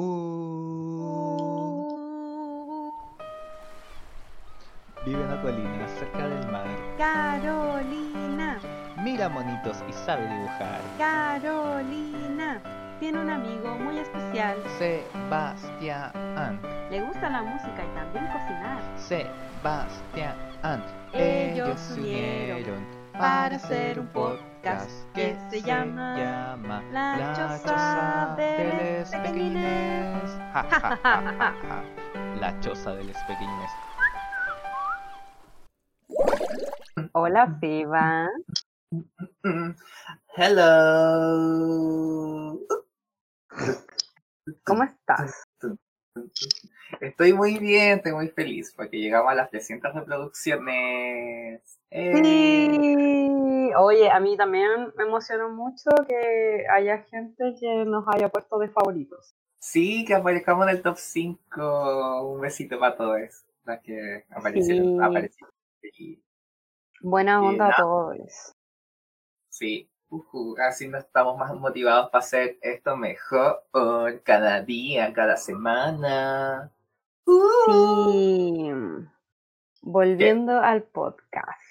Uh. Vive en una colina cerca del mar. Carolina, Mira monitos y sabe dibujar. Carolina, tiene un amigo muy especial. Sebastián. Le gusta la música y también cocinar. Sebastián. Ellos se unieron para hacer un podcast que se llama La Choza de los Pequeñines. Ja, ja, ja, ja, ja. La choza de los pequeñines. Hola, Seba. Hello. ¿Cómo estás? Estoy muy bien, estoy muy feliz porque llegamos a las 300 reproducciones. ¡Eh! Sí. Oye, a mí también me emocionó mucho que haya gente que nos haya puesto de favoritos. Sí, que aparezcamos en el top 5. Un besito para todos las que aparecieron. Sí. aparecieron. Sí. Buena Sí, onda a todos. Sí, ujú, así nos estamos más motivados para hacer esto mejor cada día, cada semana. Uh. Sí. Volviendo al podcast,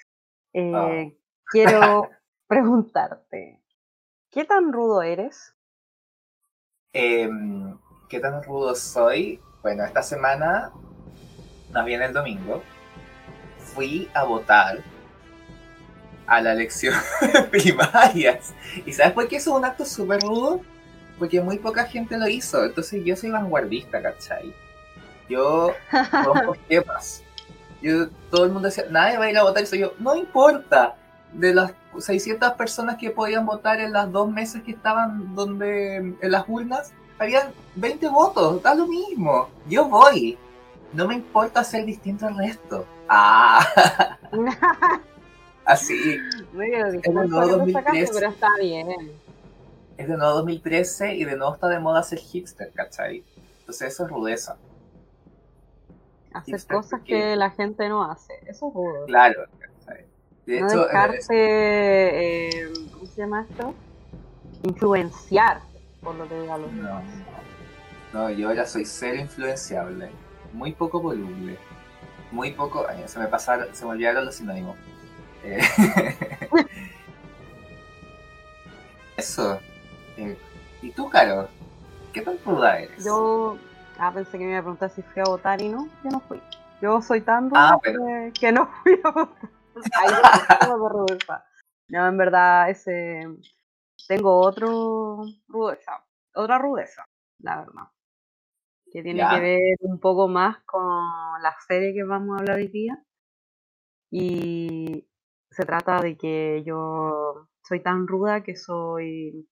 eh, Ah. quiero preguntarte, ¿qué tan rudo eres? Em, ¿Qué tan rudo soy? Bueno, esta semana, más bien el domingo, fui a votar a la elección primarias. ¿Y sabes por qué eso es un acto súper rudo? Porque muy poca gente lo hizo. Entonces yo soy vanguardista, ¿cachai? Yo rompo esquemas. Yo, todo el mundo decía, nadie va a ir a votar. Y soy yo, no importa. De las 600 personas que podían votar en las dos meses que estaban donde en las urnas, habían 20 votos, da lo mismo. Yo voy. No me importa ser distinto al resto. Ah, así. Discurso discurso nuevo que te sacaste, 2013. pero está bien. Es de nuevo 2013 y de nuevo está de moda ser hipster, ¿cachai? Entonces eso es rudeza. Hacer cosas que la gente no hace, eso es rudo. Claro. De no hecho, dejarse, eh, ¿cómo se llama esto? Influenciar por lo que digan los No, demás. no, yo ahora soy cero influenciable, muy poco voluble, muy poco, ay, se me pasaron, se me olvidaron los sinónimos. Eh, Eso. Eh, ¿Y tú, Caro? ¿Qué tan ruda eres? Yo ah, pensé que me iba a preguntar si fui a votar y no, yo no fui. Yo soy tan ruda Ah, pero- que, que no fui a votar. Ahí no. No, en verdad, ese tengo otro rudeza, otra rudeza, la verdad. Que tiene Ya. que ver un poco más con la serie que vamos a hablar hoy día. Y se trata de que yo soy tan ruda que soy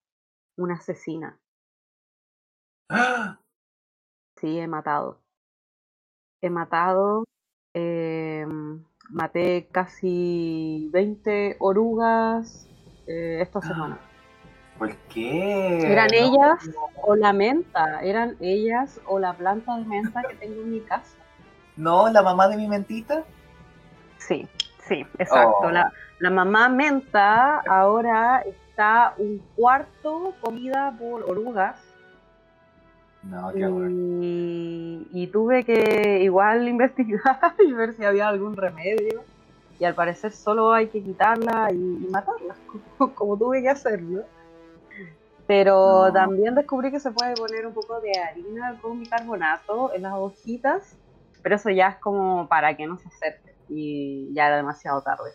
una asesina. ¡Ah! Sí, he matado. He matado, em, maté casi 20 orugas eh, esta semana. ¿Por qué? ¿Eran No, ellas? no. O la menta, eran ellas o la planta de menta que tengo en mi casa. No, la mamá de mi mentita. Sí, sí, exacto. Oh. La, la mamá menta ahora está un cuarto comida por orugas. No, qué y, y tuve que igual investigar y ver si había algún remedio. Y al parecer solo hay que quitarla y, y matarla, como, como tuve que hacerlo. Pero No. también descubrí que se puede poner un poco de harina con bicarbonato en las hojitas, pero eso ya es como para que no se acerque y ya era demasiado tarde.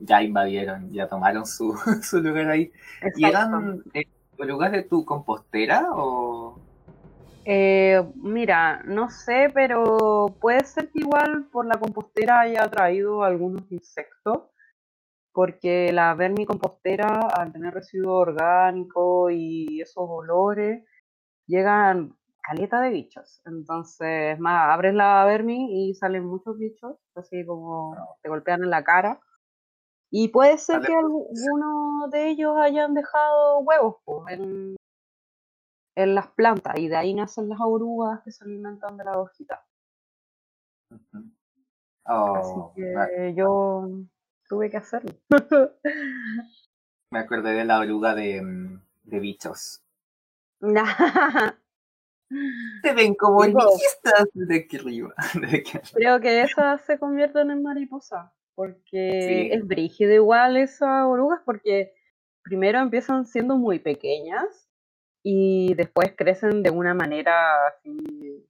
Ya invadieron, ya tomaron su, su lugar ahí. ¿Y Exacto. eran eh, orugas de tu compostera o...? Eh, mira, no sé, pero puede ser que igual por la compostera haya traído algunos insectos, porque la vermicompostera, al tener residuo orgánico y esos olores, llegan caleta de bichos. Entonces, más, abres la vermi y salen muchos bichos, así como te golpean en la cara. Y puede ser que algunos de ellos hayan dejado huevos en, en las plantas y de ahí nacen las orugas que se alimentan de la hojita. Ujú. Así Oh, que yo tuve que hacerlo. me acordé de la oruga de, mm, de bichos. Se ven como listas desde aquí arriba. Desde aquí arriba. Creo que esas se convierten en mariposa, porque Sí. es brígido igual esas orugas, porque primero empiezan siendo muy pequeñas y después crecen de una manera así,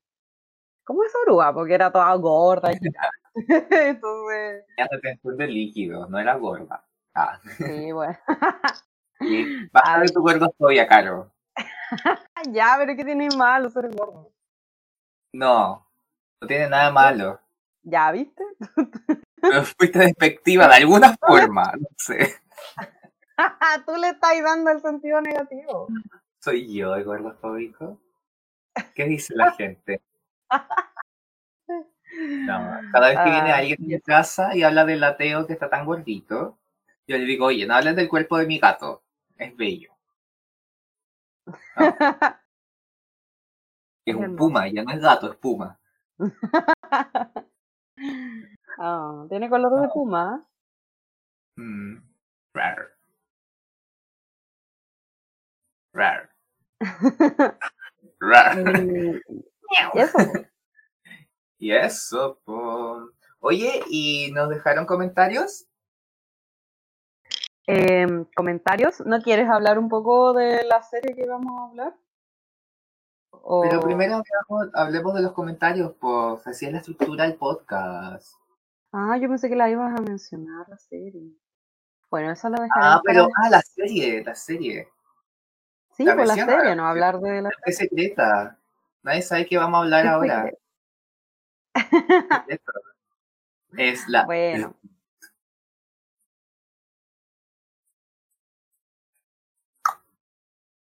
como esa oruga, porque era toda gorda y. Entonces, Tenía retención de líquido, no era gorda. Ah, sí, bueno. y baja de tu gordofobia, Caro. ya, pero ¿qué tiene malo ser gordo? No, no tiene nada malo. Ya, ¿viste? Pero fuiste despectiva de alguna forma, no sé. Tú le estás dando el sentido negativo. ¿Soy yo el gordofóbico? ¿Qué dice la gente? No, cada vez que viene alguien a mi casa y habla del ateo que está tan gordito, yo le digo, oye, no hables del cuerpo de mi gato, es bello. Es Es un puma, ya no es gato, es puma. Ah, tiene color de puma. Mm, rar. Rar. Rar. Mm, y eso. Y eso, po. Oye, ¿y nos dejaron comentarios? Em, comentarios. ¿No quieres hablar un poco de la serie que vamos a hablar? O- Pero primero hablamos, hablemos de los comentarios, pues así es la estructura del podcast. Ah, yo pensé que la ibas a mencionar, la serie. Bueno, eso lo Ah, dejaremos pero, para- ah, la serie, la serie. Sí, la por la serie, no hablar de la Es secreta. Nadie sabe qué vamos a hablar ahora. Es la. Bueno.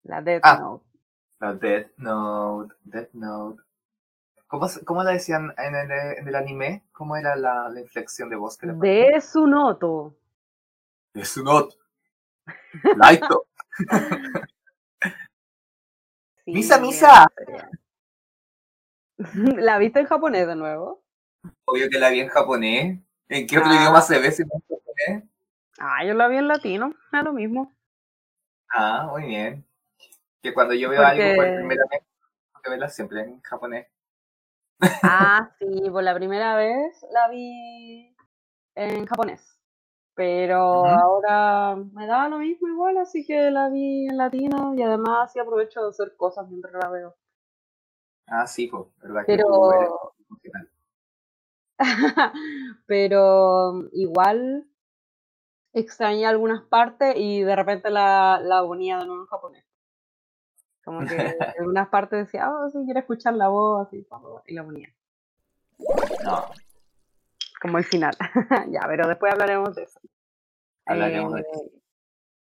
La Death Ah. Note. La Death Note. Death Note. ¿Cómo, cómo la decían en el, en el anime? ¿Cómo era la, la inflexión de voz que? De su noto. Death Note. Laito. Sí, Misa, misa. ¿La viste en japonés de nuevo? Obvio que la vi en japonés. ¿En qué otro Ah. idioma se ve si no en japonés? Ah, yo la vi en latino, es lo mismo. Ah, muy bien. Que cuando yo veo algo por primera vez, tengo que verla siempre en japonés. Ah, sí, por la primera vez la vi en japonés. Pero ahora me da lo mismo igual, así que la vi en latino y además sí aprovecho de hacer cosas mientras la veo. Ah, sí, pues, verdad que tú eres Pero, pero igual extrañé algunas partes y de repente la, la ponía de nuevo en japonés. Como que en algunas partes decía, oh, sí, quiero escuchar la voz, así, y la ponía. No, como el final. ya, pero después hablaremos de eso. hablaremos de Eh,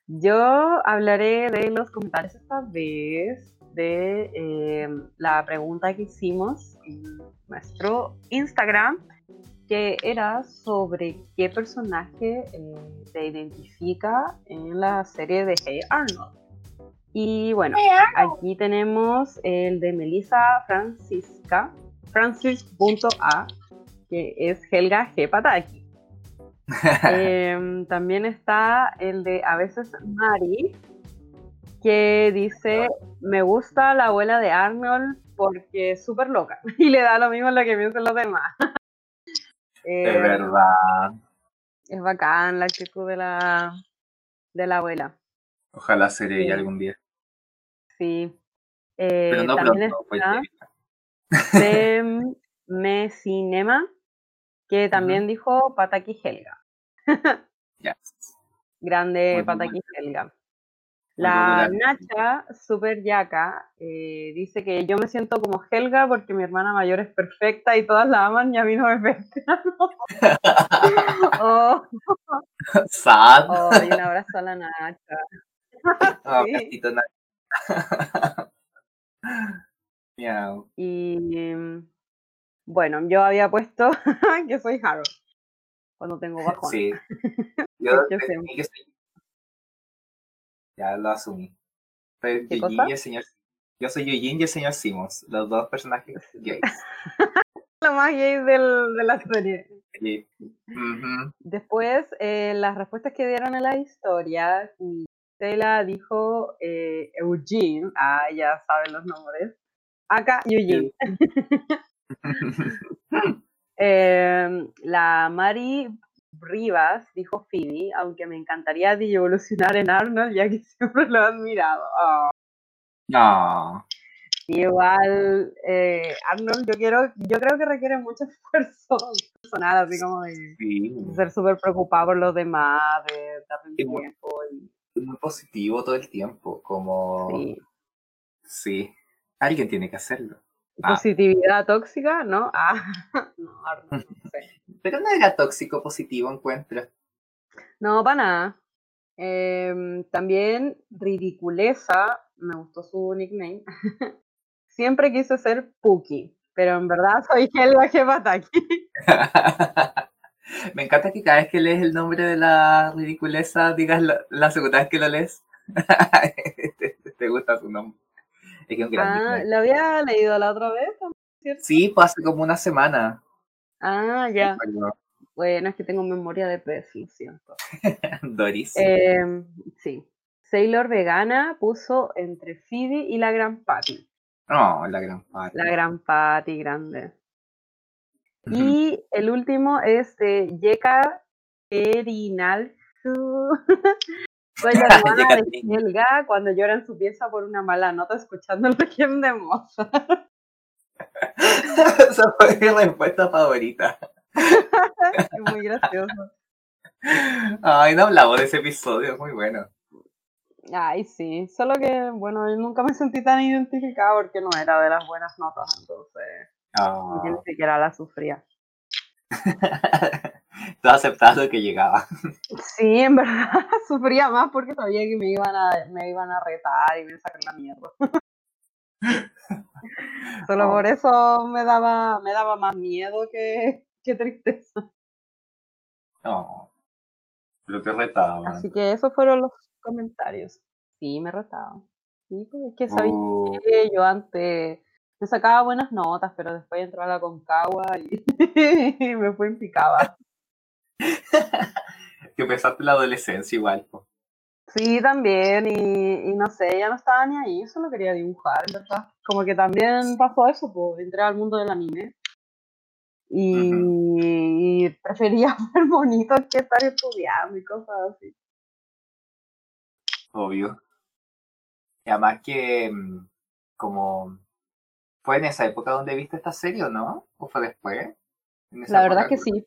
Yo hablaré de los comentarios esta vez, de eh, la pregunta que hicimos en nuestro Instagram, que era sobre qué personaje eh, te identifica en la serie de Hey Arnold. Y bueno, aquí tenemos el de Melissa Francisca, Francis.a, que es Helga G. Pataki. Em, también está el de a veces Mari, que dice, me gusta la abuela de Arnold porque es súper loca y le da lo mismo lo que piensan los demás. de Em, verdad. Es bacán la actitud de la, de la abuela. Ojalá seré ella sí. algún día. Sí. Eh, Pero no también pronto, está Sem Mesinema, que también dijo Pataki Helga. ya. Grande Muy Pataki Helga. La. Nacha, super yaca, eh, dice que yo me siento como Helga porque mi hermana mayor es perfecta y todas la aman y a mí no me pescan. oh, Sad. oh, y un abrazo a la Nacha. Ah, sí. gatito na- Miau. Y mm, bueno, yo había puesto que soy Harold cuando tengo bajón. Sí. Yo, Yo sé. que soy- Ya lo asumí. Soy ¿Qué cosa? y el señor. Yo soy Eugene y el señor Simmons, los dos personajes gays. Lo más gay del- de la serie. Sí. Ujú. Después, eh, las respuestas que dieron en la historia, y Tela dijo eh, Eugene, ah, ya saben los nombres, Acá, Eugene. Eh, la Mari Rivas dijo Phoebe, aunque me encantaría evolucionar en Arnold, ya que siempre lo he admirado. Oh. No. Igual, eh, Arnold, yo quiero, yo creo que requiere mucho esfuerzo personal, así como de Sí. ser súper preocupado por los demás, de darle tiempo. y- Muy positivo todo el tiempo. Como. sí. Sí. Alguien tiene que hacerlo. Ah. Positividad tóxica, ¿no? Ah, no, no sé. Pero no era tóxico positivo, encuentro. No, para nada. Em, también Ridiculeza, me gustó su nickname. Siempre quise ser Puki, pero en verdad soy Helga Hepataki. Me encanta que cada vez que lees el nombre de la ridiculeza digas la, la segunda vez que lo lees. te, te gusta su nombre. Es que es un gran Ah, lo había leído la otra vez, ¿cierto? Sí, pues hace como una semana. Ah, ya. Bueno, es que tengo memoria de pez, lo siento. Doris. Sí. Sailor Vegana puso entre Phoebe y la gran Patty. No, la gran parte. La gran Patty grande. Y el último es de Yeka Erinalzu. Soy la hermana de. Helga cuando llora en su pieza por una mala nota escuchando el requiem de Mozart. Esa fue mi respuesta favorita. Es muy gracioso. Ay, no hablamos de ese episodio, es muy bueno. Ay, sí. Solo que, bueno, yo nunca me sentí tan identificada porque no era de las buenas notas, entonces Ah, ni siquiera la sufría. Tú aceptabas lo que llegaba. Sí, en verdad sufría más porque sabía que me iban a, me iban a retar y me iban a sacar la mierda. Solo Oh. por eso me daba, me daba más miedo que, que tristeza. No. Pero te retaban. Así que esos fueron los comentarios. Sí, me retaban. Sí, pues es que sabía Uh, que yo antes me sacaba buenas notas, pero después entró a la Concagua y, me fue en picada. que empezaste la adolescencia igual. po. Sí, también, y, y no sé, ya no estaba ni ahí, solo quería dibujar, verdad. Como que también pasó eso, pues, entré al mundo del anime y, y prefería ver bonitos que estar estudiando y cosas así. Obvio. Y además que, mm, como, ¿fue en esa época donde viste esta serie o no? ¿O fue después? ¿En esa La verdad época? que sí,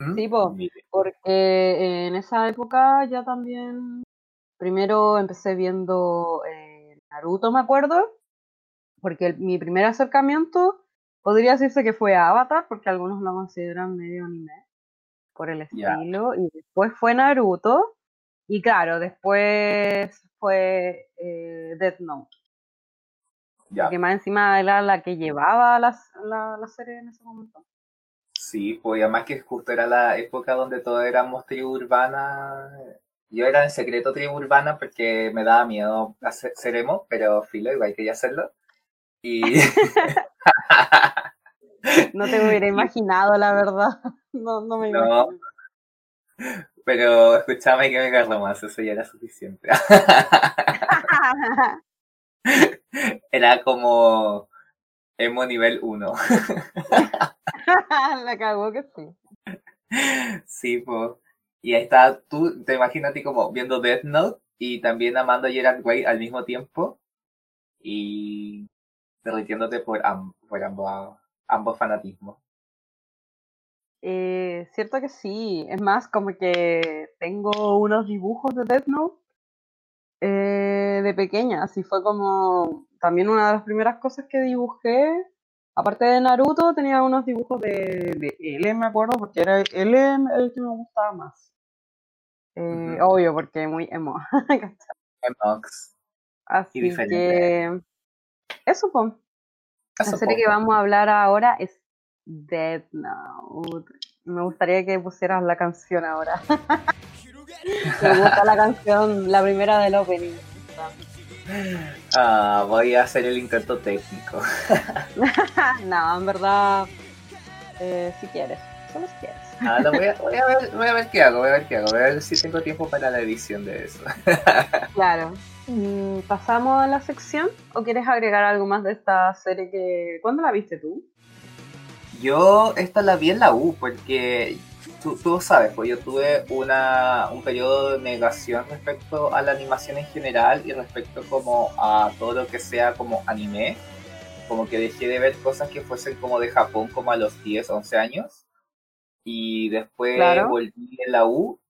¿Mm? sí, po. Porque en esa época ya también, primero empecé viendo eh, Naruto, me acuerdo, porque el- mi primer acercamiento podría decirse que fue Avatar, porque algunos lo consideran medio anime, por el estilo, y después fue Naruto, y claro, después fue eh, Death Note, Ya, que más encima era la que llevaba las- la, la serie en ese momento. sí, pues además que justo era la época donde todos éramos tribu urbana. Yo era en secreto tribu urbana porque me daba miedo hacer, ser emo, pero filo, igual quería hacerlo. Y No te hubiera imaginado, la verdad. No, no me No. imagino. Pero escúchame que me agarró más, eso ya era suficiente. Era como emo nivel 1. La cagó que sí. Sí, pues. Y ahí está, tú te imaginas a ti como viendo Death Note y también amando a Gerard Way al mismo tiempo y derritiéndote por, am- por ambos, ambos fanatismos. Eh, cierto que sí. Es más, como que tengo unos dibujos de Death Note eh, de pequeña. Así fue como también una de las primeras cosas que dibujé. Aparte de Naruto, tenía unos dibujos de, de L, me acuerdo, porque era L el que me gustaba más. Eh. Obvio, porque muy emo. Enox. Así que eso, pues. La serie que vamos a hablar ahora es Death Note. Me gustaría que pusieras la canción ahora. Me gusta la canción, la primera del opening. Ah, voy a hacer el intento técnico. no, en verdad, eh, si quieres, solo si quieres. Ah, voy, a, voy, a ver, voy a ver qué hago, voy a ver qué hago, voy a ver si tengo tiempo para la edición de eso. Claro, Mm, ¿Pasamos a la sección o quieres agregar algo más de esta serie que... ¿Cuándo la viste tú? Yo esta la vi en la U porque tú, tú sabes, pues yo tuve una, un periodo de negación respecto a la animación en general y respecto como a todo lo que sea como anime. Como que dejé de ver cosas que fuesen como de Japón como a los 10, 11 años. Y después Claro. volví en la U,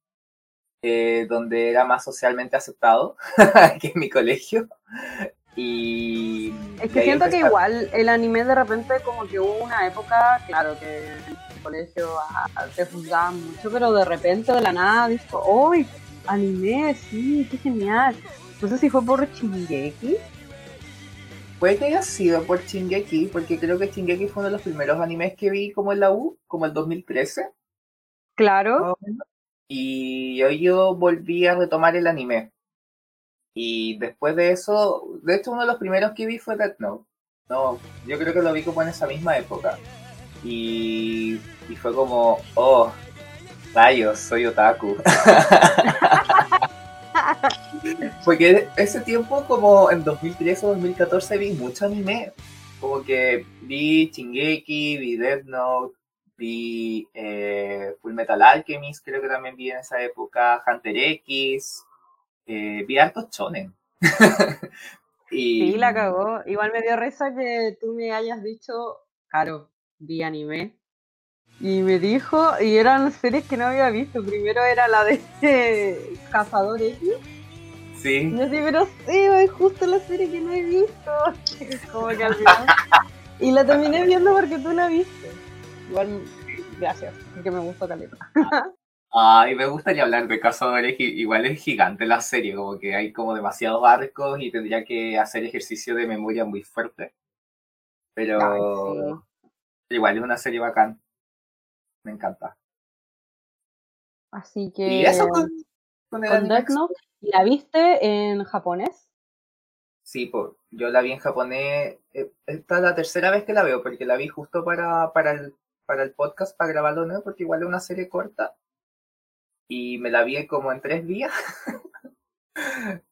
eh, donde era más socialmente aceptado que en mi colegio. Y, Es que siento que igual el anime de repente como que hubo una época, claro que colegio ah, te juzgaban mucho, pero de repente de la nada dijo, ¡Uy! Anime, sí, qué genial. No sé si fue por Shingeki. Puede que haya sido por Shingeki, porque creo que Shingeki fue uno de los primeros animes que vi como en la U, como el 2013. Claro. Y hoy yo volví a retomar el anime. Y después de eso, de hecho uno de los primeros que vi fue Death Note. No, yo creo que lo vi como en esa misma época. Y, fue como, oh, rayos, soy otaku. Porque ese tiempo, como en 2013 o 2014, vi mucho anime. Como que vi Shingeki, vi Death Note, vi eh, Full Metal Alchemist, creo que también vi en esa época, Hunter X, eh, vi hartos shonen. y, Sí, la cagó. Igual me dio risa que tú me hayas dicho, claro, vi anime. Y me dijo, y eran series que no había visto. Primero era la de eh, Cazador X. Sí, yo pero sí, es justo la serie que no he visto. Como que al final. Y la terminé viendo porque tú la viste. Igual, gracias, porque me gustó caleta. Ay, me gustaría hablar de Cazadores, i- igual es gigante la serie, como que hay como demasiados arcos y tendría que hacer ejercicio de memoria muy fuerte. Pero Ay, igual es una serie bacán. Me encanta. Así que. Y eso con, con el con anime Death Note, ¿y ¿la viste en japonés? Sí, pues yo la vi en japonés. eh, Esta es la tercera vez que la veo, porque la vi justo para, para, el, para el podcast, para grabarlo, ¿no? Porque igual es una serie corta. Y me la vi como en tres días.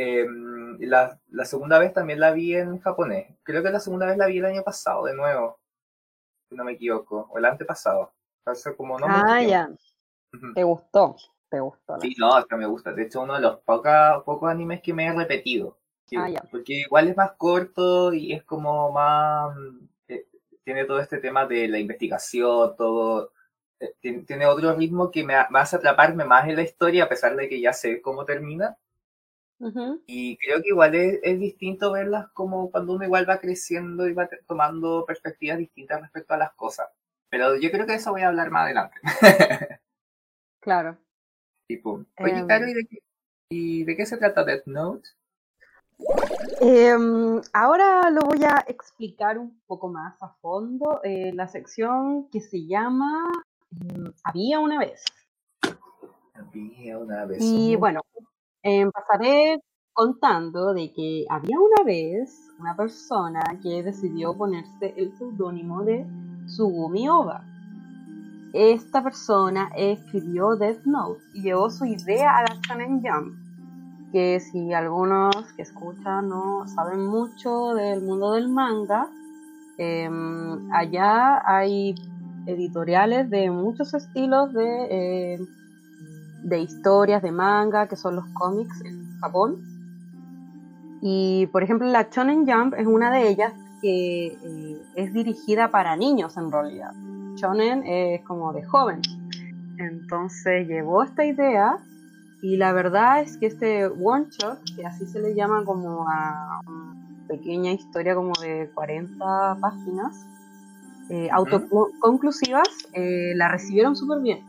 Em, la, la segunda vez también la vi en japonés. Creo que la segunda vez la vi el año pasado, de nuevo. Si no me equivoco. O el antepasado. Como no ah, ya. ¿Te gustó? ¿Te gustó? Sí, no, que me gusta. De hecho, uno de los poca- pocos animes que me he repetido. Sí, Ah, ya. Porque igual es más corto y es como más... eh, tiene todo este tema de la investigación, todo... eh, tiene, tiene otro ritmo que me, me hace atraparme más en la historia a pesar de que ya sé cómo termina. Y creo que igual es, es distinto verlas como cuando uno igual va creciendo y va tomando perspectivas distintas respecto a las cosas. Pero yo creo que de eso voy a hablar más adelante. Claro. Tipo, oye. Caro, ¿y de, qué, ¿y de qué se trata Death Note? Em, ahora lo voy a explicar un poco más a fondo. eh, la sección que se llama em, Había una vez. Había una vez Y un- bueno, empezaré contando de que había una vez una persona que decidió ponerse el seudónimo de Sugumi Oba. Esta persona escribió Death Note y llevó su idea a la Shonen Jump, que si algunos que escuchan no saben mucho del mundo del manga, em, allá hay editoriales de muchos estilos de, eh, de historias, de manga, que son los cómics en Japón. Y por ejemplo, la Shonen Jump es una de ellas que eh, es dirigida para niños en realidad. Shonen es como de joven. Entonces llevó esta idea y la verdad es que este one shot, que así se le llama como a una pequeña historia como de 40 páginas, eh, autoconclusivas, eh, la recibieron súper bien.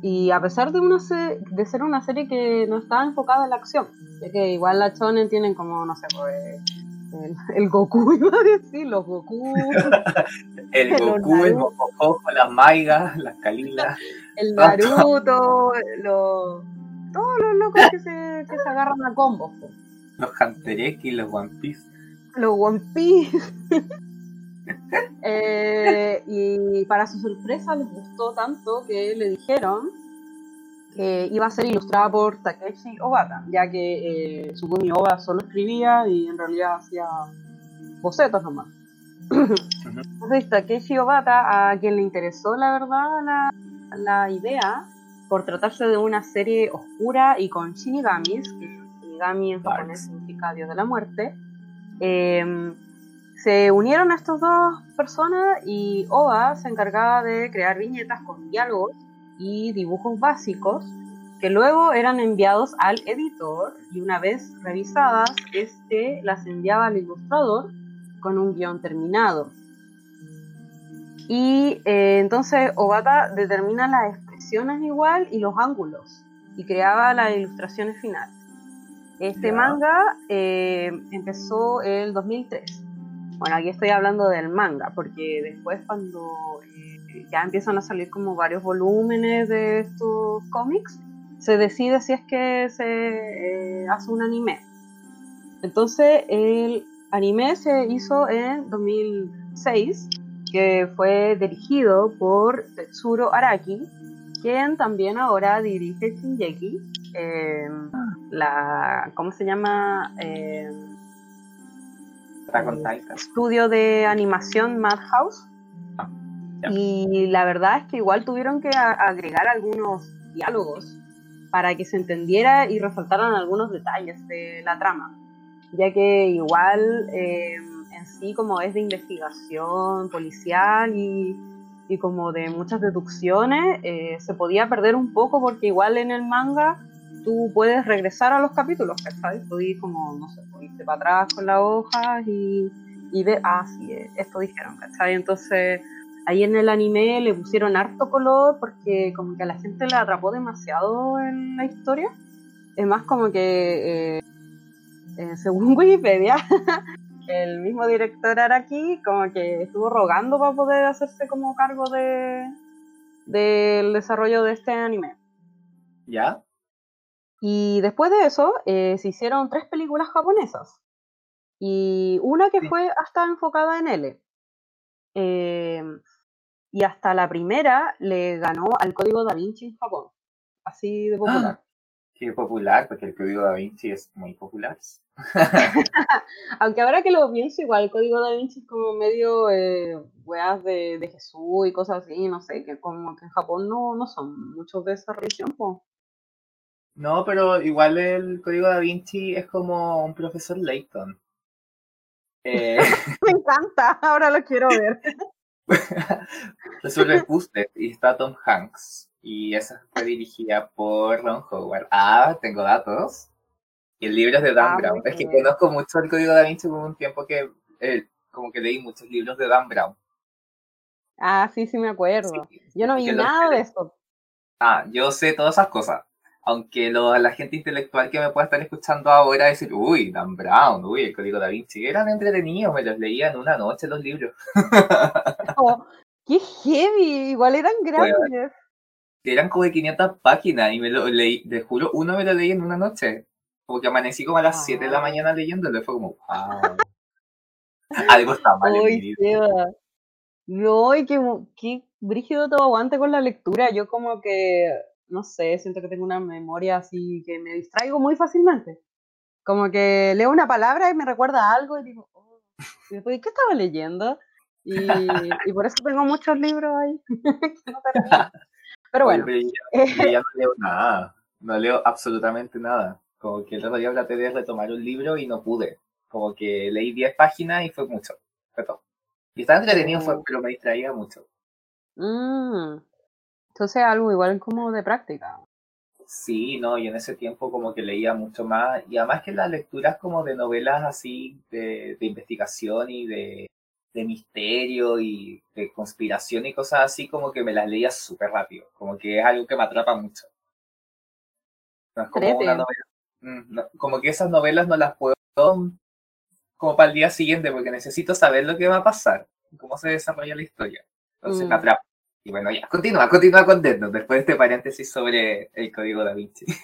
Y a pesar de, una se- de ser una serie que no estaba enfocada en la acción, ya que igual la Shonen tienen como, no sé, pues, el, el Goku, iba a decir, los Goku, El Goku, el. Mojojojo, las Maigas, las Kalilas. el Naruto, los, todos los locos que se, que se agarran a combos, po. los Hunter X, los One Piece. los One Piece. Eh, y para su sorpresa les gustó tanto que le dijeron eh, iba a ser ilustrada por Takeshi Obata, ya que eh, Sugumi Oba solo escribía y en realidad hacía bocetos nomás. Entonces Takeshi Obata, a quien le interesó la verdad la, la idea, por tratarse de una serie oscura y con shinigamis, que shinigami en japonés significa dios de la muerte, eh, se unieron estas dos personas y Oba se encargaba de crear viñetas con diálogos y dibujos básicos que luego eran enviados al editor y una vez revisadas, este las enviaba al ilustrador con un guion terminado. Y eh, entonces Obata determina las expresiones igual y los ángulos y creaba las ilustraciones finales. Este manga eh, empezó el 2003. Bueno, aquí estoy hablando del manga, porque después cuando eh, ya empiezan a salir como varios volúmenes de estos cómics, se decide si es que se eh, hace un anime. Entonces el anime se hizo en 2006, que fue dirigido por Tetsuro Araki, quien también ahora dirige Shinjeki, eh, la, ¿cómo se llama? Eh, Titan. estudio de animación Madhouse. ya. Y la verdad es que igual tuvieron que agregar algunos diálogos para que se entendiera y resaltaran algunos detalles de la trama, ya que igual eh, en sí como es de investigación policial y, y como de muchas deducciones, eh, se podía perder un poco porque igual en el manga tú puedes regresar a los capítulos, ¿sabes? Podés como, no sé, podés irte para atrás con las hojas y, y ver, ah, sí, eh, esto dijeron, ¿cachai? Entonces ahí en el anime le pusieron harto color porque como que a la gente le atrapó demasiado en la historia. Es más como que, eh, eh, según Wikipedia, el mismo director Araki como que estuvo rogando para poder hacerse como cargo de del desarrollo de este anime. ¿Ya? Y después de eso eh, se hicieron tres películas japonesas. Y una que Sí. fue hasta enfocada en L. Eh, y hasta la primera le ganó al Código Da Vinci en Japón. Así de popular. Qué popular, porque el código da Vinci es muy popular. Aunque ahora que lo pienso, igual el Código Da Vinci es como medio eh, weas de, de Jesús y cosas así, no sé, que como que en Japón no, no son muchos de esa religión. po. No, pero igual el código da Vinci es como un profesor Layton. Eh, Me encanta, ahora lo quiero ver. resuelve puzzles y está Tom Hanks. Y esa fue dirigida por Ron Howard. Ah, tengo datos. Y el libro es de Dan Ah, Brown. Es que conozco mucho el código da Vinci hubo un tiempo que eh, como que leí muchos libros de Dan Brown. Ah, sí, sí me acuerdo. Sí, Yo no vi nada de eso. Ah, yo sé todas esas cosas. Aunque lo, la gente intelectual que me pueda estar escuchando ahora decir, uy, Dan Brown, uy, el código da Vinci, eran entretenidos, me los leía en una noche los libros. Oh, ¡Qué heavy! Igual eran Bueno. grandes. Eran como de 500 páginas y me lo leí, te juro, uno me lo leí en una noche. Como que amanecí como a las 7 de la Wow. mañana leyéndolo y fue como, wow. Algo está mal en mi vida. No, y qué, qué brígido todo aguante con la lectura. Yo como que, no sé, siento que tengo una memoria así que me distraigo muy fácilmente. Como que leo una palabra y me recuerda a algo y digo, oh, y después, ¿qué estaba leyendo? Y, y por eso tengo muchos libros ahí. no. Pero Oye, bueno, pero yo, eh, ya no leo nada, no leo absolutamente nada. Como que el otro día traté de retomar un libro y no pude. Como que leí 10 páginas y fue mucho. Fue todo. Y estaba entretenido, fue, pero me distraía mucho. mm, entonces algo igual como de práctica. Sí, no, y en ese tiempo como que leía mucho más, y además que las lecturas como de novelas así de, de investigación y de, de misterio y de conspiración y cosas así, como que me las leía súper rápido, como que es algo que me atrapa mucho. No es como una novela, mm, como que esas novelas no las puedo como para el día siguiente, porque necesito saber lo que va a pasar, cómo se desarrolla la historia. Entonces me Mm. atrapa. Y bueno, ya, continúa, continúa con Death Note, después de este paréntesis sobre el código da Vinci.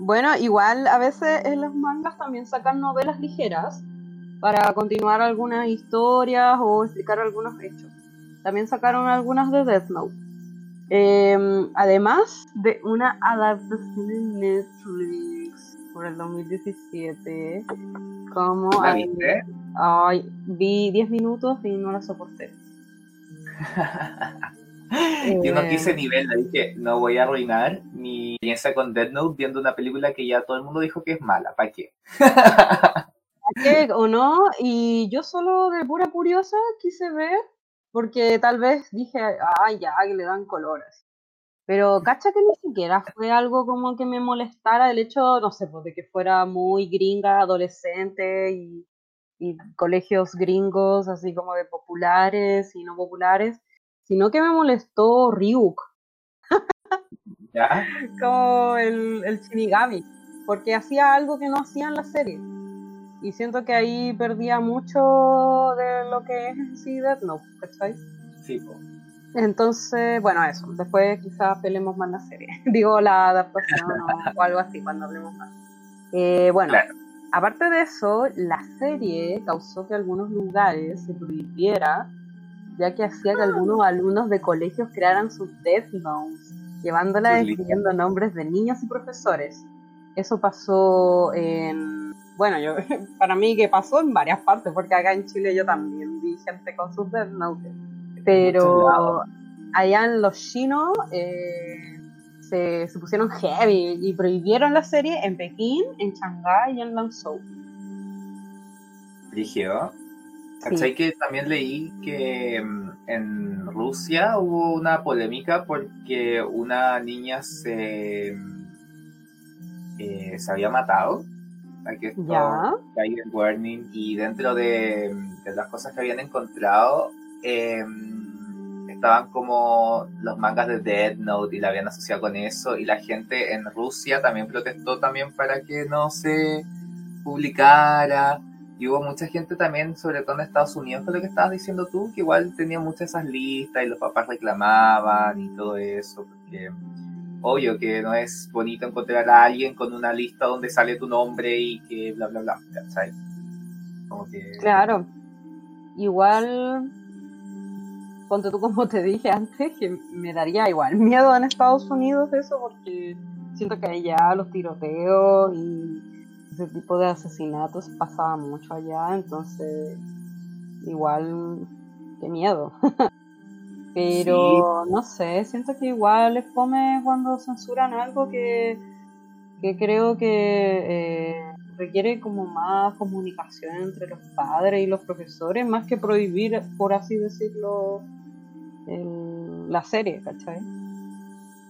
Bueno, igual a veces en los mangas también sacan novelas ligeras para continuar algunas historias o explicar algunos hechos. También sacaron algunas de Death Note. Em, además de una adaptación en Netflix por el 2017, como... ¿La viste? ay, vi 10 minutos y no la soporté. Yo no Eh, quise nivel, dije, no voy a arruinar mi experiencia con Dead Note viendo una película que ya todo el mundo dijo que es mala, ¿para qué? ¿qué o no? Y yo solo de pura curiosa quise ver, porque tal vez dije, ay, ya, que le dan colores. Pero cacha que ni siquiera fue algo como que me molestara el hecho, no sé, pues de que fuera muy gringa, adolescente y, y colegios gringos, así como de populares y no populares, sino que me molestó Ryuk, ¿Ya? como el, el Shinigami, porque hacía algo que no hacía en la serie. Y siento que ahí perdía mucho de lo que es en sí Death Note, ¿cachai? Sí, po. Entonces, bueno, eso. Después quizás pelemos más la serie. Digo, la adaptación o, o algo así cuando hablemos más. Eh, bueno, Claro. Aparte de eso, la serie causó que algunos lugares se prohibiera, ya que hacía que algunos alumnos de colegios crearan sus Death Notes, llevándola escribiendo nombres de niños y profesores. Eso pasó en... Bueno, yo para mí que pasó en varias partes, porque acá en Chile yo también vi gente con sus Death Notes. Pero allá en los chinos eh, se, se pusieron heavy y prohibieron la serie en Pekín, en Shanghái y en Lanzhou. Rígido. Sí. ¿Cachai que también leí que mm, en Rusia hubo una polémica porque una niña se, mm, eh, se había matado? Aquí en Warning y dentro de, de las cosas que habían encontrado eh, estaban como los mangas de Dead Note y la habían asociado con eso y la gente en Rusia también protestó también para que no se publicara y hubo mucha gente también, sobre todo en Estados Unidos, con lo que estabas diciendo tú, que igual tenía muchas esas listas y los papás reclamaban y todo eso, porque obvio que no es bonito encontrar a alguien con una lista donde sale tu nombre y que bla bla bla, que... Claro. Igual, ponte tú como te dije antes, que me daría igual miedo en Estados Unidos eso, porque siento que allá los tiroteos y ese tipo de asesinatos pasaba mucho allá, entonces igual, qué miedo. Pero no sé, siento que igual es fome cuando censuran algo que, que creo que eh, requiere como más comunicación entre los padres y los profesores, más que prohibir, por así decirlo, la serie, ¿cachai?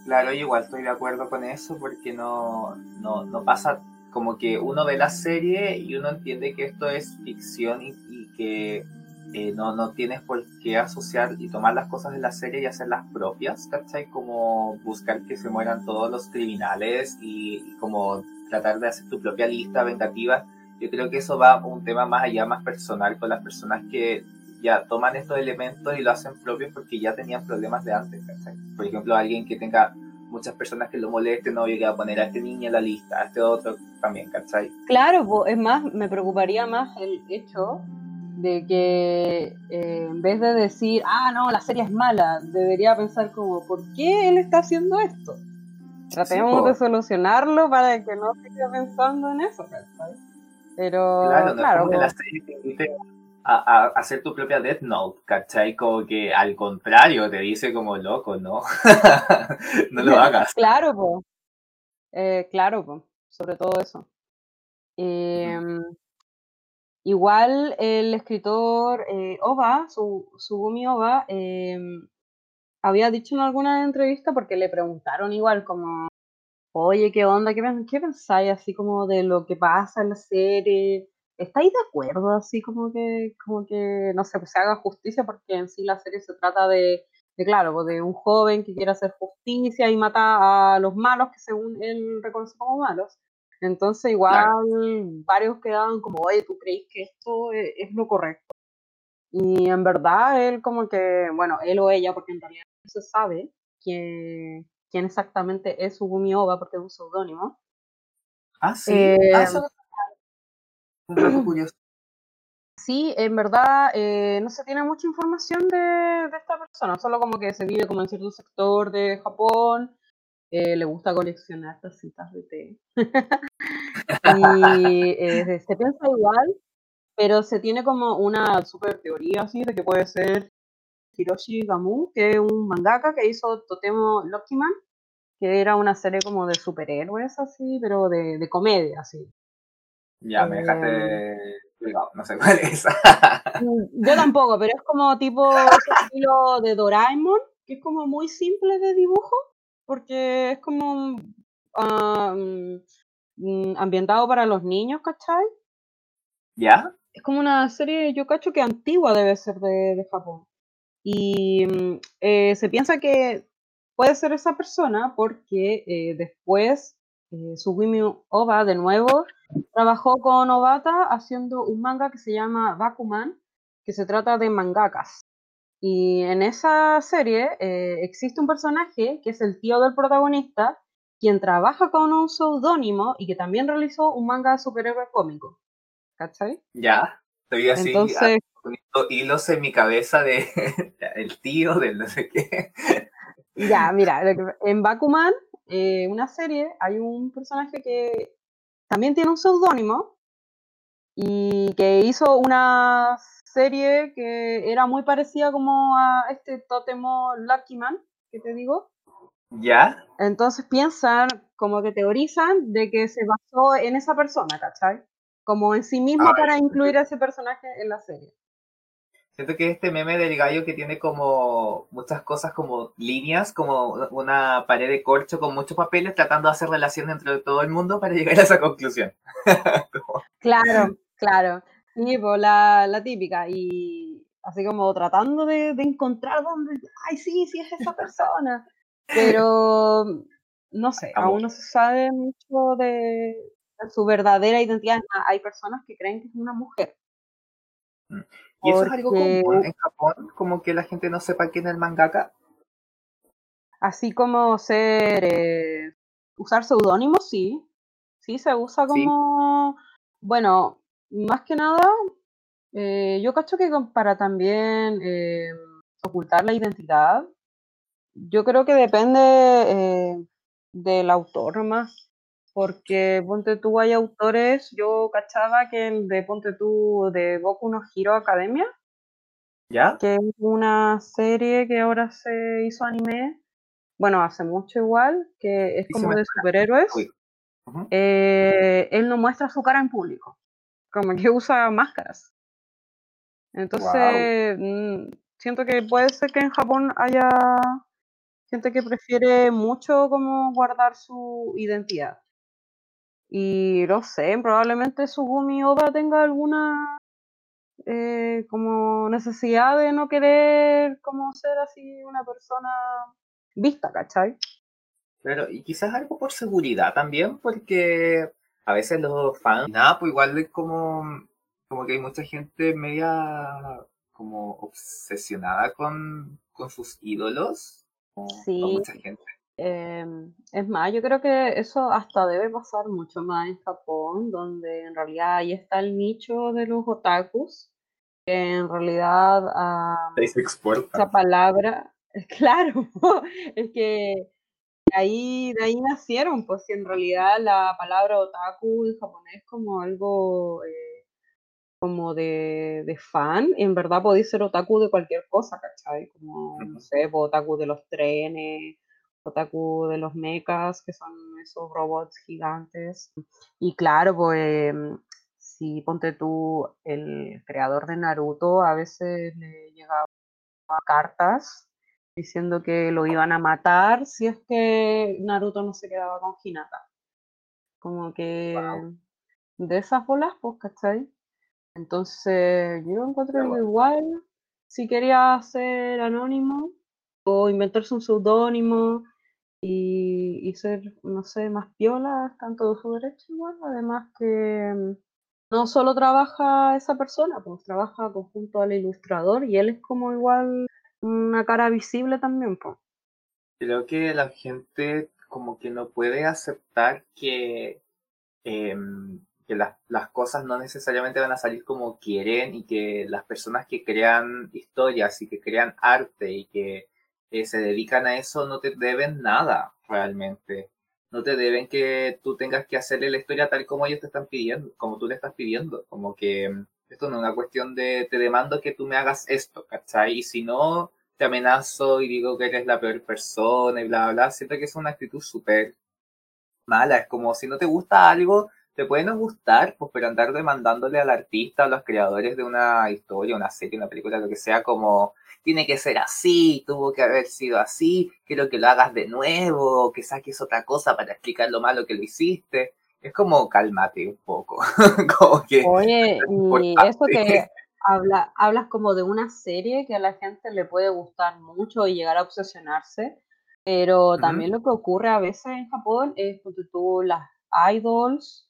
Claro, yo igual estoy de acuerdo con eso porque no, no, no pasa como que uno ve la serie y uno entiende que esto es ficción y, que eh, no, no tienes por qué asociar y tomar las cosas de la serie y hacerlas propias, ¿cachai? Como buscar que se mueran todos los criminales y, y como tratar de hacer tu propia lista vengativa. Yo creo que eso va un tema más allá, más personal con las personas que ya toman estos elementos y lo hacen propios porque ya tenían problemas de antes, ¿cachai? Por ejemplo, alguien que tenga muchas personas que lo molesten, no llegue a poner a este niño en la lista, a este otro también, ¿cachai? Claro, es más, me preocuparía más el hecho de que eh, en vez de decir, ah, no, la serie es mala, debería pensar como, ¿por qué él está haciendo esto? Tratemos de solucionarlo para que no siga pensando en eso, ¿cachai? Pero, Claro, no es claro, como que po, la serie te invite a, a hacer tu propia Death Note, ¿cachai? Como que al contrario, te dice como loco, ¿no? no lo hagas. claro, po. Eh, claro, po, sobre todo eso. Em, igual el escritor eh, Oba, su, Sugumi Oba, em, había dicho en alguna entrevista, porque le preguntaron igual como, oye, ¿qué onda? ¿Qué, qué pensáis así como de lo que pasa en la serie? ¿Estáis de acuerdo así como que, como que, no sé, pues se haga justicia? Porque en sí la serie se trata de, de claro, pues, de un joven que quiere hacer justicia y mata a los malos que según él reconoce como malos. Entonces igual Claro. varios quedaban como, oye, ¿tú crees que esto es, es lo correcto? Y en verdad él como que, bueno, él o ella, porque en realidad no se sabe quién, quién exactamente es Sugumi Oba, porque es un seudónimo. Ah, sí. Eh, Ah, no- un dato curioso. sí, en verdad eh, no se tiene mucha información de, de, esta persona, solo como que se vive como en cierto sector de Japón, eh, le gusta coleccionar tacitas de té. y eh, se piensa igual, pero se tiene como una super teoría así de que puede ser Hiroshi Gamu, que es un mangaka que hizo Totemo Man, que era una serie como de superhéroes así, pero de, de comedia así. Ya, me dejaste eh, no sé cuál es. Mm, yo tampoco, pero es como tipo ese estilo de Doraemon, que es como muy simple de dibujo, porque es como um, ambientado para los niños, ¿cachai? ¿Ya? Es como una serie, yo cacho que antigua debe ser de, de Japón. Y eh, se piensa que puede ser esa persona porque eh, después eh, Sugimi Oba de nuevo trabajó con Obata haciendo un manga que se llama Bakuman, que se trata de mangakas. Y en esa serie eh, existe un personaje que es el tío del protagonista, quien trabaja con un seudónimo y que también realizó un manga de superhéroe cómico. ¿Cachai? Ya, estoy así Entonces, poniendo hilos en mi cabeza de el tío del no sé qué. Ya, mira, en Bakuman, eh, una serie, hay un personaje que también tiene un seudónimo y que hizo una serie que era muy parecida como a este Totemo Lucky Man, que te digo. ¿Ya? Entonces piensan, como que teorizan, de que se basó en esa persona, ¿cachai? Como en sí mismo para incluir a ese personaje en la serie. Siento que este meme del gallo que tiene como muchas cosas como líneas, como una pared de corcho con muchos papeles, tratando de hacer relación entre todo el mundo para llegar a esa conclusión. claro, claro. Sí, pues la, la, típica. Y así como tratando de, de, encontrar dónde, ay, sí, sí es esa persona. Pero no sé, aún no se sabe mucho de, su verdadera identidad. Hay personas que creen que es una mujer. Mm. ¿Y eso es algo común en Japón? Como que la gente no sepa quién es el mangaka. Así como ser. Eh, usar seudónimos, sí. Sí, se usa como. Bueno, más que nada, eh, yo cacho que para también eh, ocultar la identidad, yo creo que depende del autor más porque ponte tú hay autores, yo cachaba que el de ponte tú de Boku no Hero Academia, ¿Ya? que es una serie que ahora se hizo anime, bueno, hace mucho igual, que es como de superhéroes. Eh, él no muestra su cara en público, como que usa máscaras. Entonces, mm, siento que puede ser que en Japón haya gente que prefiere mucho como guardar su identidad. Y no sé, probablemente Sugumi Oda tenga alguna eh, como necesidad de no querer como ser así una persona vista, ¿cachai? Pero, y quizás algo por seguridad también, porque a veces los fans, nada, pues igual es como, como que hay mucha gente media como obsesionada con, con sus ídolos. sí. mucha gente. Em, es más, yo creo que eso hasta debe pasar mucho más en Japón, donde en realidad ahí está el nicho de los otakus, que en realidad esa palabra, claro, es que ahí, de ahí nacieron, pues si en realidad la palabra otaku en japonés como algo eh, como de, de, fan, en verdad podéis ser otaku de cualquier cosa, ¿cachai? Como, no sé, pues, otaku de los trenes, otaku de los mechas, que son esos robots gigantes. Y claro, pues si ponte tú, el creador de Naruto a veces le llegaba cartas diciendo que lo iban a matar si es que Naruto no se quedaba con Hinata. Como que de esas bolas, pues, ¿cachai? Entonces, yo encuentro que igual, si quería ser anónimo o inventarse un seudónimo y, ser, no sé, más piola, tanto de su derecho igual, además que mm, no solo trabaja esa persona, pues trabaja conjunto al ilustrador y él es como igual una cara visible también, pues. Creo que la gente como que no puede aceptar que, eh, que las cosas no necesariamente van a salir como quieren y que las personas que crean historias y que crean arte y que eh, se dedican a eso no te deben nada realmente. No te deben que tú tengas que hacerle la historia tal como ellos te están pidiendo, como tú le estás pidiendo. Como que mm, esto no es una cuestión de te demando que tú me hagas esto, ¿cachai? Y si no, te amenazo y digo que eres la peor persona y bla, bla. Siento que es una actitud súper mala. Es como si no te gusta algo, te puede no gustar, pues, pero andar demandándole al artista, a los creadores de una historia, una serie, una película, lo que sea, como tiene que ser así, tuvo que haber sido así, quiero que lo hagas de nuevo, que saques otra cosa para explicar lo malo que lo hiciste. Es como cálmate un poco. como que Oye, y eso que habla, hablas como de una serie que a la gente le puede gustar mucho y llegar a obsesionarse, pero también lo que ocurre a veces en Japón es que tú las idols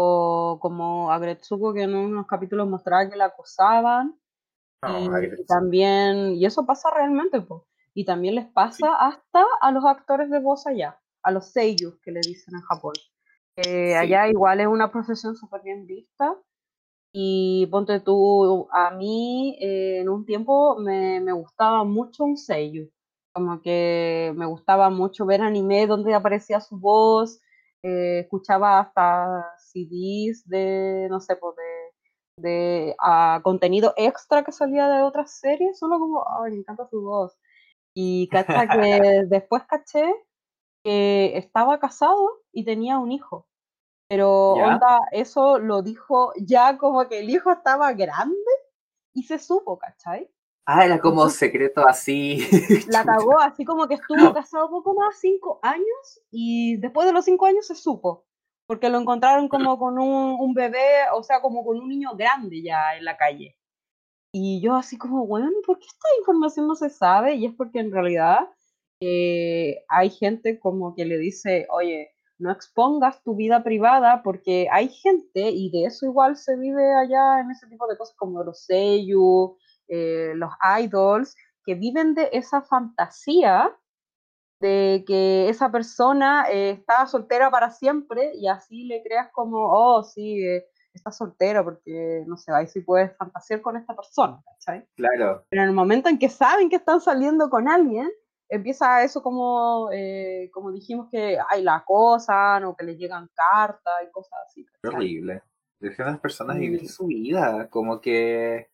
o como a Gretsuko que en unos capítulos mostraba que la acosaban. y también, y eso pasa realmente, pues. Y también les pasa hasta a los actores de voz allá, a los seiyus que le dicen en Japón. Allá igual es una profesión súper bien vista. Y ponte tú, a mí eh, en un tiempo me, me, gustaba mucho un seiyu. Como que me gustaba mucho ver anime donde aparecía su voz, eh, escuchaba hasta CDs de, no sé, pues de, de uh, contenido extra que salía de otras series, solo como, ay, me encanta su voz. Y cacha que después caché que estaba casado y tenía un hijo. Pero onda, eso lo dijo ya como que el hijo estaba grande y se supo, ¿cachai? Ah, era como secreto así. La cagó, así como que estuvo casado poco más, cinco años, y después de los cinco años se supo, porque lo encontraron como con un, un bebé, o sea, como con un niño grande ya en la calle. Y yo así como, bueno, ¿por qué esta información no se sabe? Y es porque en realidad eh, hay gente como que le dice, oye, no expongas tu vida privada porque hay gente, y de eso igual se vive allá en ese tipo de cosas como los sellos, eh, los idols, que viven de esa fantasía de que esa persona eh, está soltera para siempre y así le creas como, oh, sí, eh, está soltera porque, no sé, ahí sí puedes fantasear con esta persona, ¿cachai? Claro. Pero en el momento en que saben que están saliendo con alguien, empieza eso como, como dijimos que hay la cosa o que les llegan cartas y cosas así. Horrible. Dejan a las personas vivir su vida, como que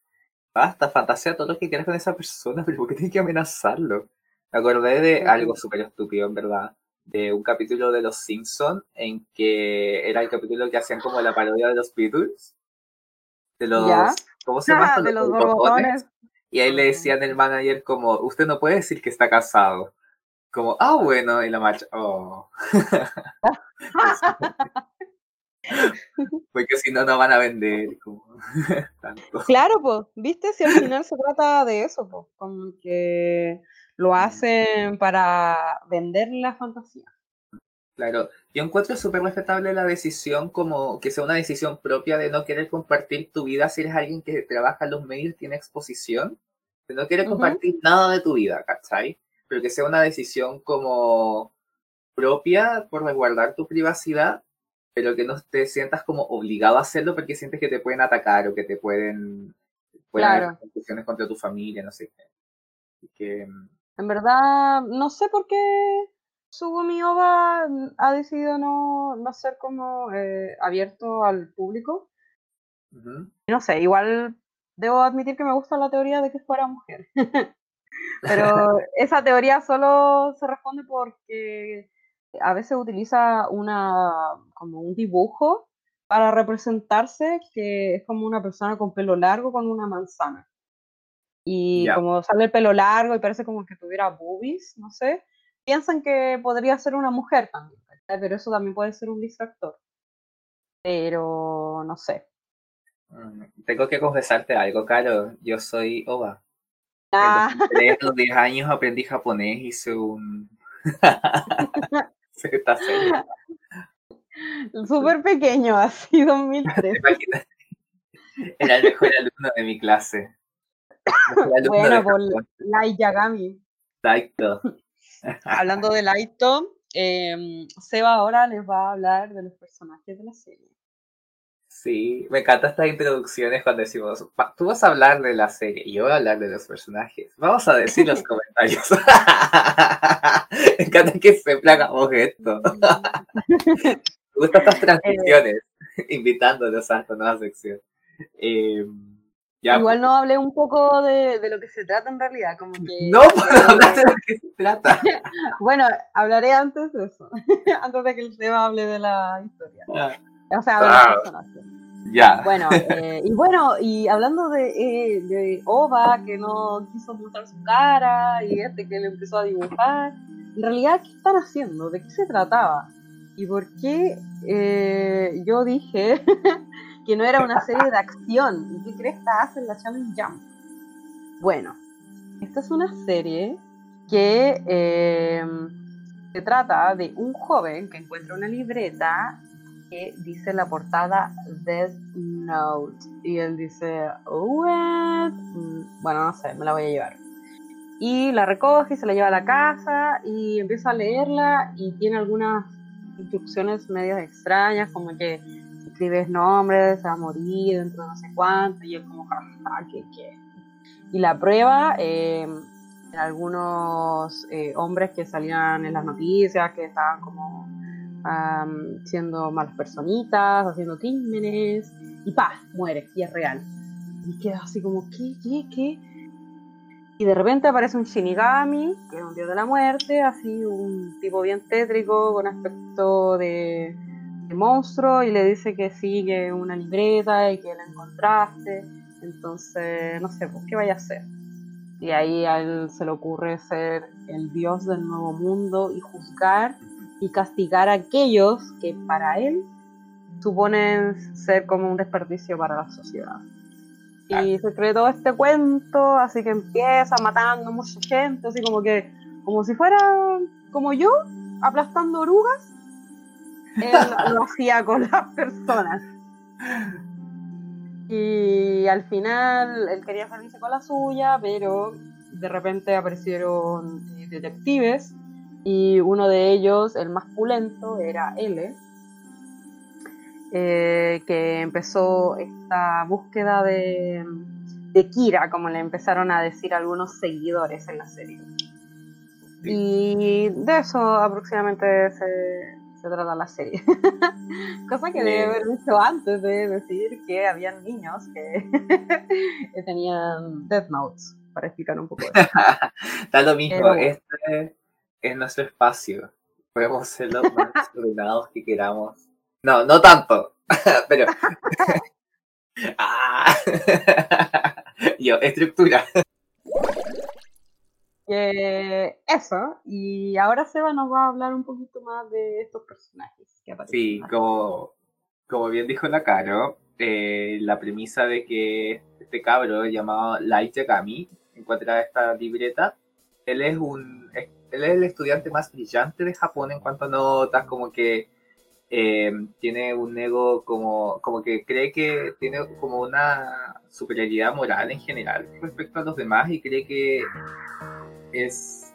Basta, fantasea todo lo que quieras con esa persona, pero ¿por qué tienes que amenazarlo? Me acordé de algo súper estúpido, en verdad. De un capítulo de Los Simpsons en que era el capítulo que hacían como la parodia de los Beatles. De los. ¿Cómo se llama? de los, borbotones. Y ahí le decían el manager como, usted no puede decir que está casado. Como, ah, bueno, y la marcha, oh. Porque si no, no van a vender. Como, Claro, pues, viste, si al final se trata de eso, pues, como que lo mm. hacen para vender la fantasía. Claro, yo encuentro súper respetable la decisión como que sea una decisión propia de no querer compartir tu vida si eres alguien que trabaja en los medios, tiene exposición, de no querer compartir nada de tu vida, ¿cachai? Pero que sea una decisión como propia por resguardar tu privacidad pero que no te sientas como obligado a hacerlo porque sientes que te pueden atacar o que te pueden, pueden claro. haber contra tu familia, no sé. Que, mm, en verdad, no sé por qué Sugumi Oba ha decidido no, no ser como eh, abierto al público. No sé, igual debo admitir que me gusta la teoría de que fuera mujer. Pero esa teoría solo se responde porque a veces utiliza una, como un dibujo para representarse que es como una persona con pelo largo con una manzana. Y como sale el pelo largo y parece como que tuviera boobies, no sé, piensan que podría ser una mujer también, pero eso también puede ser un distractor. Pero no sé. Mm, tengo que confesarte algo, Caro. Yo soy Oba. Ah. En los 10 años aprendí japonés, hice un... Está serio. Súper pequeño, así 2003. Era el mejor alumno de mi clase. Bueno, por Light Yagami. Exacto. Hablando de Laito, eh, Seba ahora les va a hablar de los personajes de la serie. Sí, me encantan estas introducciones cuando decimos, "Pa- tú vas a hablar de la serie y yo voy a hablar de los personajes. Vamos a decir los comentarios. me encanta que siempre hagamos esto. Me gustan estas transiciones, invitándonos a esta nueva sección. Eh, ya, Igual no hablé un poco de, de lo que se trata en realidad, como que... no puedo hablar de lo que se trata. Bueno, hablaré antes de eso, antes de que el Seba hable de la historia. O sea, de Ah. Ya. Bueno, eh, y bueno, y hablando de, eh, de Ova, que no quiso mostrar su cara, y este que le empezó a dibujar, en realidad, ¿qué están haciendo? ¿De qué se trataba? ¿Y por qué eh, yo dije que no era una serie de acción? ¿Y qué crees que hace en la Challenge Jump? Bueno, esta es una serie que eh, se trata de un joven que encuentra una libreta que dice la portada Death Note. Y él dice, "What?". Mm, Bueno, no sé, me la voy a llevar. Y la recoge y se la lleva a la casa y empieza a leerla y tiene algunas instrucciones medias extrañas, como que escribes nombres, se va a morir dentro de no sé cuánto, y él como, jaja, ¿qué, qué? Y la prueba, eh, algunos eh, hombres que salían en las noticias, que estaban como am, siendo malas personitas, haciendo crímenes, y pa, muere, y es real. Y queda así como, ¿qué, qué, qué? Y de repente aparece un Shinigami, que es un dios de la muerte, así un tipo bien tétrico, con aspecto de, monstruo, y le dice que sí, que una libreta y que la encontraste. Entonces, no sé, pues, ¿qué vaya a hacer? Y ahí a él se le ocurre ser el dios del nuevo mundo y juzgar y castigar a aquellos que para él suponen ser como un desperdicio para la sociedad. Y se cree todo este cuento, así que empieza matando mucha gente, así como que, como si fuera como yo, aplastando orugas, él lo hacía con las personas. Y al final él quería salirse con la suya, pero de repente aparecieron eh, detectives y uno de ellos, el más pulento, era L, eh, que empezó esta búsqueda de, de Kira, como le empezaron a decir algunos seguidores en la serie. Y de eso aproximadamente se, se trata la serie. Cosa que debe haber visto antes de decir que habían niños que, que tenían Death Notes, para explicar un poco eso. Está lo mismo, Pero- este es nuestro espacio. Podemos ser los más ordenados que queramos. No, no tanto, pero... Ah. Yo, estructura. Eh, eso, y ahora Seba nos va a hablar un poquito más de estos personajes que aparecen. Sí, como, como bien dijo la Caro, eh, la premisa de que este cabro llamado Light Yagami encuentra esta libreta, él es un él es el estudiante más brillante de Japón en cuanto a notas, como que eh, tiene un ego como, como que cree que tiene como una superioridad moral en general respecto a los demás y cree que es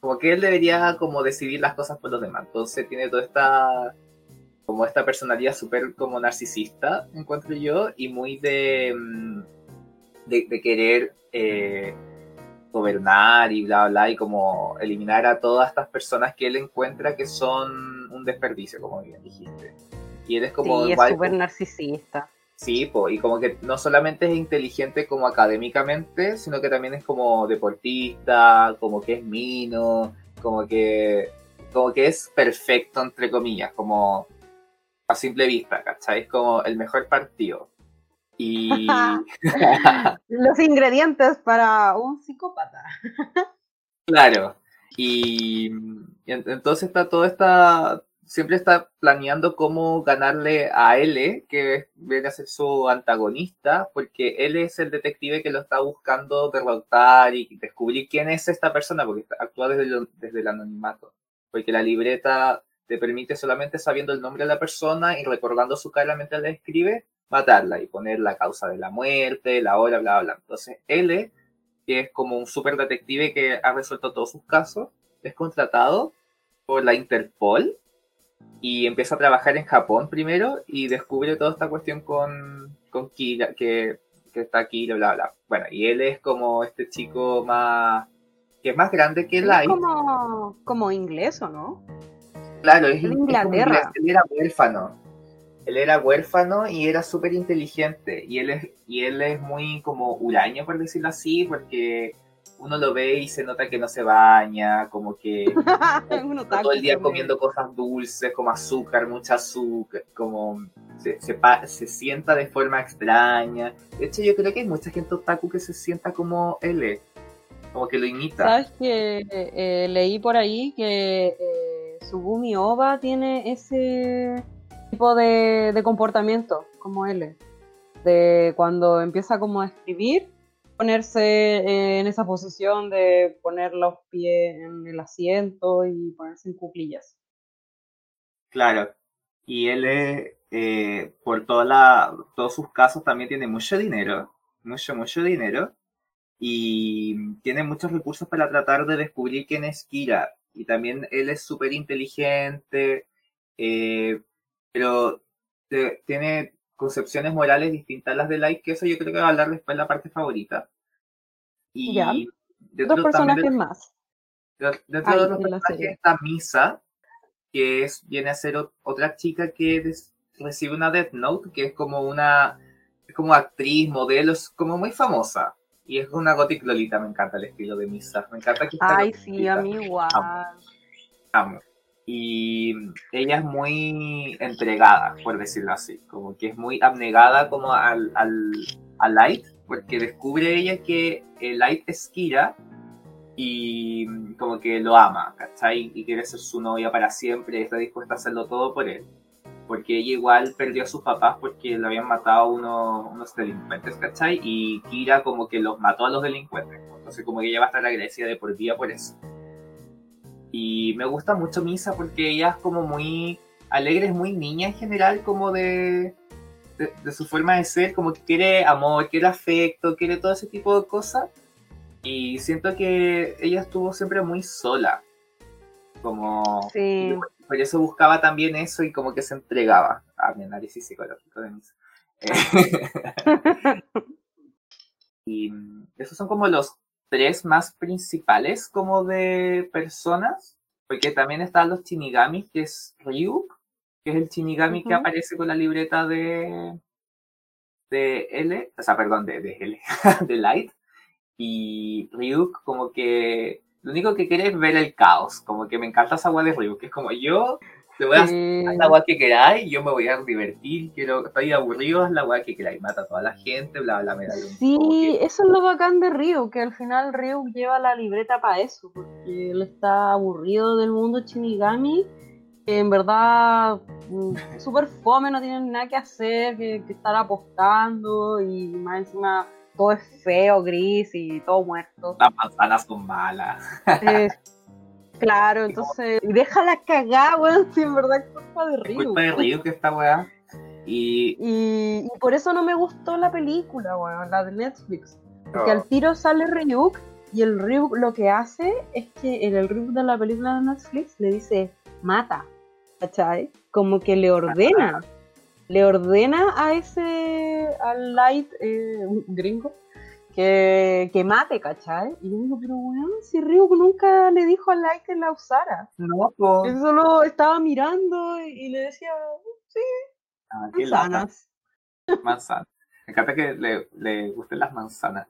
como que él debería como decidir las cosas por los demás. Entonces tiene toda esta como esta personalidad súper como narcisista, encuentro yo, y muy de, mm, de, querer eh, gobernar y bla, bla, y como eliminar a todas estas personas que él encuentra que son un desperdicio, como bien dijiste. Y él es como sí, es súper narcisista. Sí, po, y como que no solamente es inteligente como académicamente, sino que también es como deportista, como que es mino, como que, como que es perfecto, entre comillas, como a simple vista, ¿cachai? Es como el mejor partido. Y Los ingredientes para un psicópata. claro, y, y en- entonces está todo esta, siempre está planeando cómo ganarle a L, que viene a ser su antagonista, porque él es el detective que lo está buscando derrotar y descubrir quién es esta persona, porque actúa desde, lo- desde el anonimato. Porque la libreta te permite solamente sabiendo el nombre de la persona y recordando su cara mientras la escribe, matarla y poner la causa de la muerte, la hora, bla, bla, bla. Entonces, L, que es como un super detective que ha resuelto todos sus casos, es contratado por la Interpol y empieza a trabajar en Japón primero y descubre toda esta cuestión con, con Kira, que, que está aquí, bla, bla. Bueno, y él es como este chico más, que es más grande que Es Light. como, como inglés, ¿o no? Claro, es, Es es Inglaterra. inglés, Él era huérfano. Él era huérfano y era súper inteligente. Y él es, y él es muy como huraño, por decirlo así, porque uno lo ve y se nota que no se baña, como que todo el día comiendo cosas dulces, como azúcar, mucha azúcar, como se, se, se sienta de forma extraña. De hecho, yo creo que hay mucha gente otaku que se sienta como él, es, como que lo imita. ¿Sabes que eh, leí por ahí que eh, Sugumi Oba tiene ese tipo de, de comportamiento como él? De cuando empieza como a escribir, ponerse eh, en esa posición de poner los pies en el asiento y ponerse en cuclillas. Claro. Y él eh, por toda la, todos sus casos, también tiene mucho dinero, mucho, mucho dinero, y tiene muchos recursos para tratar de descubrir quién es Kira. Y también él es súper inteligente, eh, pero te- tiene concepciones morales distintas a las de Light, que eso yo creo que va a hablar después la parte favorita. Y Ya. dentro Dos también personajes más. de- Dentro de los personajes está Misa, que es, viene a ser ot- otra chica que des- recibe una Death Note, que es como una es como actriz, modelo, es como muy famosa. Y es una gothic lolita, me encanta el estilo de Misa. Me encanta que Ay, sí, a mí igual. amo. Y ella es muy entregada, por decirlo así. Como que es muy abnegada como al, al, a Light, porque descubre ella que Light es Kira y como que lo ama, ¿cachai? Y quiere ser su novia para siempre, está dispuesta a hacerlo todo por él. Porque ella igual perdió a sus papás porque le habían matado unos, unos delincuentes, ¿cachai? Y Kira como que los mató a los delincuentes. Entonces como que ella va a estar agradecida de por vida por eso. Y me gusta mucho Misa porque ella es como muy alegre, es muy niña en general, como de, de, de su forma de ser, como que quiere amor, quiere afecto, quiere todo ese tipo de cosas. Y siento que ella estuvo siempre muy sola. Como Sí. por eso buscaba también eso y como que se entregaba a mi análisis psicológico de Misa. Eh, y esos son como los tres más principales como de personas, porque también están los Shinigamis, que es Ryuk, que es el Shinigami que aparece con la libreta de de L, o sea, perdón, de, de L, de Light, y Ryuk como que lo único que quiere es ver el caos, como que me encanta esa agua de Ryuk, que es como yo te voy a hacer Sí. la agua que queráis, yo me voy a divertir, quiero, estoy aburrido, es la agua que queráis, mata a toda la gente, bla, bla, como Sí, que- eso es lo bacán de Ryu, que al final Ryu lleva la libreta para eso, porque él está aburrido del mundo Shinigami, que en verdad mm, súper fome, no tienen nada que hacer, que, que estar apostando y más encima todo es feo, gris y todo muerto. las manzanas son malas. Claro, entonces, y déjala cagar, weón, si en verdad es culpa de Es Ryu. culpa de Ryuk esta weá. Y Y, y por eso no me gustó la película, weón, la de Netflix. Porque Oh. al tiro sale Ryuk y el Ryuk lo que hace es que en el Ryuk de la película de Netflix le dice mata, ¿cachai? Como que le ordena, le ordena a ese, al Light eh, gringo que, que mate, ¿cachai? Y yo digo, pero weón, si Ryuk nunca le dijo al Light que la usara. no, po. Él solo estaba mirando y, y le decía, sí, Ah, manzanas. Manzana. Me encanta que le, le gusten las manzanas.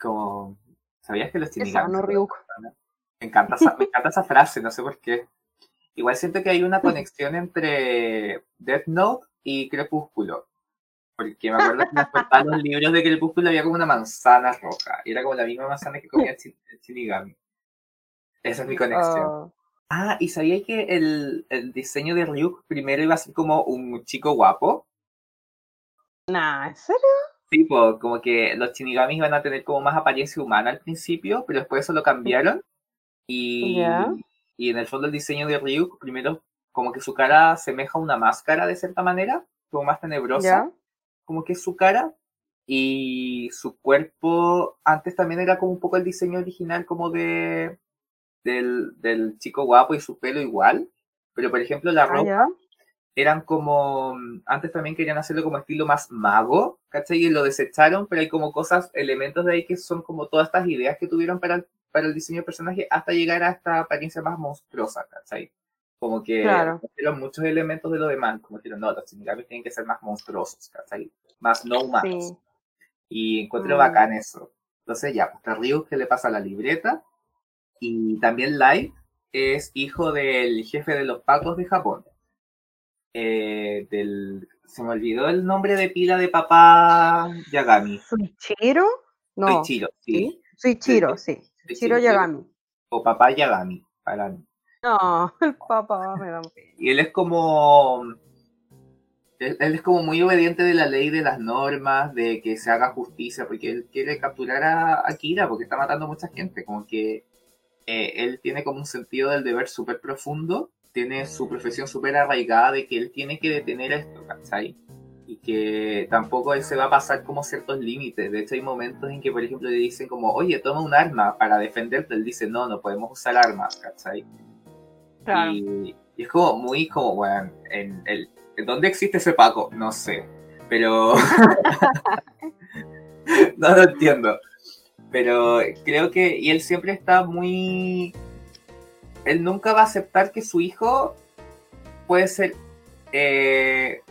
Como, ¿sabías que los Shinigami son Ryuk. manzanas? Me encanta, esa, me encanta esa frase, no sé por qué. Igual siento que hay una conexión entre Death Note y Crepúsculo. Porque me acuerdo que me contaban los libros de Crepúsculo había como una manzana roja. Y era como la misma manzana que comía el Shin- el Shinigami. Esa es mi conexión. Ah, Ah, ¿y sabía que el, el diseño de Ryuk primero iba a ser como un chico guapo? nah, ¿en serio? Tipo, como que los Shinigamis iban a tener como más apariencia humana al principio, pero después eso lo cambiaron. Y, Ya. y en el fondo el diseño de Ryuk, primero como que su cara semeja a una máscara de cierta manera, como más tenebrosa. Como que es su cara. Y su cuerpo, antes también era como un poco el diseño original como de del, del chico guapo y su pelo igual. Pero por ejemplo, la Ah, ya. eran como, antes también querían hacerlo como estilo más mago, ¿cachai? Y lo desecharon, pero hay como cosas, elementos de ahí que son como todas estas ideas que tuvieron para el, para el diseño del personaje hasta llegar a esta apariencia más monstruosa, ¿cachai? Como que Claro. muchos elementos de lo demás, como dijeron, no, los Shinigamis tienen que ser más monstruosos, ¿cachai? Más no humanos. Sí. Y encuentro Mm. bacán eso. Entonces ya, pues está Ryu que le pasa la libreta. Y también Light es hijo del jefe de los pacos de Japón. Eh, del, se me olvidó el nombre de pila de papá Yagami. ¿Suichiro? No. Soichiro, sí. ¿Sí? Suichiro, sí. Sí, Yagami. O papá Yagami, para mí. No, el papá me da pena. Y él es como. Él, él es como muy obediente de la ley, de las normas, de que se haga justicia, porque él quiere capturar a, a Kira porque está matando a mucha gente. Como que eh, él tiene como un sentido del deber súper profundo, tiene su profesión súper arraigada de que él tiene que detener esto, ¿cachai? Y que tampoco él se va a pasar como ciertos límites. De hecho, hay momentos en que, por ejemplo, le dicen como, oye, toma un arma para defenderte. Él dice, no, no podemos usar armas, ¿cachai? Claro. Y, y es como muy como, bueno, en el, ¿en ¿dónde existe ese Paco? No sé, pero no lo entiendo. Pero creo que, y él siempre está muy, él nunca va a aceptar que su hijo puede ser eh,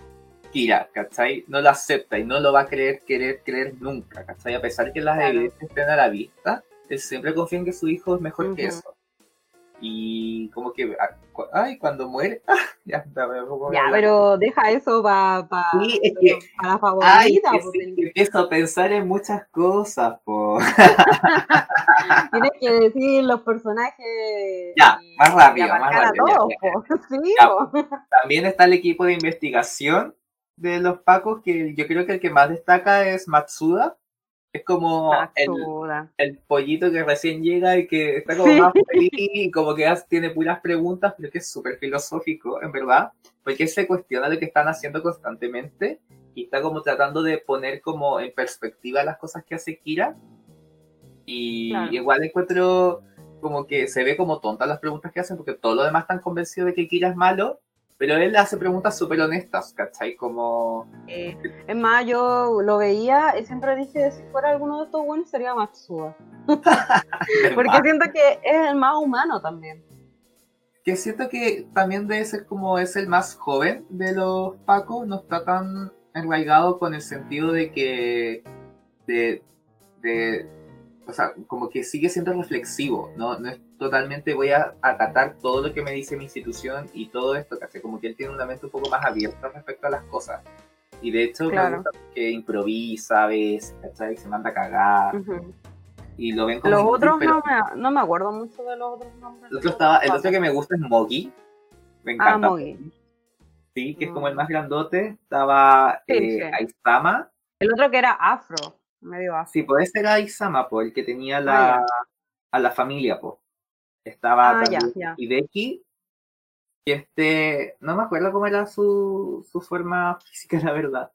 Kira, ¿cachai? No lo acepta y no lo va a querer, querer, creer nunca, ¿cachai? A pesar que las Claro. evidencias estén a la vista, él siempre confía en que su hijo es mejor que eso. Y como que, ah, ay, cuando muere, ah, ya, ya, pero deja eso para pa, Sí, es que- para la Ay, favorita. que pues, sí, que empiezo a pensar en muchas cosas, po. Tienes que decir los personajes. Ya, y- más rápido, y más abarcar a rápido, ya, todos, ya. Sí. También está el equipo de investigación de los Pacos, que yo creo que el que más destaca es Matsuda. Es como el, el pollito que recién llega y que está como Sí. más feliz y como que tiene puras preguntas, pero que es súper filosófico, en verdad, porque se cuestiona lo que están haciendo constantemente y está como tratando de poner como en perspectiva las cosas que hace Kira. Y Claro. igual encuentro como que se ve como tontas las preguntas que hacen, porque todos los demás están convencidos de que Kira es malo, pero él hace preguntas súper honestas, ¿cachai? Como... Eh, es más, yo lo veía y siempre dije, si fuera alguno de estos buenos sería Matsuda. Porque siento que es el más humano también. que siento que también debe ser como es el más joven de los Pacos, no está tan arraigado con el sentido de que de, de o sea, como que sigue siendo reflexivo, ¿no? No es totalmente voy a acatar todo lo que me dice mi institución y todo esto, ¿cachai? Como que él tiene una mente un poco más abierta respecto a las cosas. Y de hecho, me Claro. gusta que improvisa, ¿ves? ¿cachai? Se manda a cagar. Y lo ven como Los otros pero no me, no me acuerdo mucho de los otros nombres. el otro, estaba, el otro que me gusta es Mogi. Me Ah, encanta. Mogi. Sí, que es como el Mm. más grandote. Estaba Sí, eh, sí. Aizama. El otro que era afro, medio. Sí, ese era Aizama, pues, el que tenía la, Ah, a la familia, pues. Estaba Ah, ya, también ya. Hideki, que este, no me acuerdo cómo era su, su forma física, la verdad.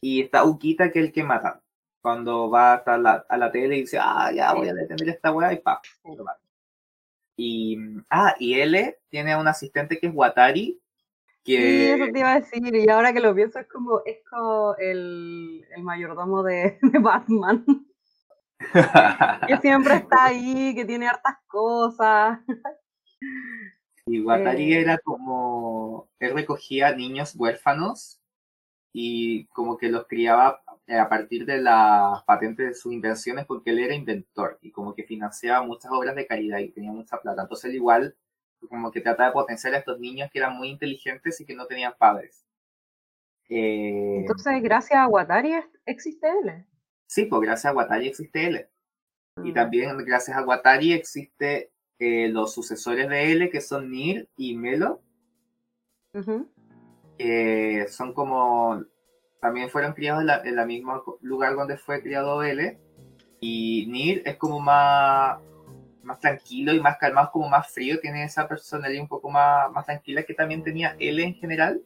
Y está Ukita, que es el que mata. Cuando va hasta la, a la tele y dice, ah, ya voy a detener esta weá y pa, lo mata. Y, ah, y L tiene un asistente que es Watari, Sí, eso te iba a decir, y ahora que lo pienso es como, es como el, el mayordomo de, de Batman, que siempre está ahí, que tiene hartas cosas. Y Watari Eh. era como, él recogía niños huérfanos y como que los criaba a partir de las patentes de sus invenciones porque él era inventor y como que financiaba muchas obras de caridad y tenía mucha plata. Entonces él igual como que trataba de potenciar a estos niños que eran muy inteligentes y que no tenían padres. Eh, Entonces, gracias a Watari existe él. sí, pues gracias a Watari existe él. Y Mm. también gracias a Watari existe eh, los sucesores de él que son Nir y Melo. Que son como también fueron criados en la, en la misma co- lugar donde fue criado L y Nir es como más más tranquilo y más calmado, como más frío, tiene esa personalidad un poco más, más tranquila que también tenía L en general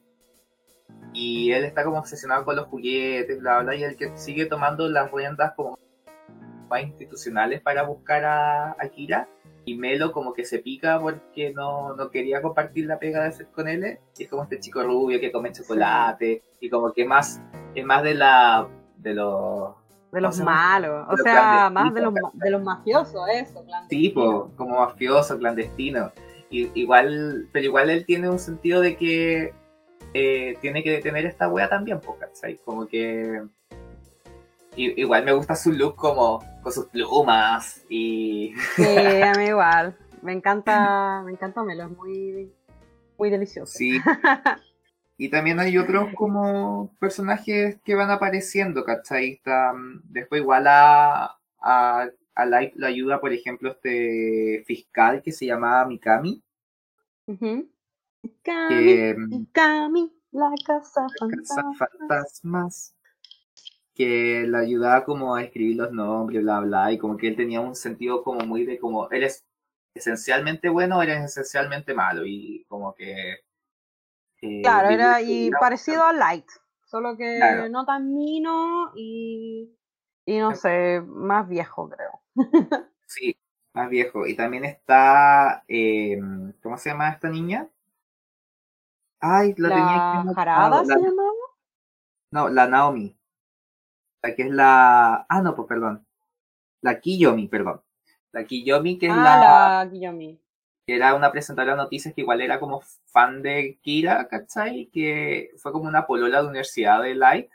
y él está como obsesionado con los juguetes, bla bla, y el que sigue tomando las riendas como más institucionales para buscar a, a Kira y Melo como que se pica porque no, no quería compartir la pega de ser con él. Y es como este chico rubio que come chocolate y como que más es más de la de los De los O sea, malos, o sea, más de los, de los mafiosos, eso, tipo, como mafioso, clandestino. Y, igual, pero igual él tiene un sentido de que eh, tiene que detener esta wea también, ¿cachai? Como que igual me gusta su look como con sus plumas y Sí, a mí igual. Me encanta, me encanta Melo, es muy, muy delicioso. Sí. Y también hay otros como personajes que van apareciendo, ¿cachai? Está, mm, después igual a, a, a Light le ayuda, por ejemplo, este fiscal que se llamaba Mikami, que mm, Cami, la casa Casa fantasma. fantasmas, que le ayudaba como a escribir los nombres, bla, bla, y como que él tenía un sentido como muy de como, eres esencialmente bueno, eres esencialmente malo, y como que... eh, Claro, era y parecido a Light, solo que Claro. no tan mino y, y no sé, más viejo creo. Sí, más viejo. Y también está, eh, ¿cómo se llama esta niña? Ay, la tenía La aquí Jarada se la- llamaba. No, la Naomi. La que es la... Ah, no, pues perdón. La Kiyomi, perdón. La Kiyomi, que es la... Ah, la Kiyomi. Era una presentadora de noticias que igual era como fan de Kira, ¿cachai? Que fue como una polola de universidad de Light.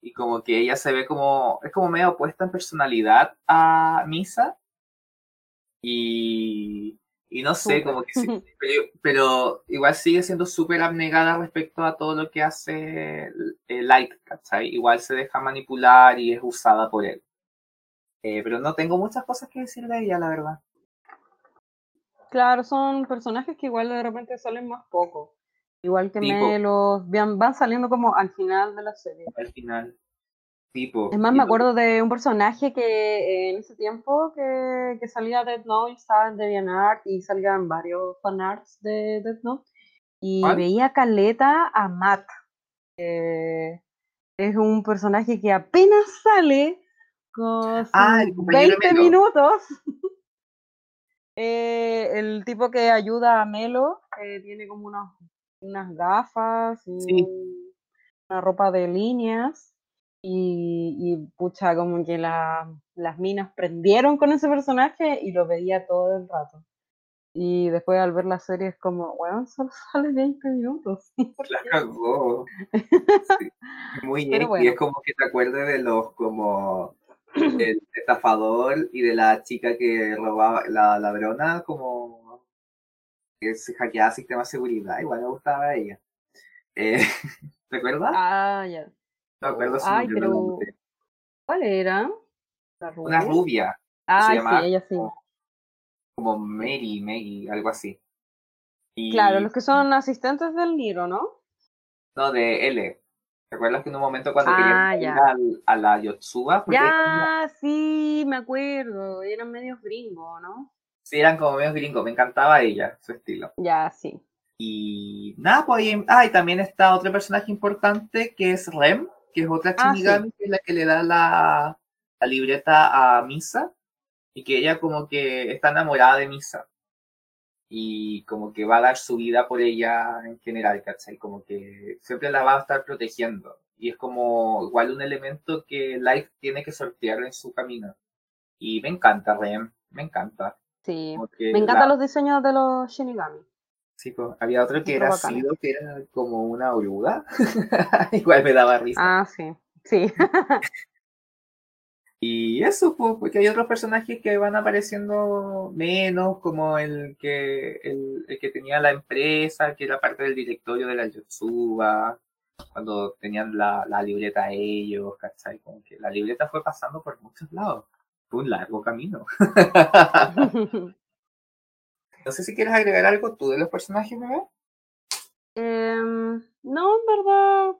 Y como que ella se ve como... Es como medio opuesta en personalidad a Misa. Y... Y no sé, como que sí, pero, pero igual sigue siendo súper abnegada respecto a todo lo que hace eh, Light, ¿cachai? Igual se deja manipular y es usada por él. Eh, pero no tengo muchas cosas que decir de ella, la verdad. Claro, son personajes que igual de repente salen más poco. Igual que Tipo. Melos, van, van saliendo como al final de la serie. Al final. Tipo. Es más, me acuerdo de un personaje que eh, en ese tiempo que, que salía Death Note, estaba en DeviantArt y salía en varios fanarts de Death Note. Y ¿Cuál? veía caleta a Matt. es un personaje que apenas sale con Ah, el compañero 20 Melo. minutos. Eh, el tipo que ayuda a Melo eh, tiene como unos, unas gafas y Sí. una ropa de líneas. Y, y pucha, como que la- las minas prendieron con ese personaje y lo veía todo el rato. Y después al ver la serie es como, bueno, solo sale 20 minutos. ¿Por La cagó. Sí. Muy bien. bueno. Y es como que te acuerdas de los como el estafador y de la chica que robaba la ladrona como que se hackeaba sistemas de seguridad. Igual me gustaba ella. Eh, ¿Te acuerdas? Ah, ya. No acuerdo Ay, pero-. ¿Cuál era? ¿La Una rubia? Ah, sí, ella sí. como- Como Mary, Maggie, algo así. Y- Claro, los que son asistentes del Niro, ¿no? No, de L. ¿Te acuerdas que en un momento cuando Ah, querían ir al- a la Yotsuba? Ya, sí, me acuerdo. Eran medios gringos, ¿no? sí, eran como medios gringos, me encantaba ella, su estilo. Ya, sí. Y nada, pues ahí, ah, y también está otro personaje importante que es Rem, que es otra Ah, sí. Shinigami, que es la que le da la, la libreta a Misa, y que ella como que está enamorada de Misa. Y como que va a dar su vida por ella en general, ¿cachai? Como que siempre la va a estar protegiendo. Y es como igual un elemento que Life tiene que sortear en su camino. Y me encanta Rem, me encanta. Sí. Me encantan la- los diseños de los Shinigami. Sí, pues, había otro que era. Sido, que era como una oruga. Igual me daba risa. Ah, sí. Sí. Y eso, pues, porque hay otros personajes que van apareciendo menos, como el que, el, el que tenía la empresa, que era parte del directorio de la Yotsuba, cuando tenían la, la libreta ellos, ¿cachai? Como que la libreta fue pasando por muchos lados. Fue un largo camino. No sé si quieres agregar algo tú de los personajes, bebé. Em, no, en verdad.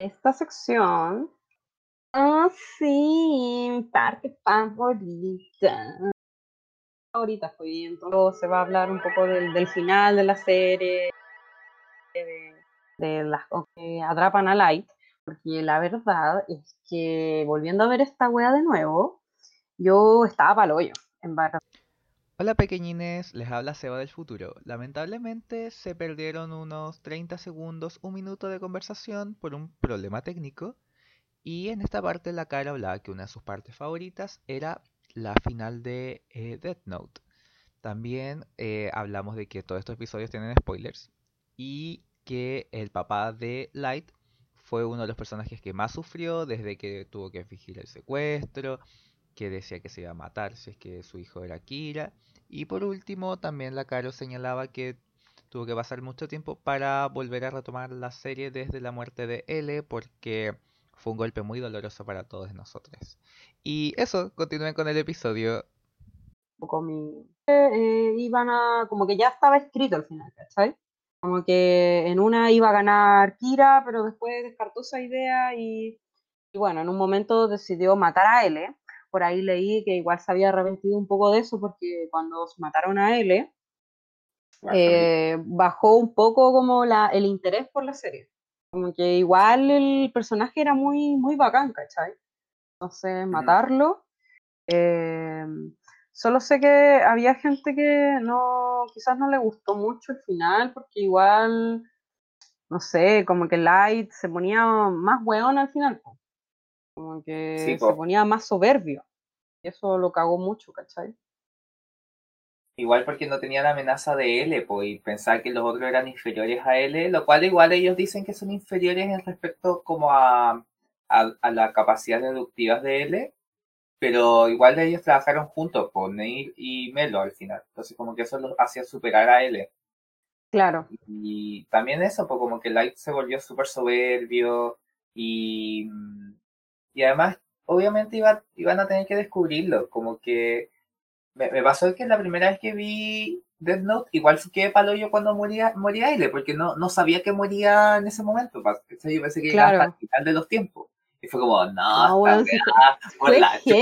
Esta sección. Ah, sí, mi parte favorita. Ahorita fue, entonces se va a hablar un poco del, final de la serie, de, de las que atrapan a Light, porque la verdad es que volviendo a ver esta wea de nuevo, yo estaba para el hoyo, en barra. Hola pequeñines, les habla Seba del futuro. Lamentablemente se perdieron unos 30 segundos, un minuto de conversación por un problema técnico. Y en esta parte la cara hablaba que una de sus partes favoritas era la final de eh, Death Note. También eh, hablamos de que todos estos episodios tienen spoilers y que el papá de Light fue uno de los personajes que más sufrió desde que tuvo que fingir el secuestro, que decía que se iba a matar si es que su hijo era Kira. Y por último, también la Caro señalaba que tuvo que pasar mucho tiempo para volver a retomar la serie desde la muerte de L, porque fue un golpe muy doloroso para todos nosotros. Y eso, continúen con el episodio. Con mi... Eh, iban a... como que ya estaba escrito al final, ¿cachai? Como que en una iba a ganar Kira, pero después descartó esa idea y, y bueno, en un momento decidió matar a L. Por ahí leí que igual se había arrepentido un poco de eso porque cuando mataron a L, eh, bajó un poco como la, el interés por la serie. Como que igual el personaje era muy, muy bacán, ¿cachai? Entonces, matarlo. Eh, solo sé que había gente que no, quizás no le gustó mucho el final, porque igual, no sé, como que Light se ponía más weón al final. Como que se ponía más soberbio. Y eso lo cagó mucho, ¿cachai? Igual porque no tenía la amenaza de L, pues, y pensar que los otros eran inferiores a L, lo cual igual ellos dicen que son inferiores en respecto como a, a, la capacidad deductiva de L, pero igual ellos trabajaron juntos, con Neil y Melo al final. Entonces como que eso los hacía superar a L. Claro. Y también eso, pues como que Light se volvió súper soberbio y, y además obviamente iba, iban a tener que descubrirlo, como que me, pasó que la primera vez que vi Death Note, igual quedé palo yo cuando moría, moría Aile, porque no, no sabía que moría en ese momento. Yo pensé que claro. era hasta el final de los tiempos. Y fue como, no, no bueno, la yo,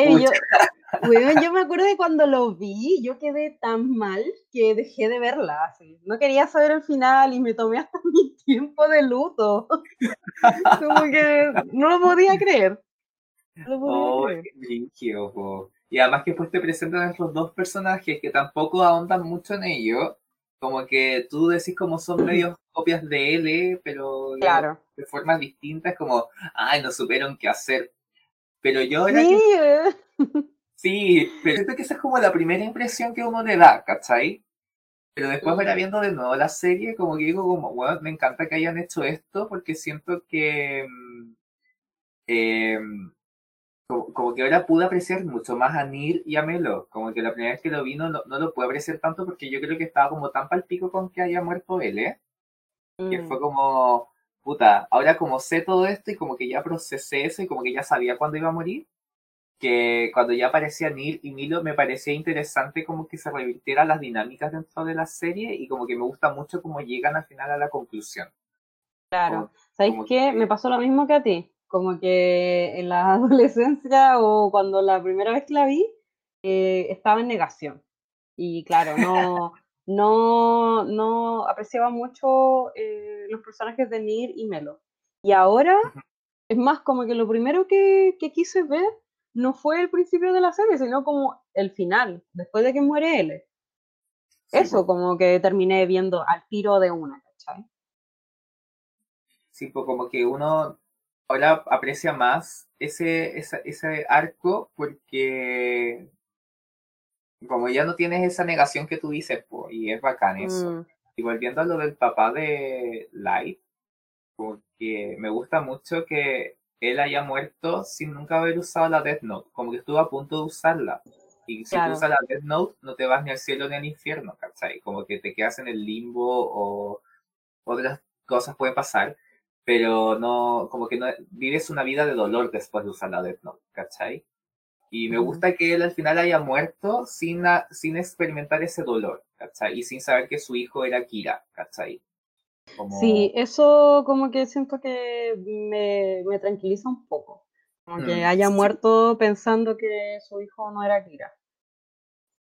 bueno, yo me acuerdo de cuando lo vi, yo quedé tan mal que dejé de verla. Así. No quería saber el final y me tomé hasta mi tiempo de luto. como que no lo podía creer. No lo podía oh, creer. Qué y además que después te presentan estos dos personajes que tampoco ahondan mucho en ello. Como que tú decís como son medios copias de L, pero claro. de formas distintas, como, ay, no supieron qué hacer. Pero yo era sí, que... sí, pero siento que esa es como la primera impresión que uno le da, ¿cachai? Pero después la viendo de nuevo la serie, como que digo, como, bueno, me encanta que hayan hecho esto, porque siento que eh, como, que ahora pude apreciar mucho más a Neil y a Melo. Como que la primera vez que lo vi no, no, lo pude apreciar tanto porque yo creo que estaba como tan palpico con que haya muerto él, ¿eh? Que fue como, puta, ahora como sé todo esto y como que ya procesé eso y como que ya sabía cuándo iba a morir, que cuando ya aparecía Neil y Milo me parecía interesante como que se revirtieran las dinámicas dentro de la serie y como que me gusta mucho cómo llegan al final a la conclusión. Claro, ¿sabéis qué? Me pasó lo mismo que a ti como que en la adolescencia o cuando la primera vez que la vi, eh, estaba en negación. Y claro, no, no, no apreciaba mucho eh, los personajes de Nir y Melo. Y ahora, es más, como que lo primero que, que, quise ver no fue el principio de la serie, sino como el final, después de que muere él. Eso, como que terminé viendo al tiro de una, ¿cachai? Sí, pues como que uno ahora aprecia más ese, ese arco porque como ya no tienes esa negación que tú dices, y es bacán eso. Mm. Y volviendo a lo del papá de Light, porque me gusta mucho que él haya muerto sin nunca haber usado la Death Note, como que estuvo a punto de usarla. Y si tú usas la Death Note, no te vas ni al cielo ni al infierno, ¿cachai? Como que te quedas en el limbo o otras cosas pueden pasar pero no, como que no, vives una vida de dolor después de usar la Death Note, ¿cachai? Y me gusta que él al final haya muerto sin, sin experimentar ese dolor, ¿cachai? Y sin saber que su hijo era Kira, ¿cachai? Sí, eso como que siento que me, me tranquiliza un poco. Como que mm, haya muerto pensando que su hijo no era Kira.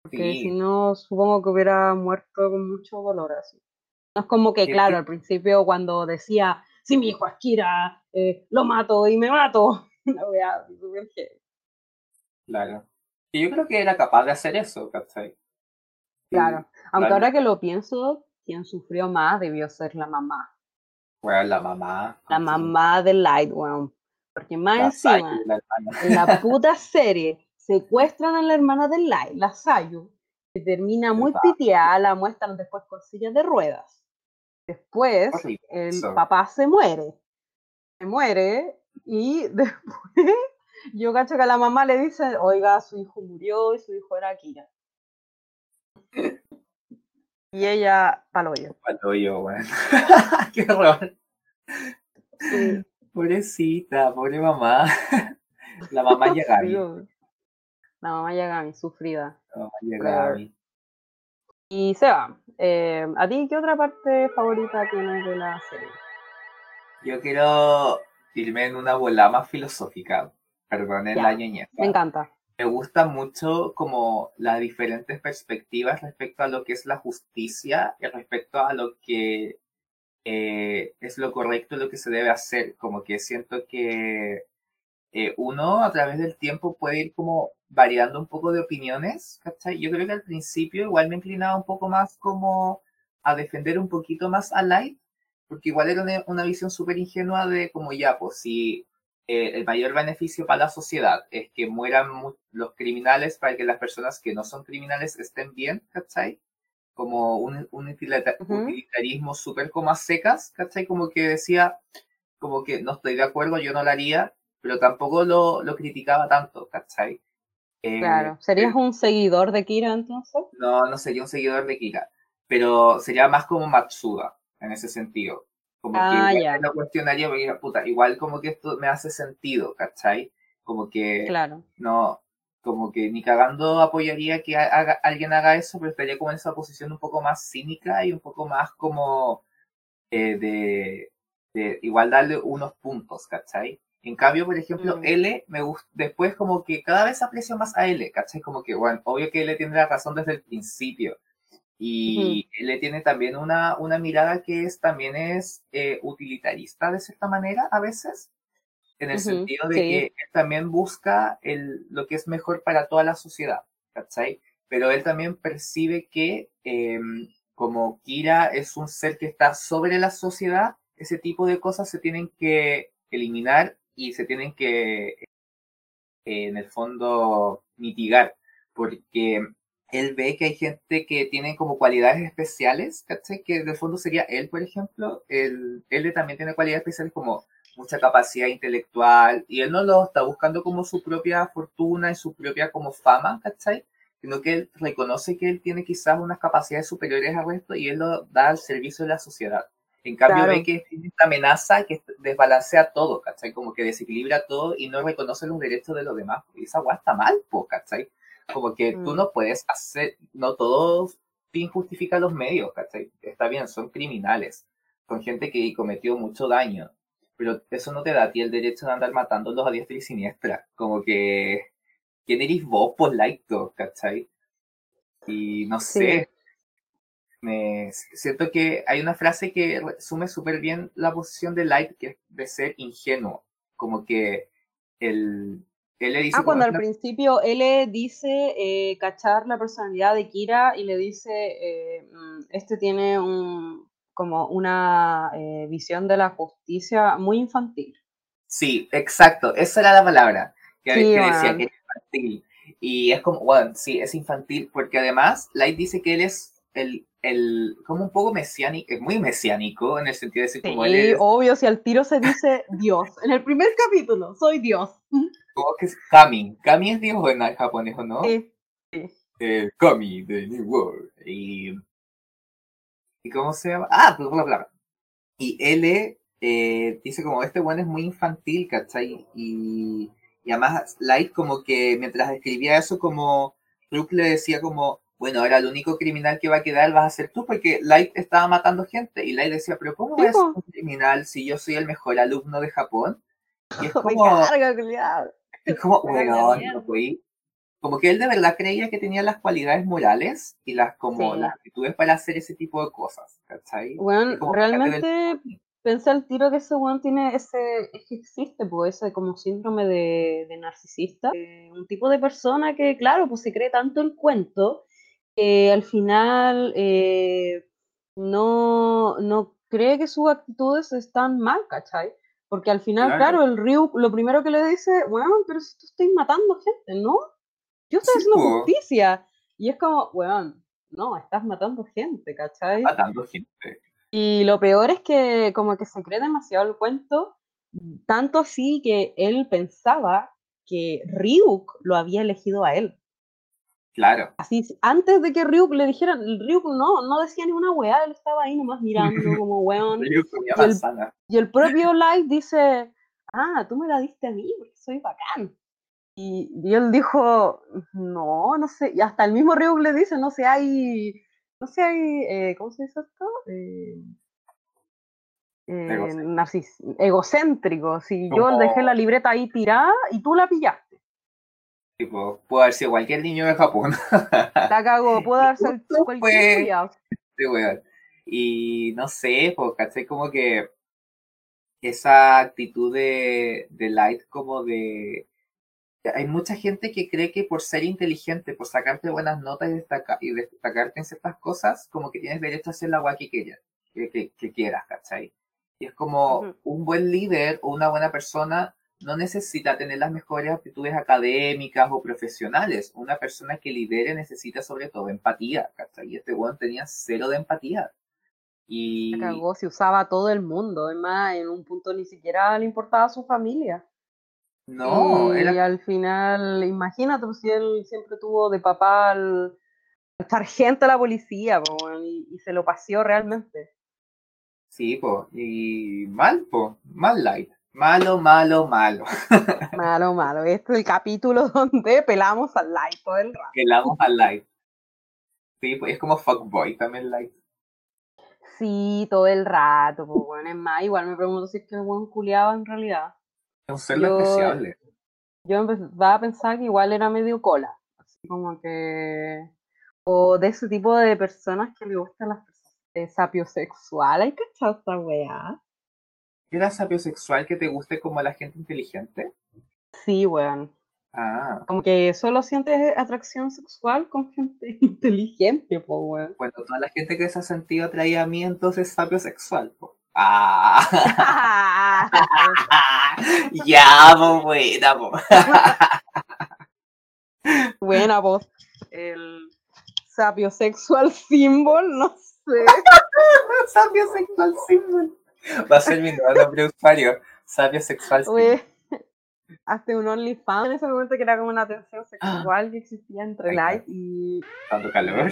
Porque si no, supongo que hubiera muerto con mucho dolor así. No es como que, claro, al principio cuando decía, si mi hijo Akira, eh, lo mato y me mato. Una Claro. Y yo creo que era capaz de hacer eso, ¿cachai? Claro. Aunque claro. ahora que lo pienso, quien sufrió más debió ser la mamá. Bueno, la mamá. La mamá de Light, weón. Porque más La encima, Sayu, la hermana. en la puta serie, secuestran a la hermana de Light, la Sayu, que termina muy piteada, la muestran después con sillas de ruedas. Después, el papá se muere. Se muere y después yo cacho que a la mamá le dice, oiga, su hijo murió y su hijo era Akira. Y ella, palo yo. Faltó yo, weón. Qué horror. Sí, Pobrecita, pobre mamá. La mamá weón. La mamá llega sufrida. La mamá llega Y Seba, eh, ¿a ti qué otra parte favorita tienes de la serie? Yo quiero irme en una bola más filosófica. Perdonen Ya, la ñeñez. Me encanta. Me gusta mucho como las diferentes perspectivas respecto a lo que es la justicia y respecto a lo que eh, es lo correcto, lo que se debe hacer. Como que siento que eh, uno a través del tiempo puede ir como variando un poco de opiniones, ¿cachai? Yo creo que al principio igual me inclinaba un poco más como a defender un poquito más a Light, porque igual era una, una visión súper ingenua de como ya, pues si eh, el mayor beneficio para la sociedad es que mueran mu- los criminales para que las personas que no son criminales estén bien, ¿cachai? Como un, un utilita- Ujú. utilitarismo súper como a secas, ¿cachai? Como que decía, como que no estoy de acuerdo, yo no lo haría, pero tampoco lo, lo criticaba tanto, ¿cachai? Eh, Claro. ¿Serías un seguidor de Kira entonces? no, no sería un seguidor de Kira, pero sería más como Matsuda en ese sentido. Como Ah, que igual lo cuestionaría porque, puta, igual como que esto me hace sentido, ¿cachai? Como que Claro. no, como que ni cagando apoyaría que haga- alguien haga eso, pero estaría como en esa posición un poco más cínica y un poco más como eh, de, de igual darle unos puntos, ¿cachai? En cambio, por ejemplo, Mm. L, me gusta, después como que cada vez aprecio más a L, ¿cachai? Como que, bueno, obvio que L tiene la razón desde el principio. Y L tiene también una, una mirada que es, también es eh, utilitarista de cierta manera a veces, en el sentido de sí. que él también busca el, lo que es mejor para toda la sociedad, ¿cachai? Pero él también percibe que em, como Kira es un ser que está sobre la sociedad, ese tipo de cosas se tienen que eliminar y se tienen que, eh, en el fondo, mitigar, porque él ve que hay gente que tiene como cualidades especiales, ¿cachai? Que el fondo sería él, por ejemplo, él, él también tiene cualidades especiales como mucha capacidad intelectual, y él no lo está buscando como su propia fortuna y su propia como fama, ¿cachai? Sino que él reconoce que él tiene quizás unas capacidades superiores al resto y él lo da al servicio de la sociedad. En cambio, Claro. ve que tiene esta amenaza que desbalancea todo, ¿cachai? Como que desequilibra todo y no reconoce los derechos de los demás. Y esa weá está mal, po, ¿cachai? Como que tú Mm. no puedes hacer, no todo fin justifica los medios, ¿cachai? Está bien, son criminales, son gente que cometió mucho daño, pero eso no te da a ti el derecho de andar matándolos a diestra y siniestra. Como que, ¿quién eres vos por laico, cachai? Y no Sí. Me siento que hay una frase que resume súper bien la posición de Light, que es de ser ingenuo. Como que el, él le dice Ah, cuando "Es al principio él le dice eh, cachar la personalidad de Kira y le dice, eh, mm, este tiene un, como una eh, visión de la justicia muy infantil. Sí, exacto, esa era la palabra que, Sí, que decía que es infantil. Y es como, bueno, sí, es infantil, porque además Light dice que él es el, el como un poco mesiánico, es muy mesiánico en el sentido de decir como él Sí, es, obvio, si al tiro se dice Dios. En el primer capítulo, soy Dios. como que es Kami. Kami es Dios en japonés, ¿o no? Sí. eh, Kami de New World. Y, ¿y cómo se llama? Ah, bla, bla, bla. Y L eh, dice como este bueno es muy infantil, ¿cachai? Y, y además Light como que mientras escribía eso como Rook le decía como, bueno, ahora el único criminal que va a quedar vas a ser tú porque Light estaba matando gente. Y Light decía, pero ¿cómo voy a ser un criminal si yo soy el mejor alumno de Japón? Y es como, carga, es como, mierda. no, güey. Como que él de verdad creía que tenía las cualidades morales y las como Sí. las actitudes para hacer ese tipo de cosas, ¿cachai? Bueno, como, realmente pensé al tiro que ese weón tiene ese, es que existe, pues, ese como síndrome de, de narcisista. Eh, un tipo de persona que, claro, pues se cree tanto el cuento que al final eh, no, no cree que sus actitudes están mal, ¿cachai? Porque al final, Claro. claro, el Ryu lo primero que le dice, weón, pero si tú estás matando gente, ¿no? Yo estoy Sí, haciendo po. justicia. Y es como, weón, no, estás matando gente, ¿cachai? Matando gente. Y lo peor es que como que se cree demasiado el cuento, tanto así que él pensaba que Ryuk lo había elegido a él. Claro. Así, antes de que Ryuk le dijeran, Ryuk no, no decía ni una weá, él estaba ahí nomás mirando como weón. Comía Y el-. Y el propio Light dice, ah, tú me la diste a mí porque soy bacán. Y, y él dijo, no, no sé, y hasta el mismo Ryuk le dice, no sé, hay, no sé, hay, eh, ¿cómo se dice esto? Eh, eh, Egocéntrico. narcis- egocéntrico, si yo dejé la libreta ahí tirada y tú la pillaste. Tipo, puede haber sido cualquier niño de Japón. La cagó, puede haber sido cualquier. Sí, weón. Y no sé, pues, ¿cachai? Como que esa actitud de, de Light como de... Hay mucha gente que cree que por ser inteligente, por sacarte buenas notas y, destaca- y destacarte en ciertas cosas, como que tienes derecho a hacer la guay que quieras, que, que- que quieras, ¿cachai? Y es como Ujú. un buen líder o una buena persona no necesita tener las mejores aptitudes académicas o profesionales. Una persona que lidere necesita sobre todo empatía. Y este weón tenía cero de empatía. Y La cagó, se usaba a todo el mundo, además en un punto ni siquiera le importaba a su familia. no, y era al final, imagínate, pues, si él siempre tuvo de papá al, al sargento de la policía, po, y, y se lo paseó realmente. Sí, po, y mal, po, mal light. Malo, malo, malo. Malo, malo. Este es el capítulo donde pelamos al light todo el rato. Que la vamos al light. Sí, pues es como fuckboy también light. Sí, todo el rato, pues bueno, es más, igual me pregunto si es que el buen culiaba en realidad. Es un ser Yo- despreciable. Yo empezaba a pensar que igual era medio cola, así como que... O de ese tipo de personas que le gustan las eh, sapiosexuales, ¿hay cachado esta weá? ¿Era sapiosexual que te guste como la gente inteligente? Sí, weón. Ah, Como que solo sientes atracción sexual con gente inteligente, po, weón. bueno, toda la gente que se ha sentido atraída a mí entonces es sapiosexual, po. Ah, ya, po, buena, po. Buena voz. El sapiosexual symbol, no sé. Sapiosexual symbol. Va a ser mi nuevo nombre de usuario. Sapiosexual symbol. Oye, hasta un OnlyFans en ese momento que era como una tensión sexual que existía entre Ay, Light y. Dando calor.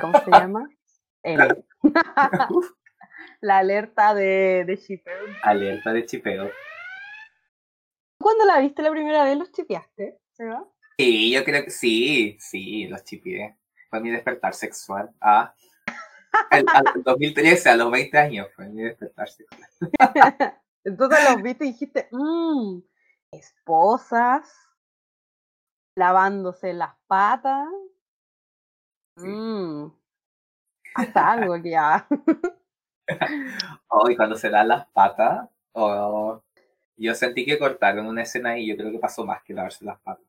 ¿Cómo se llama? L. La alerta de, de shipper. Alerta de chipeo. ¿Cuándo la viste la primera vez los chipeaste? ¿Se va? Sí, yo creo que sí, sí, los chipié. Fue mi despertar sexual. Ah. Al 2013, a los 20 años, fue mi despertar sexual. Entonces los viste y dijiste, mmm, esposas, lavándose las patas. Sí. Mmm, hasta algo ya. Oh, y cuando se dan las patas, oh, yo sentí que cortaron una escena y yo creo que pasó más que lavarse las patas.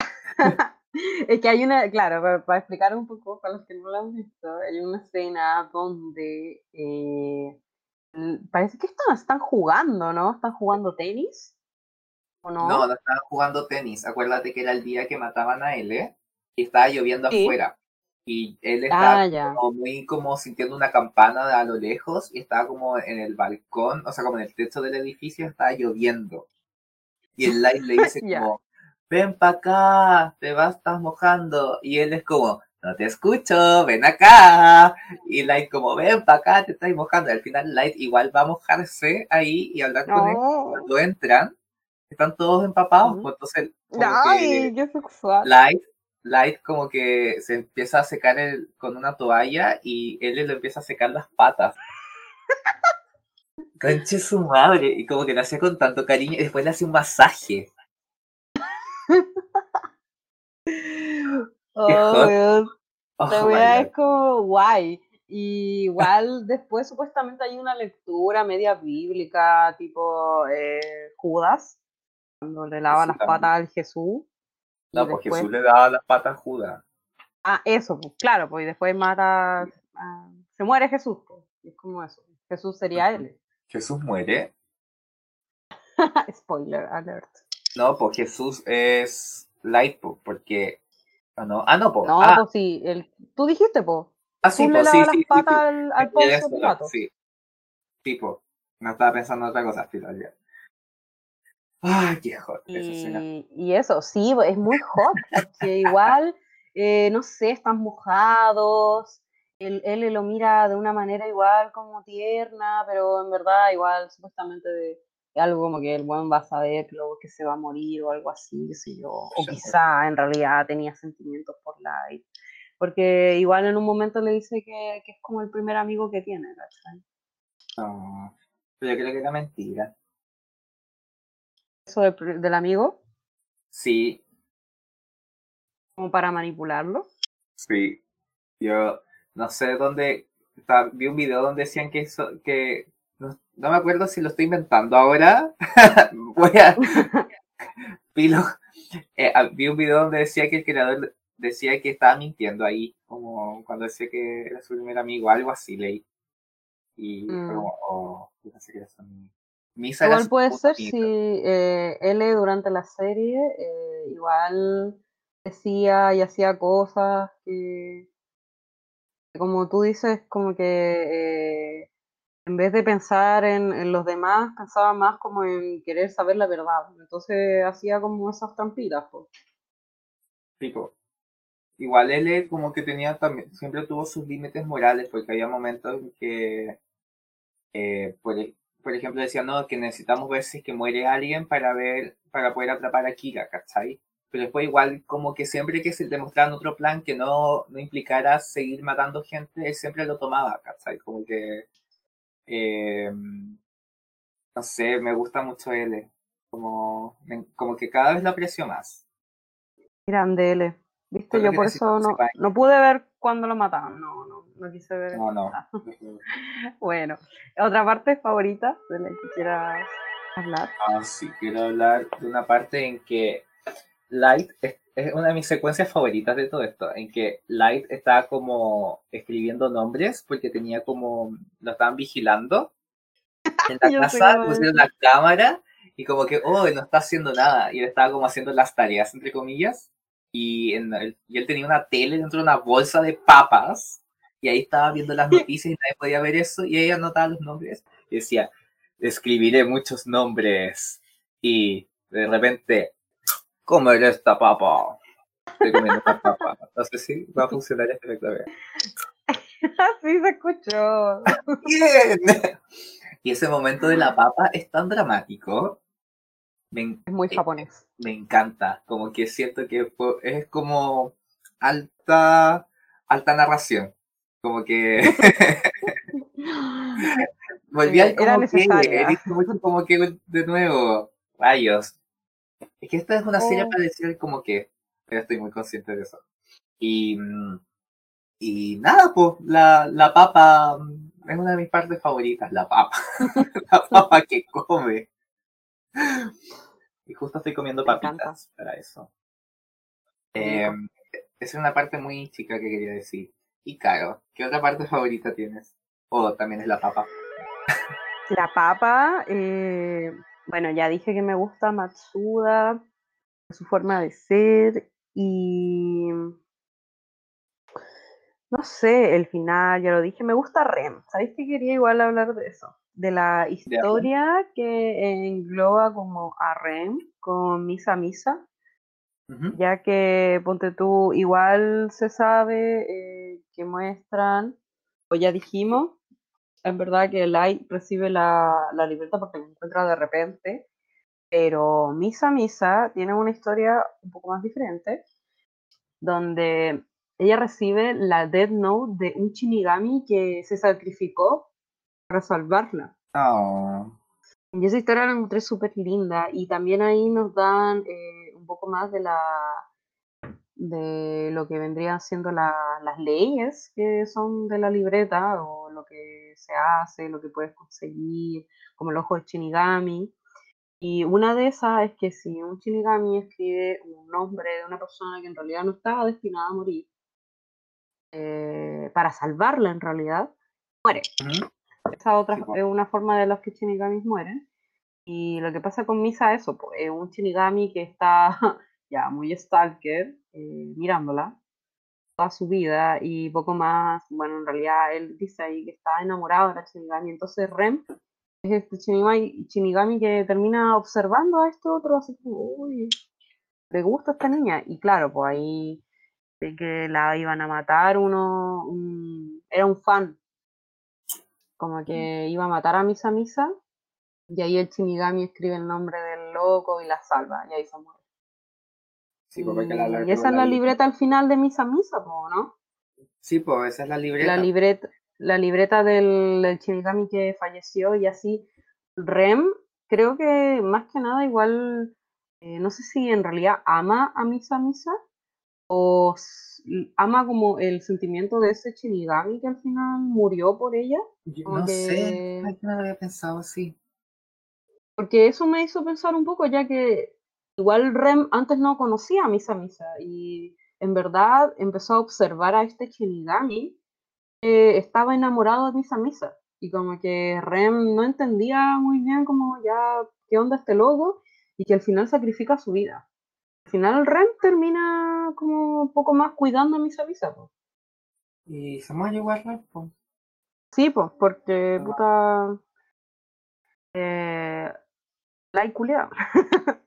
Es que hay una, claro, para, para explicar un poco para los que no lo han visto, hay una escena donde eh, parece que están, están jugando, ¿no? Están jugando tenis. ¿O no? No, no estaban jugando tenis. Acuérdate que era el día que mataban a L y estaba lloviendo Sí. afuera. Y él estaba Ah, como muy como sintiendo una campana a lo lejos y estaba como en el balcón, o sea, como en el techo del edificio, estaba lloviendo. Y el Light le dice como, ven para acá, te vas, estás mojando. Y él es como, no te escucho, ven acá. Y Light como, ven para acá, te estás mojando. Y al final Light igual va a mojarse ahí y hablar con él. Cuando entran, están todos empapados, pues entonces Ay, sexual. Light, Light como que se empieza a secar el- con una toalla y él le empieza a secar las patas. Conche su madre, y como que le hacía con tanto cariño y después le hace un masaje. Oh, weón, Oh La weá es como guay. Y igual después supuestamente hay una lectura media bíblica, tipo eh, Judas, cuando le lava Sí, las también. patas al Jesús. No, pues después- Jesús le daba las patas a Judas. Ah, eso, pues claro, pues y después mata, a- se muere Jesús, pues, es como eso. Jesús sería él. Jesús muere. Spoiler alert. No, pues Jesús es light, po, porque. Ah, no, ah, no, pues. No, ah, pues sí, el, tú dijiste, pues. ah, sí, Tú po, sí, las sí, patas sí. al, al Sí. Tipo, no estaba pensando en otra cosa, filo, ya. Ay, qué hot. Y, y eso, sí, es muy hot, porque igual, eh, no sé, están mojados, él, él lo mira de una manera igual como tierna, pero en verdad igual supuestamente de algo como que el buen va a saber que, luego que se va a morir o algo así, qué sé yo, o Sí. quizá en realidad tenía sentimientos por Light, porque igual en un momento le dice que, que es como el primer amigo que tiene, ¿cachai? No, pero yo creo que era mentira. Eso del, amigo, Sí, como para manipularlo. sí. Yo no sé dónde. vi un video donde decían que eso. que no, me acuerdo si lo estoy inventando ahora. Voy a. Pilo. Eh, ah, vi un video donde decía que el creador decía que estaba mintiendo ahí, como cuando decía que era su primer amigo, algo así leí. Y Mm. como, oh, yo pensé que era su amigo. Misa era Igual puede ser si eh, L durante la serie eh, igual decía y hacía cosas que, que como tú dices, como que eh, en vez de pensar en, los demás, pensaba más como en querer saber la verdad. Entonces hacía como esas trampitas. pues. Igual él como que tenía también, siempre tuvo sus límites morales, porque había momentos en que, eh, por, ejemplo, decía, no, que necesitamos ver si que muere alguien para ver, para poder atrapar a Kira, ¿cachai? Pero después igual como que siempre que se demostraban otro plan que no, no implicara seguir matando gente, él siempre lo tomaba, ¿cachai? Como que, eh, no sé, me gusta mucho él, como, como que cada vez lo aprecio más. Grande L. Viste, yo por eso no, no pude ver cuando lo mataban. No, no, no quise ver. No, no. Ah, Bueno, otra parte favorita de la que quieras hablar. Ah, sí, quiero hablar de una parte en que Light es, es una de mis secuencias favoritas de todo esto, en que Light está como escribiendo nombres porque tenía como, lo estaban vigilando. En la casa, pusieron la cámara y como que, oh, no está haciendo nada, y él estaba como haciendo las tareas, entre comillas, y, en el- y él tenía una tele dentro de una bolsa de papas, y ahí estaba viendo las noticias y nadie podía ver eso, y ella anotaba los nombres, y decía, escribiré muchos nombres, y de repente, comeré esta papa. Estoy comiendo una papa. No sé si va a funcionar este efecto. a ver. sí se escuchó. ¡Bien! Y ese momento de la papa es tan dramático. Me, Es muy eh, japonés. me encanta. Como que siento que es como alta, alta narración. Como que volví al era como que, como que de nuevo. Rayos. Es que esta es una serie Oh. para decir como que, estoy muy consciente de eso. Y, mm, y nada, pues, la, la papa mm, es una de mis partes favoritas, la papa. la papa que come. Y justo estoy comiendo Me encanta. papitas para eso. Eh, es una parte muy chica que quería decir. Y Caro, ¿qué otra parte favorita tienes? O también es la papa. La papa, eh, bueno, ya dije que me gusta Matsuda, su forma de ser y no sé, el final, ya lo dije, me gusta Rem. ¿Sabéis que quería igual hablar de eso? De la historia que engloba como a Rem con Misa Misa, ya que ponte tú, igual se sabe eh, que muestran, o ya dijimos, en verdad que Light recibe la, la libertad porque la encuentra de repente, pero Misa Misa tiene una historia un poco más diferente, donde ella recibe la Death Note de un Shinigami que se sacrificó para salvarla. Oh. Y esa historia la encontré súper linda y también ahí nos dan eh, un poco más de la de lo que vendrían siendo las leyes que son de la libreta o lo que se hace, lo que puedes conseguir, como el ojo de Shinigami. Y una de esas es que si un Shinigami escribe un nombre de una persona que en realidad no estaba destinada a morir, eh, para salvarla en realidad, muere. Esa otra es una forma de los que Shinigamis mueren. Y lo que pasa con Misa es eso, pues, es un Shinigami que está ya muy stalker, eh, mirándola toda su vida y poco más, bueno, en realidad él dice ahí que está enamorado de la Shinigami, entonces Rem es este Shinigami, que termina observando a este otro, así como, uy, le gusta esta niña, y claro, pues ahí de que la iban a matar uno, era un fan, como que iba a matar a Misa Misa, y ahí el Shinigami escribe el nombre del loco y la salva, y ahí se muere. Pues, y, esa es la libreta al final de Misa Misa, ¿no? Sí, pues esa es la libreta. La libreta, la libreta del, del Shinigami que falleció y así. Rem, creo que más que nada igual, eh, no sé si en realidad ama a Misa Misa o ama como el sentimiento de ese Shinigami que al final murió por ella. no sé, no había pensado así. Porque eso me hizo pensar un poco, ya que igual Rem antes no conocía a Misa Misa y en verdad empezó a observar a este Shinigami que estaba enamorado de Misa Misa y como que Rem no entendía muy bien como ya qué onda este logo y que al final sacrifica su vida. Al final Rem termina como un poco más cuidando a Misa Misa. ¿Y se me igual pues? Sí, pues, porque ah. puta... Eh, la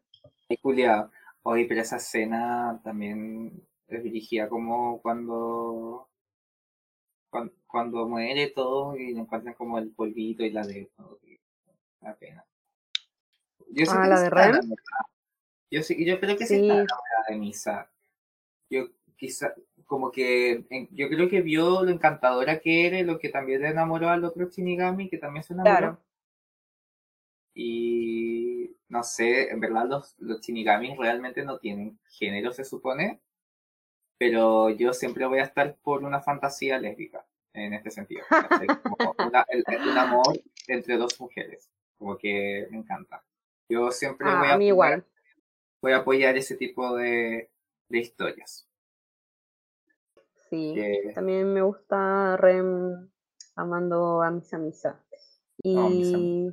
y culiado. Oye, pero esa escena también es dirigida como cuando, cuando, muere todo y encuentran como el polvito y la de la pena. Yo ah, la de Ren. Yo, sí, yo creo que sí, está de Misa. Yo quizá, como que, yo creo que vio lo encantadora que era, lo que también le enamoró al otro Shinigami, que también se enamoró. Y no sé, en verdad los, los shinigamis realmente no tienen género, se supone. Pero yo siempre voy a estar por una fantasía lésbica, en este sentido. Como un amor entre dos mujeres. Como que me encanta. Yo siempre ah, voy a, a mí igual. voy a apoyar ese tipo de, de historias. Sí, también me gusta Rem amando a Misa Misa. Y,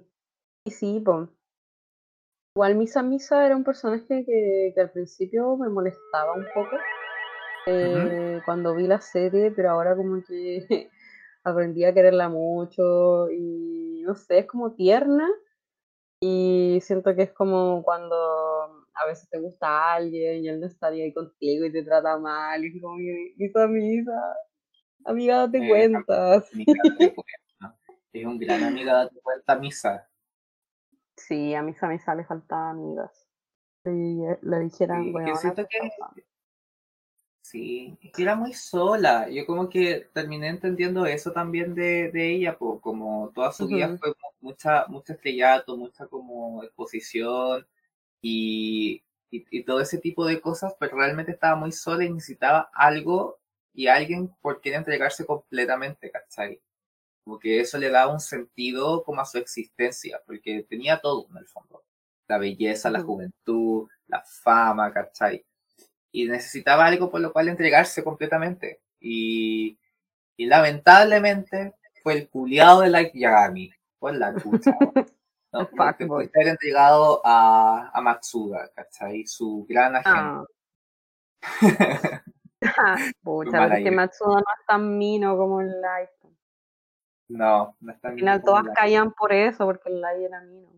y sí, pues Igual Misa Misa era un personaje que, al principio me molestaba un poco eh, cuando vi la serie, pero ahora como que aprendí a quererla mucho y no sé, es como tierna y siento que es como cuando a veces te gusta alguien y él no estaría ahí contigo y te trata mal y es como Misa Misa, amiga date eh, cuenta. Es un gran amiga date cuenta Misa. Sí, a mis amigas le faltaban amigas. Y le dijeran, bueno, siento que, sí, que era muy sola. Yo como que terminé entendiendo eso también de, de ella, pues, como toda su vida fue mucha, mucho estrellato, mucha como exposición y, y, todo ese tipo de cosas, pero realmente estaba muy sola y necesitaba algo y alguien por quien entregarse completamente, ¿cachai? Porque eso le daba un sentido como a su existencia, porque tenía todo en el fondo. La belleza, la juventud, la fama, ¿cachai? Y necesitaba algo por lo cual entregarse completamente. Y, y lamentablemente fue el culiado de Light Yagami. Fue la lucha. ¿no? Estar entregado a, a Matsuda, ¿cachai? Su gran agente. Ah. Pucha, que Matsuda no es tan mino como el Light. No, no está Al final todas caían por eso, porque el Light era mino.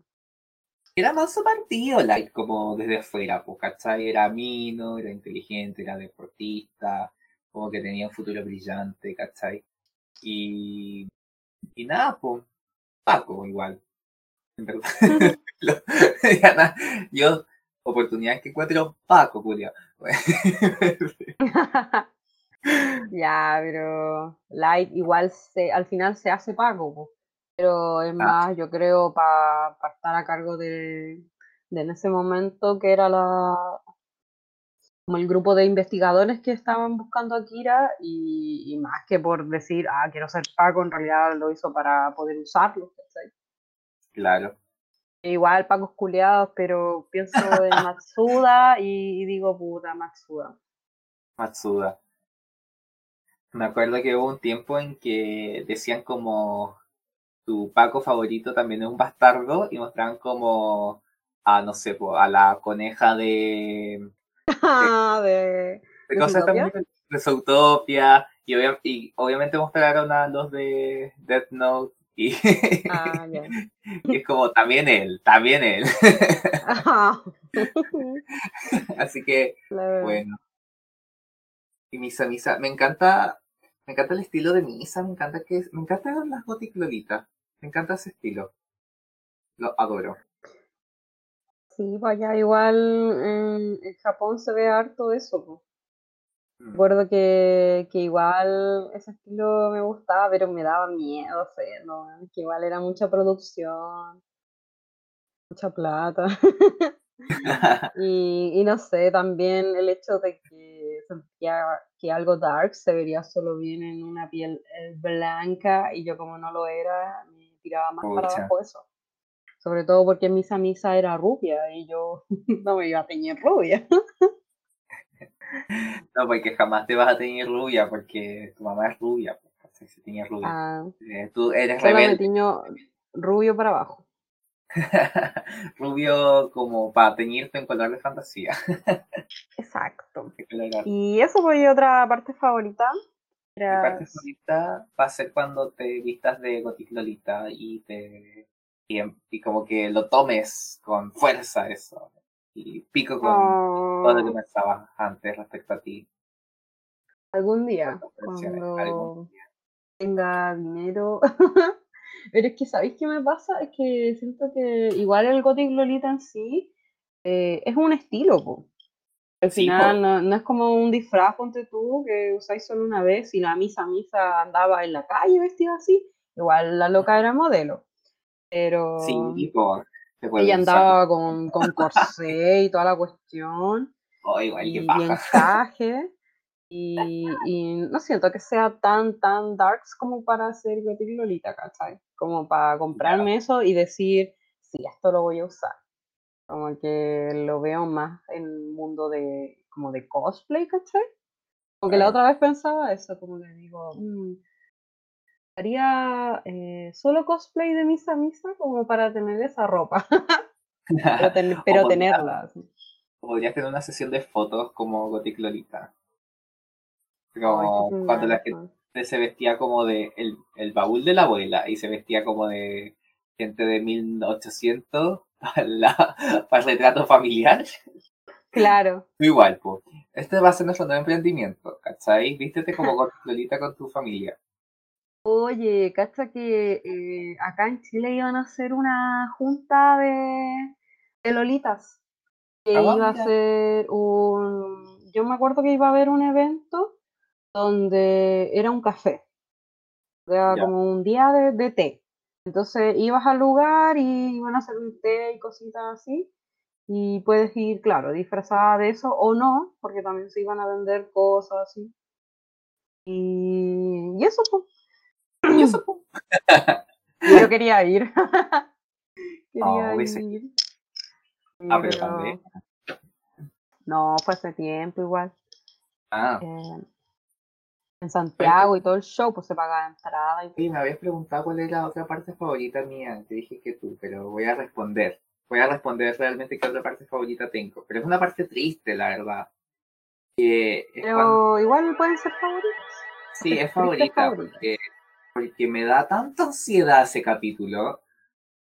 Era más su partido Light como desde afuera, pues, ¿cachai? Era mino, era inteligente, era deportista, como que tenía un futuro brillante, ¿cachai? Y, y nada, pues, Paco igual, en verdad. yo, oportunidades que encuentro, Paco, Julia. Ya, pero Light igual se, al final se hace pago, pero es ah. más, yo creo, para estar a cargo de, en ese momento que era la como el grupo de investigadores que estaban buscando a Kira y, y más que por decir, ah, quiero ser Paco, en realidad lo hizo para poder usarlo. ¿cachai? Claro. Igual Pacos culeados, pero pienso en Matsuda y, y digo, puta, Matsuda. Matsuda. Me acuerdo que hubo un tiempo en que decían como tu Paco favorito también es un bastardo y mostraban como a, no sé, a la coneja de... Ah, de, de ¿De cosas también de Zootopia y, obvia- y obviamente mostraron a los de Death Note y, Ah, y es como también él, también él. Ajá. Así que bueno. Y Misa Misa, me encanta, me encanta el estilo de Misa, me encanta que me encantan las Gothic Lolitas, me encanta ese estilo. Lo adoro. Sí, vaya, igual en, en Japón se ve harto eso. po. Mm. Recuerdo que, que igual ese estilo me gustaba, pero me daba miedo hacerlo, weón, que igual era mucha producción, mucha plata. Y, y no sé, también el hecho de que sentía que algo dark se vería solo bien en una piel eh, blanca y yo como no lo era, me tiraba más para abajo eso. Sobre todo porque Misa Misa era rubia y yo no me iba a teñir rubia. No, porque jamás te vas a tener rubia, porque tu mamá es rubia, pues, se tiñe rubia. Ah, Eh, tú eres me rebelde, tiño rubio para abajo. rubio como para teñirte en color de fantasía. Exacto. Y eso fue otra parte favorita. Mi Era parte favorita va a ser cuando te vistas de Gothic Lolita y te y, y como que lo tomes con fuerza eso. Y pico con todo lo que oh, pensabas antes respecto a ti. algún día, cuando Algún día. tenga dinero. Pero es que, ¿sabéis qué me pasa? Es que siento que igual el Gothic Lolita en sí eh, es un estilo, po. Al final no, no es como un disfraz, ponte tú, que usáis solo una vez y la misa misa andaba en la calle vestida así. Igual la loca era modelo. Pero Sí, po. Te puedes ella andaba con, con corsé y toda la cuestión. Oh, igual y, y paja. encaje. Y, y no siento que sea tan, tan darks como para hacer Gothic Lolita, ¿cachai? Como para comprarme eso y decir, sí, esto lo voy a usar. Como que lo veo más en el mundo de, como de cosplay, ¿cachai? Como que la otra vez pensaba eso, como que digo, mm, haría eh, solo cosplay de misa a misa como para tener esa ropa, pero, ten- pero podrías- tenerla. Podrías tener una sesión de fotos como Gothic Lolita. Como cuando la gente se vestía como de el, el baúl de la abuela y se vestía como de gente de 1800 para, la- para el retrato familiar. Claro. Igual, pues. Este va a ser nuestro nuevo emprendimiento, ¿cachai? Vístete como Lolita con tu familia. Oye, cacha que eh, acá en Chile iban a hacer una junta de, de lolitas. Que Ah, iba a ser un. Yo me acuerdo que iba a haber un evento donde era un café. Era Ya. como un día de, de té. Entonces ibas al lugar y iban a hacer un té y cositas así. Y puedes ir, claro, disfrazada de eso o no, porque también se iban a vender cosas así. Y, y eso, pues. Y eso, pues. Yo quería ir. quería Ah, hubiese- ir. Ah, pero. No, fue hace tiempo igual. Ah, Eh, en Santiago y todo el show, pues se pagaba entrada y oye, me habías preguntado cuál es la otra parte favorita mía. Te dije que tú, pero voy a responder. Voy a responder realmente qué otra parte favorita tengo. Pero es una parte triste, la verdad. Que Pero cuando- igual pueden ser favoritos. Sí, es favorita. porque, porque me da tanta ansiedad ese capítulo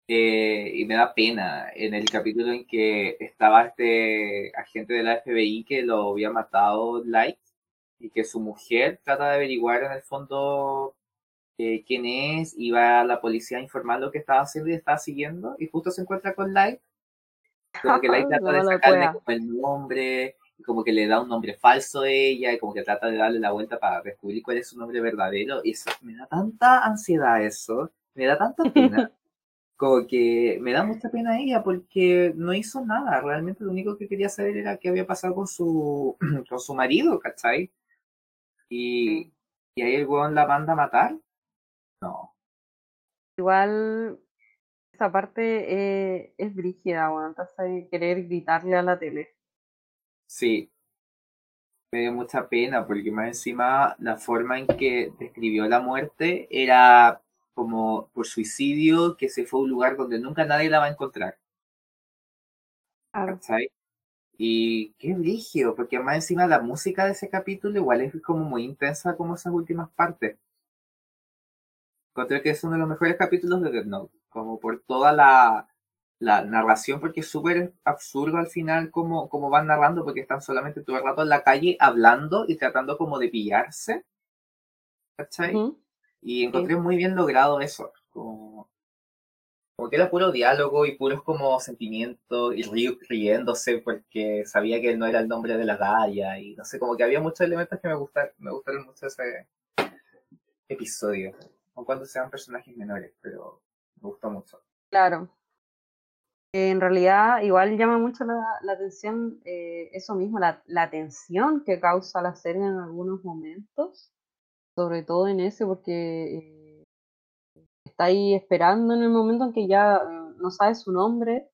eh, y me da pena en el capítulo en que estaba este agente de la FBI que lo había matado Light y que su mujer trata de averiguar en el fondo eh, quién es y va a la policía a informar lo que estaba haciendo y estaba siguiendo y justo se encuentra con Light como que Light trata No de sacarle como el nombre y como que le da un nombre falso a ella y como que trata de darle la vuelta para descubrir cuál es su nombre verdadero y eso me da tanta ansiedad eso me da tanta pena como que me da mucha pena ella porque no hizo nada. Realmente lo único que quería saber era qué había pasado con su, con su marido, ¿cachai? Y, y ahí el weón la manda a matar. No. Igual esa parte eh, es brígida, weón. Entonces querer gritarle a la tele. Sí. Me dio mucha pena porque más encima la forma en que describió la muerte era como por suicidio, que se fue a un lugar donde nunca nadie la va a encontrar. Claro. ¿Cachai? Y qué brígido, porque más encima la música de ese capítulo igual es como muy intensa como esas últimas partes. Encontré que es uno de los mejores capítulos de Death Note, como por toda la, la narración, porque es súper absurdo al final como, como van narrando, porque están solamente todo el rato en la calle hablando y tratando como de pillarse. ¿Cachai? Y encontré muy bien logrado eso. Como, que era puro diálogo y puros como sentimientos y ri- riéndose porque sabía que no era el nombre de la Gaia y no sé, como que había muchos elementos que me gustaron, me gustaron mucho ese episodio. Aun cuando sean personajes menores, pero me gustó mucho. Claro. Eh, En realidad, igual llama mucho la, la atención eh, eso mismo, la, la tensión que causa la serie en algunos momentos, sobre todo en ese, porque eh, está ahí esperando en el momento en que ya eh, no sabe su nombre,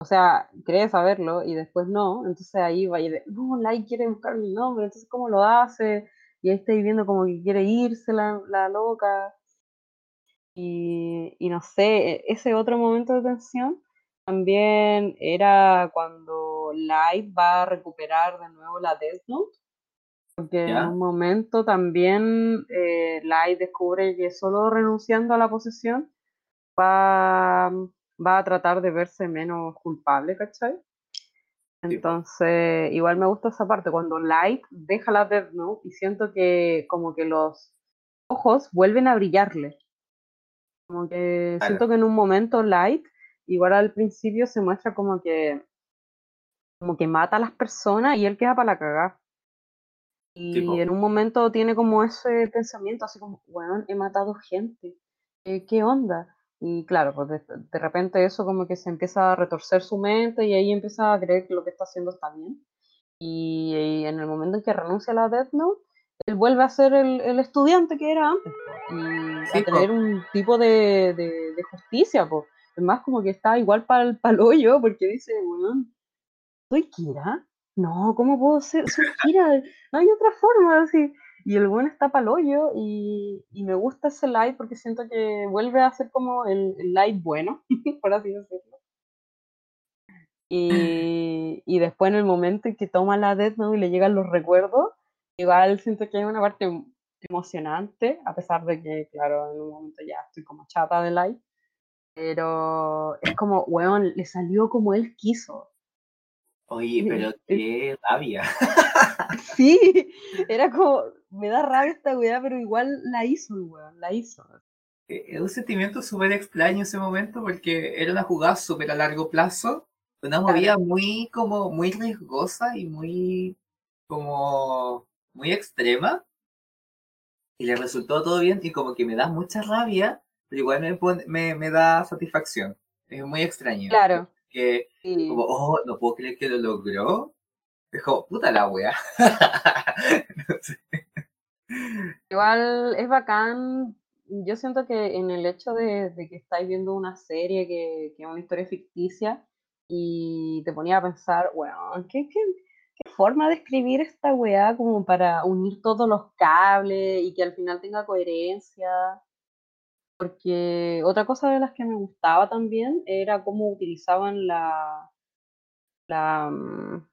o sea, cree saberlo y después no, entonces ahí va y de, no, Lai quiere buscar mi nombre, entonces ¿cómo lo hace? Y ahí está ahí viendo como que quiere irse la, la loca. Y, y no sé, e- ese otro momento de tensión también era cuando Light va a recuperar de nuevo la Death Note, porque en un momento también eh, Light descubre que solo renunciando a la posesión va, va a tratar de verse menos culpable, ¿cachai? Entonces, igual me gusta esa parte, cuando Light deja la Death Note y siento que como que los ojos vuelven a brillarle. Como que siento que en un momento Light, igual al principio se muestra como que como que mata a las personas y él queda para la cagada. Y Tipo. en un momento tiene como ese pensamiento así como, bueno, he matado gente, eh, ¿qué onda? Y claro, pues de, de repente eso como que se empieza a retorcer su mente y ahí empieza a creer que lo que está haciendo está bien. Y, y en el momento en que renuncia a la Death Note, él vuelve a ser el, el estudiante que era antes po, y Sí, a po. tener un tipo de, de, de justicia. Po. Es más, como que está igual para el hoyo porque dice, bueno, ¿soy Kira? No, ¿cómo puedo ser? Kira, no hay otra forma. Así. Y el buen está para el hoyo y, y me gusta ese live porque siento que vuelve a ser como el, el bueno, por así decirlo. Y, y después en el momento en que toma la Death Note y le llegan los recuerdos, igual siento que hay una parte em- emocionante, a pesar de que, claro, en un momento ya estoy como chata de live, pero es como, weón, le salió como él quiso. Oye, pero qué rabia. Sí, era como, me da rabia esta weá, pero igual la hizo, el weón, la hizo. Eh, Es un sentimiento súper extraño ese momento porque era una jugada súper a largo plazo, una Claro. movida muy como muy riesgosa y muy como muy extrema y le resultó todo bien y como que me da mucha rabia, pero igual me, pone- me, me da satisfacción. Es muy extraño. Claro, Que sí. como, oh, no puedo creer que lo logró. Es como, puta la wea. No sé. Igual es bacán. Yo siento que en el hecho de, de que estáis viendo una serie que, que es una historia ficticia y te ponía a pensar, bueno, ¿qué, qué, qué forma de escribir esta weá como para unir todos los cables y que al final tenga coherencia? Porque otra cosa de las que me gustaba también era cómo utilizaban la, la, mm,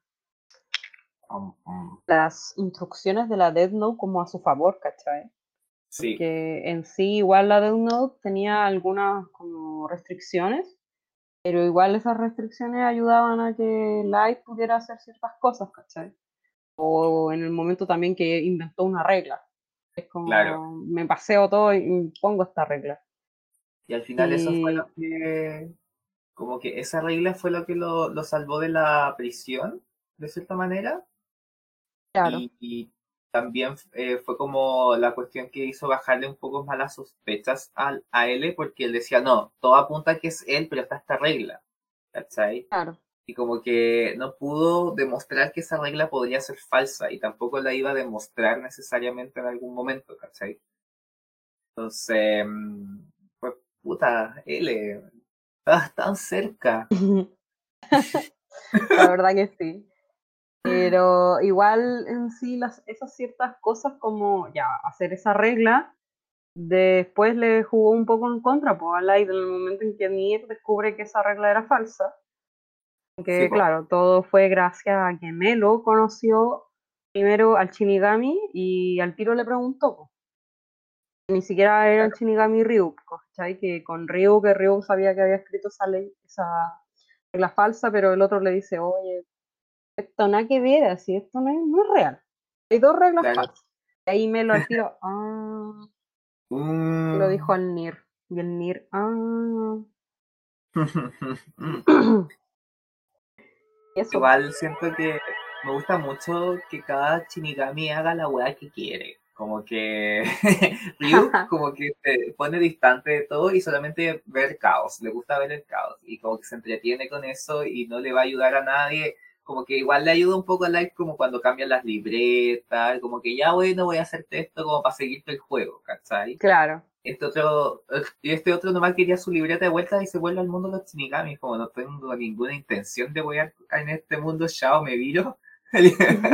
Um, um, las instrucciones de la Death Note como a su favor, ¿cachai? Sí, que en sí igual la Death Note tenía algunas como restricciones, pero igual esas restricciones ayudaban a que Light pudiera hacer ciertas cosas, ¿cachai? O en el momento también que inventó una regla. Es como, Claro. me paseo todo y pongo esta regla. y al final eso fue lo que, como que esa regla fue lo que lo, lo salvó de la prisión, de cierta manera. Claro, Y, y también eh, fue como la cuestión que hizo bajarle un poco más las sospechas a, a L, porque él decía, no, todo apunta que es él, pero está esta regla. ¿Cachai? Claro. Y como que no pudo demostrar que esa regla podría ser falsa y tampoco la iba a demostrar necesariamente en algún momento, ¿cachai? Entonces, pues puta, L, estabas tan cerca. La verdad que sí. Pero igual en sí las, esas ciertas cosas como ya hacer esa regla, después le jugó un poco en contra, pues a Light en el momento en que Nier descubre que esa regla era falsa. Que Sí, claro, todo fue gracias a que Melo conoció primero al Shinigami y al tiro le preguntó. Ni siquiera era el Shinigami Ryuk, ¿cachai? Que con Ryuk, que Ryuk sabía que había escrito esa ley, esa regla falsa, pero el otro le dice, oye, esto nada que ver, así, esto no es, no es real. Hay dos reglas Claro. falsas. Y ahí Melo al tiro, ah, Mm. lo dijo al Nir. Y el Nir, ah. Eso. Igual siento que me gusta mucho que cada Shinigami haga la weá que quiere. Como que Ryu como que se pone distante de todo y solamente ver caos. Le gusta ver el caos. Y como que se entretiene con eso y no le va a ayudar a nadie. Como que igual le ayuda un poco a Light como cuando cambian las libretas. Como que ya bueno, voy a hacerte esto como para seguirte el juego, ¿cachai? Claro. Este otro, y este otro nomás quería su libreta de vuelta y se vuelve al mundo de los Shinigami. Como no tengo ninguna intención de voy en este mundo, chao, me viro.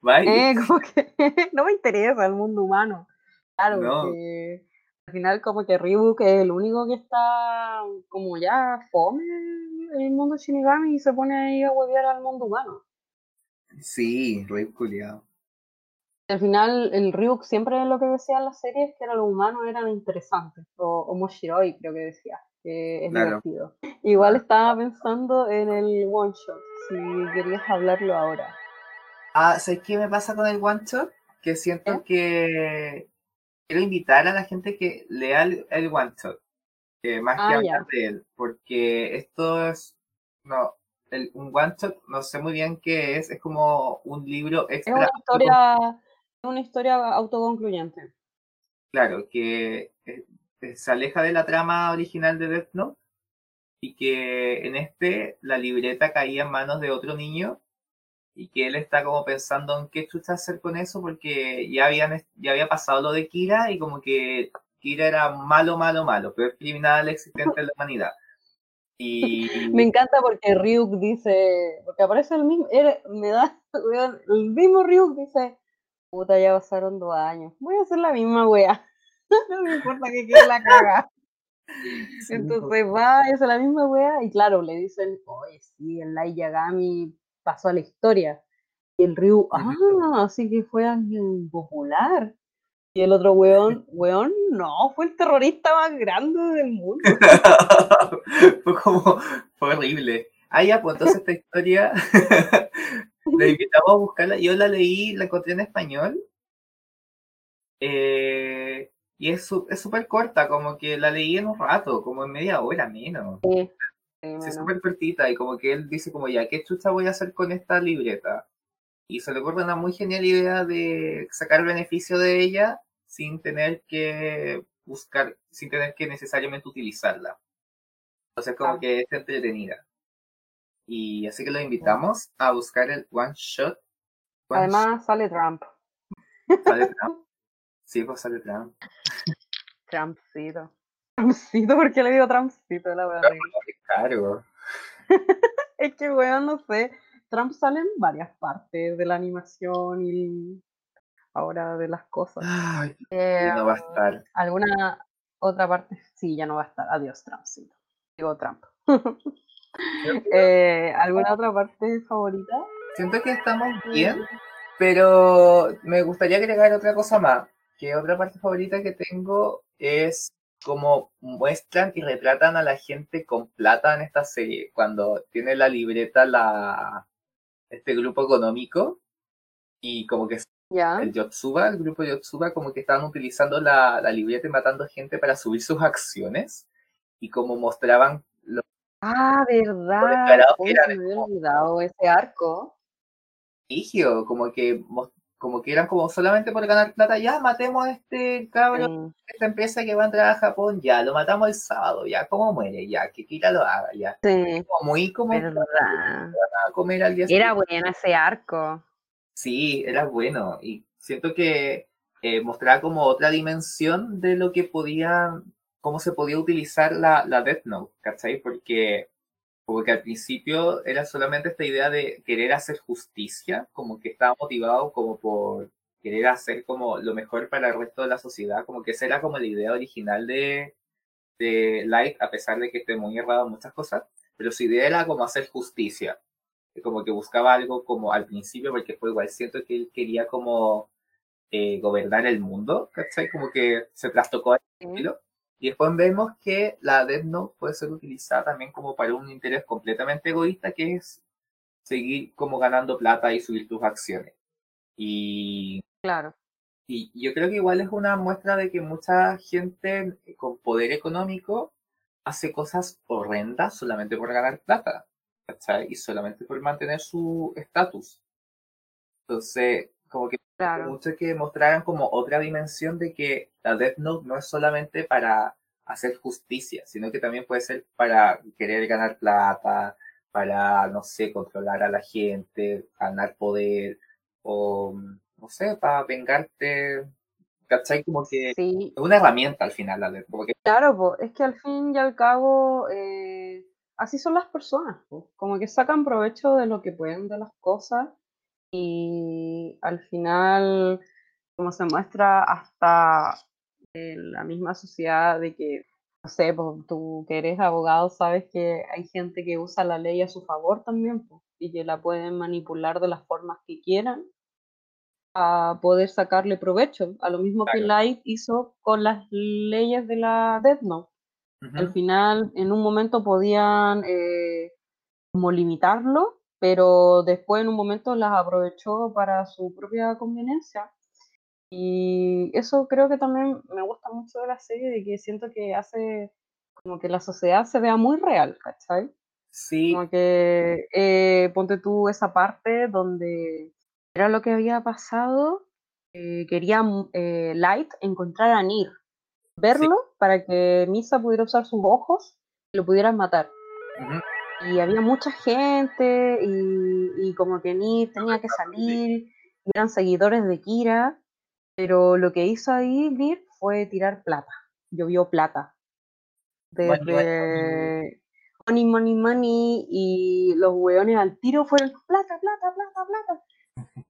Bye. Eh, como que no me interesa el mundo humano. Claro, No. porque al final como que Ryuk es el único que está como ya fome en el mundo Shinigami y se pone ahí a huevear al mundo humano. Sí, re culiado. Al final el Ryuk siempre lo que decía en las series es que era los humanos eran interesantes, o, o Moshiroi creo que decía, que es Claro. divertido. Igual estaba pensando en el one shot, si querías hablarlo ahora. Ah, ¿sabes qué me pasa con el one shot? Que siento ¿Eh? que quiero invitar a la gente que lea el, el one shot, que más que Ah, hablar ya. de él, porque esto es, no, el, un one shot, no sé muy bien qué es, es como un libro Es extra. una historia, es una historia autoconcluyente. Claro, que eh, se aleja de la trama original de Death Note y que en este la libreta caía en manos de otro niño y que él está como pensando en qué chucha hacer con eso porque ya habían ya había pasado lo de Kira y como que Kira era malo, malo, malo, peor criminal existente en la humanidad. Y Me encanta porque Ryuk dice, porque aparece el mismo, era- me da, el mismo Ryuk dice, puta, ya pasaron dos años, voy a hacer la misma wea, no me importa que quede la caga. Entonces va, hace la misma wea, y claro, le dicen, oye, sí, el Light Yagami pasó a la historia. Y el Ryu, ah, así que fue alguien popular. Y el otro weón, weón, no, fue el terrorista más grande del mundo. fue como, fue horrible. Ah, ya, pues entonces esta historia la invitamos a buscarla. Yo la leí, la encontré en español. Eh, y es súper corta, como que la leí en un rato, como en media hora menos. Sí, sí, es súper cortita y como que él dice como ya, ¿qué chucha voy a hacer con esta libreta? Y se le ocurre una muy genial idea de sacar beneficio de ella sin tener que buscar, sin tener que necesariamente utilizarla. Entonces como Ah. que es entretenida. Y así que lo invitamos a buscar el One Shot. One Además sale Trump. Sale Trump. Sí, pues sale Trump. Trumpcito. Trumpcito, ¿por qué le digo Trumpcito? La. Claro. Es que, weón, no sé. Trump sale en varias partes de la animación y ahora de las cosas. Ay, Eh, no va a estar. ¿Alguna otra parte? Sí, ya no va a estar. Adiós, Trumpcito. Digo Trump. Eh, ¿Alguna otra parte favorita? Siento que estamos bien, pero me gustaría agregar otra cosa más. Que otra parte favorita que tengo es como muestran y retratan a la gente con plata en esta serie. Cuando tiene la libreta la este grupo económico y como que el Yotsuba, el grupo Yotsuba, como que estaban utilizando la, la libreta y matando gente para subir sus acciones. Y como mostraban Ah, verdad. Uy, me había olvidado ese arco. religio, como que como que eran como solamente por ganar plata, ya matemos a este cabrón, Sí. esta empresa que va a entrar a Japón, ya, lo matamos el sábado, ya, ¿cómo muere? Ya, que Kira lo haga, ya. Sí, Como muy como a comer al día Era bueno ese arco. Sí, era bueno. Y siento que eh, mostraba como otra dimensión de lo que podía, cómo se podía utilizar la, la Death Note, ¿cachai? Porque, porque al principio era solamente esta idea de querer hacer justicia, como que estaba motivado como por querer hacer como lo mejor para el resto de la sociedad, como que esa era como la idea original de, de Light, a pesar de que esté muy errado en muchas cosas, pero su idea era como hacer justicia como que buscaba algo como al principio, porque fue igual, siento que él quería como eh, gobernar el mundo, ¿cachai? Como que se trastocó Sí. estilo. Y después vemos que la Death Note puede ser utilizada también como para un interés completamente egoísta, que es seguir como ganando plata y subir tus acciones. Y, Claro. y yo creo que igual es una muestra de que mucha gente con poder económico hace cosas horrendas solamente por ganar plata. ¿cachai? Y solamente por mantener su estatus. Entonces, como que Claro. mucho que mostraran como otra dimensión de que la Death Note no es solamente para hacer justicia, sino que también puede ser para querer ganar plata, para, no sé, controlar a la gente, ganar poder, o, no sé, para vengarte, ¿cachai? Como que es Sí, una herramienta al final, la Death como que claro, po, es que al fin y al cabo eh, así son las personas, po, como que sacan provecho de lo que pueden de las cosas y al final, como se muestra hasta en la misma sociedad de que, no sé, po, tú que eres abogado sabes que hay gente que usa la ley a su favor también y que la pueden manipular de las formas que quieran a poder sacarle provecho, a lo mismo que. Light hizo con las leyes de la Death Note. Al final, en un momento podían eh, como limitarlo, pero después en un momento las aprovechó para su propia conveniencia. Y eso creo que también me gusta mucho de la serie, de que siento que hace como que la sociedad se vea muy real, ¿cachai? sí, Como que eh, ponte tú esa parte donde era lo que había pasado, eh, quería eh, Light encontrar a Nir, verlo para que Misa pudiera usar sus ojos y lo pudieran matar. ujú, Y había mucha gente y, y como que Nir tenía que salir, y eran seguidores de Kira, pero lo que hizo ahí Nir fue tirar plata, llovió plata. Money, money, money. Desde money, money, money, y los hueones al tiro fueron plata, plata, plata, plata.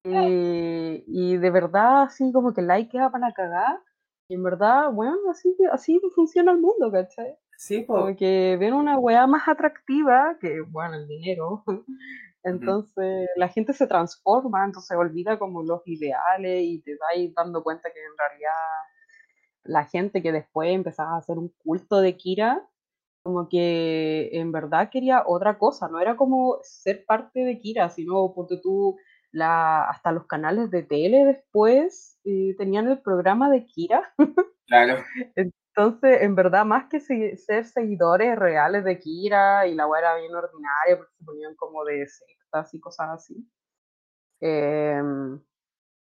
Eh, y de verdad, así como que Light queda para la cagada. Y en verdad, bueno, así, así funciona el mundo, ¿cachai? Sí, po, Como que ven una weá más atractiva que, bueno, el dinero. Entonces la gente se transforma, entonces se olvida como los ideales y te vais dando cuenta que en realidad la gente que después empezaba a hacer un culto de Kira, como que en verdad quería otra cosa, no era como ser parte de Kira, sino ponte tú, la, hasta los canales de tele después eh, tenían el programa de Kira. claro. Entonces, en verdad, más que se- ser seguidores reales de Kira y la weá era bien ordinaria porque se ponían como de sectas y cosas así. em,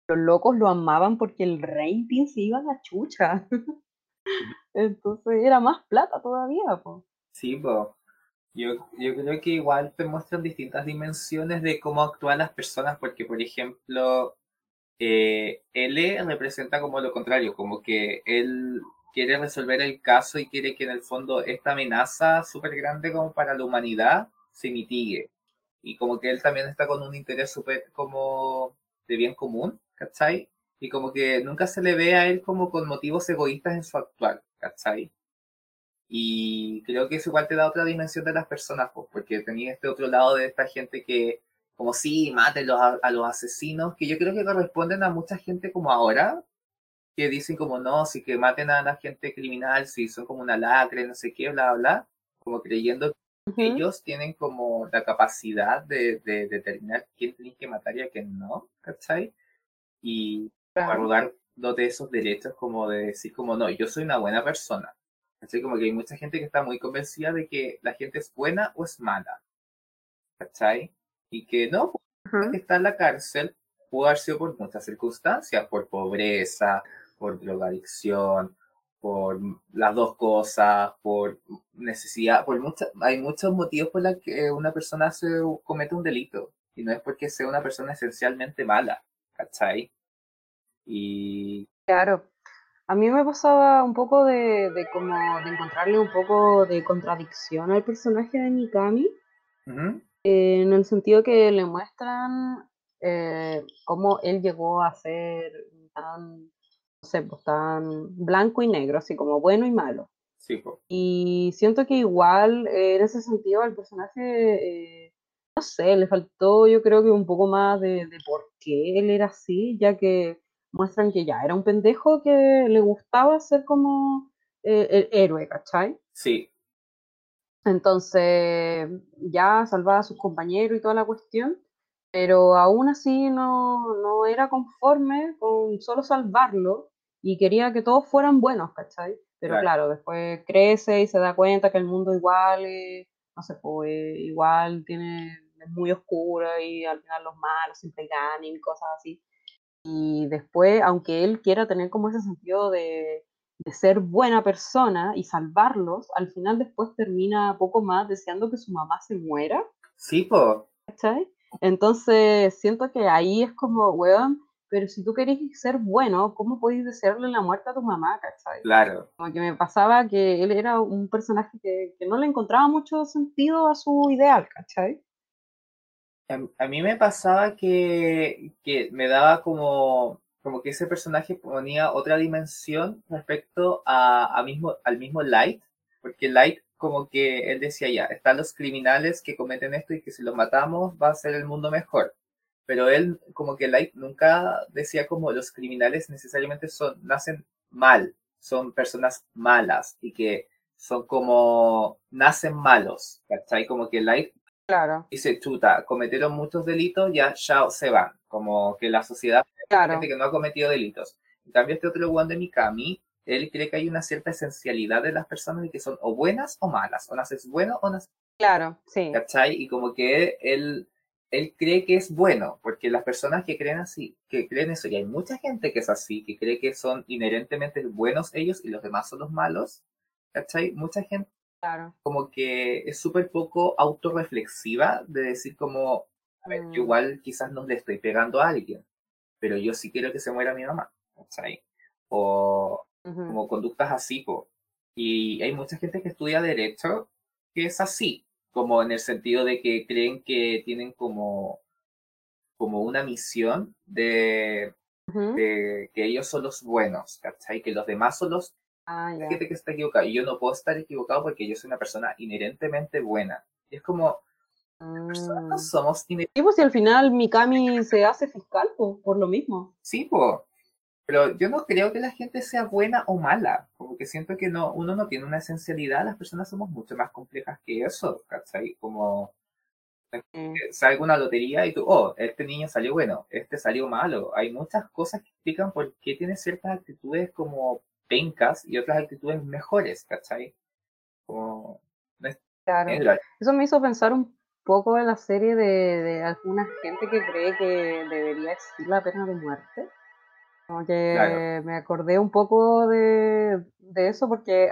los locos lo amaban porque el rating se iba a la chucha. Entonces era más plata todavía, po. Sí, po. Yo, yo creo que igual te muestran distintas dimensiones de cómo actúan las personas, porque, por ejemplo, eh, L representa como lo contrario, como que él quiere resolver el caso y quiere que en el fondo esta amenaza súper grande como para la humanidad se mitigue. Y como que él también está con un interés súper como de bien común, ¿cachai? Y como que nunca se le ve a él como con motivos egoístas en su actuar, ¿cachai? Y creo que eso igual te da otra dimensión de las personas, pues, porque tenía este otro lado de esta gente que, como sí, maten a, a los asesinos, que yo creo que corresponden a mucha gente como ahora, que dicen como no, sí que maten a la gente criminal, si son como una lacre, no sé qué, bla, bla, como creyendo que ellos tienen como la capacidad de, de determinar quién tienen que matar y a quién no, ¿cachai? Y Claro. arrogándote esos derechos como de decir como no, yo soy una buena persona. Así como que hay mucha gente que está muy convencida de que la gente es buena o es mala. ¿Cachai? Y que no, Ujú. que está en la cárcel pudo haber sido por muchas circunstancias, por pobreza, por drogadicción, por las dos cosas, por necesidad, por muchas, hay muchos motivos por los que una persona se comete un delito y no es porque sea una persona esencialmente mala, ¿cachai? Y... Claro, a mí me pasaba un poco de, de como de encontrarle un poco de contradicción al personaje de Mikami, en el sentido que le muestran eh, cómo él llegó a ser tan no sé, pues tan blanco y negro, así como bueno y malo. Sí, Y siento que igual eh, en ese sentido al personaje, eh, no sé, le faltó yo creo que un poco más de, por qué él era así, ya que muestran que ya era un pendejo que le gustaba ser como eh, el héroe, ¿cachai? Sí. Entonces ya salvaba a sus compañeros y toda la cuestión, pero aún así no, no era conforme con solo salvarlo, y quería que todos fueran buenos, ¿cachai? Pero claro, después crece y se da cuenta que el mundo igual, no sé, pues igual tiene, es muy oscuro y al final los malos siempre ganan y cosas así. Y después, aunque él quiera tener como ese sentido de, de ser buena persona y salvarlos, al final después termina poco más deseando que su mamá se muera. Sí, po. ¿Cachai? Entonces siento que ahí es como, weón, pero si tú querés ser bueno, ¿cómo podéis desearle la muerte a tu mamá, cachai? Claro. Como que me pasaba que él era un personaje que, no le encontraba mucho sentido a su ideal, ¿cachai? A, mí me pasaba que, me daba como, como que ese personaje ponía otra dimensión respecto a, mismo, al mismo Light, porque Light como que él decía ya, están los criminales que cometen esto y que si los matamos va a ser el mundo mejor pero él como que Light nunca decía como los criminales necesariamente son, nacen mal, son personas malas y que son como, nacen malos, ¿cachai? Como que Light claro. dice, chuta, cometieron muchos delitos, ya, ya se van, como que la sociedad, claro. gente que no ha cometido delitos. En cambio, este otro one de Mikami, él cree que hay una cierta esencialidad de las personas y que son o buenas o malas, o naces bueno o naces... Claro, sí. ¿Cachai? Y como que él él cree que es bueno, porque las personas que creen así, que creen eso, y hay mucha gente que es así, que cree que son inherentemente buenos ellos y los demás son los malos, ¿cachai? Mucha gente claro. como que es súper poco autorreflexiva de decir como, a ver, yo mm. igual quizás no le estoy pegando a alguien, pero yo sí quiero que se muera mi mamá, ¿cachai? O como conductas así, y hay mucha gente que estudia derecho que es así, como en el sentido de que creen que tienen como, como una misión de, que ellos son los buenos, ¿cachai? Que los demás son los... Ah, gente que está equivocada. Y yo no puedo estar equivocado porque yo soy una persona inherentemente buena. Y es como... No mm. somos inherentemente... Y pues si al final Mikami se hace fiscal, por lo mismo. Sí, pues. Pero yo no creo que la gente sea buena o mala, porque siento que no, uno no tiene una esencialidad, las personas somos mucho más complejas que eso, ¿cachai? Como mm. salga una lotería y tú, oh, este niño salió bueno, este salió malo. Hay muchas cosas que explican por qué tiene ciertas actitudes como pencas y otras actitudes mejores, ¿cachai? Como... claro. Eso me hizo pensar un poco en la serie de, de alguna gente que cree que debería existir la pena de muerte. Como que me acordé un poco de, eso porque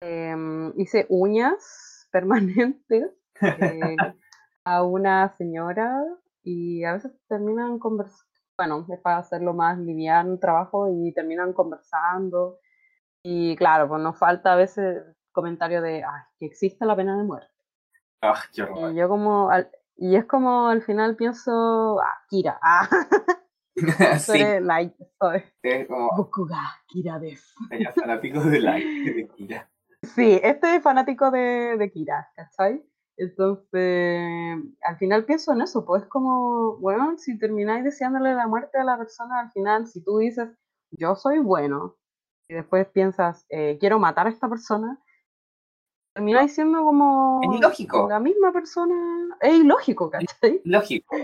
em, hice uñas permanentes eh, a una señora y a veces terminan conversando, bueno, es para hacerlo más liviano trabajo y terminan conversando. Y claro, pues nos falta a veces comentario de que existe la pena de muerte. Ah, y yo como, y es como al final pienso, ah, Kira, ah. sí. Light, soy. Es como... Kira. Ella es fanático de Light, de Kira. Sí, este es fanático de, de Kira, ¿cachai? Entonces, al final pienso en eso, pues como, bueno, si termináis deseándole la muerte a la persona, al final, si tú dices, yo soy bueno, y después piensas, eh, quiero matar a esta persona, termináis siendo como... Es ilógico. La misma persona, es ilógico, ¿cachai? Ilógico,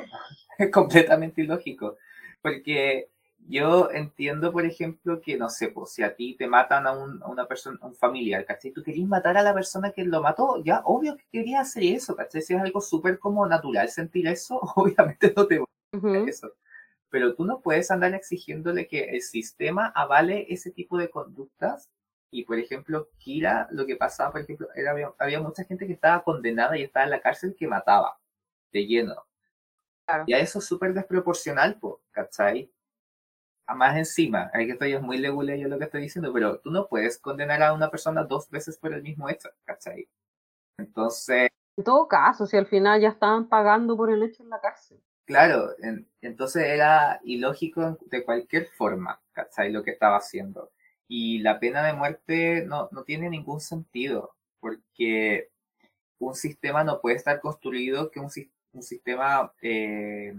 es completamente ilógico. Porque yo entiendo, por ejemplo, que no sé, pues si a ti te matan a, una persona, a un familiar, ¿cachai? Tú querías matar a la persona que lo mató, ya, obvio que querías hacer eso, ¿cachai? Si es algo súper como natural sentir eso, obviamente no te Ujú. eso. Pero tú no puedes andar exigiéndole que el sistema avale ese tipo de conductas. Y por ejemplo, Kira, lo que pasaba, por ejemplo, era, había, había mucha gente que estaba condenada y estaba en la cárcel que mataba, de lleno. Claro. Y a eso es súper desproporcional, po, ¿cachai? A más encima, hay que estoy es muy leguleyo lo que estoy diciendo, pero tú no puedes condenar a una persona dos veces por el mismo hecho, ¿cachai? Entonces, En todo caso, si al final ya estaban pagando por el hecho en la cárcel. claro, en- entonces era ilógico de cualquier forma, ¿cachai? Lo que estaba haciendo. Y la pena de muerte no, no tiene ningún sentido, porque un sistema no puede estar construido que un, sis- un sistema eh,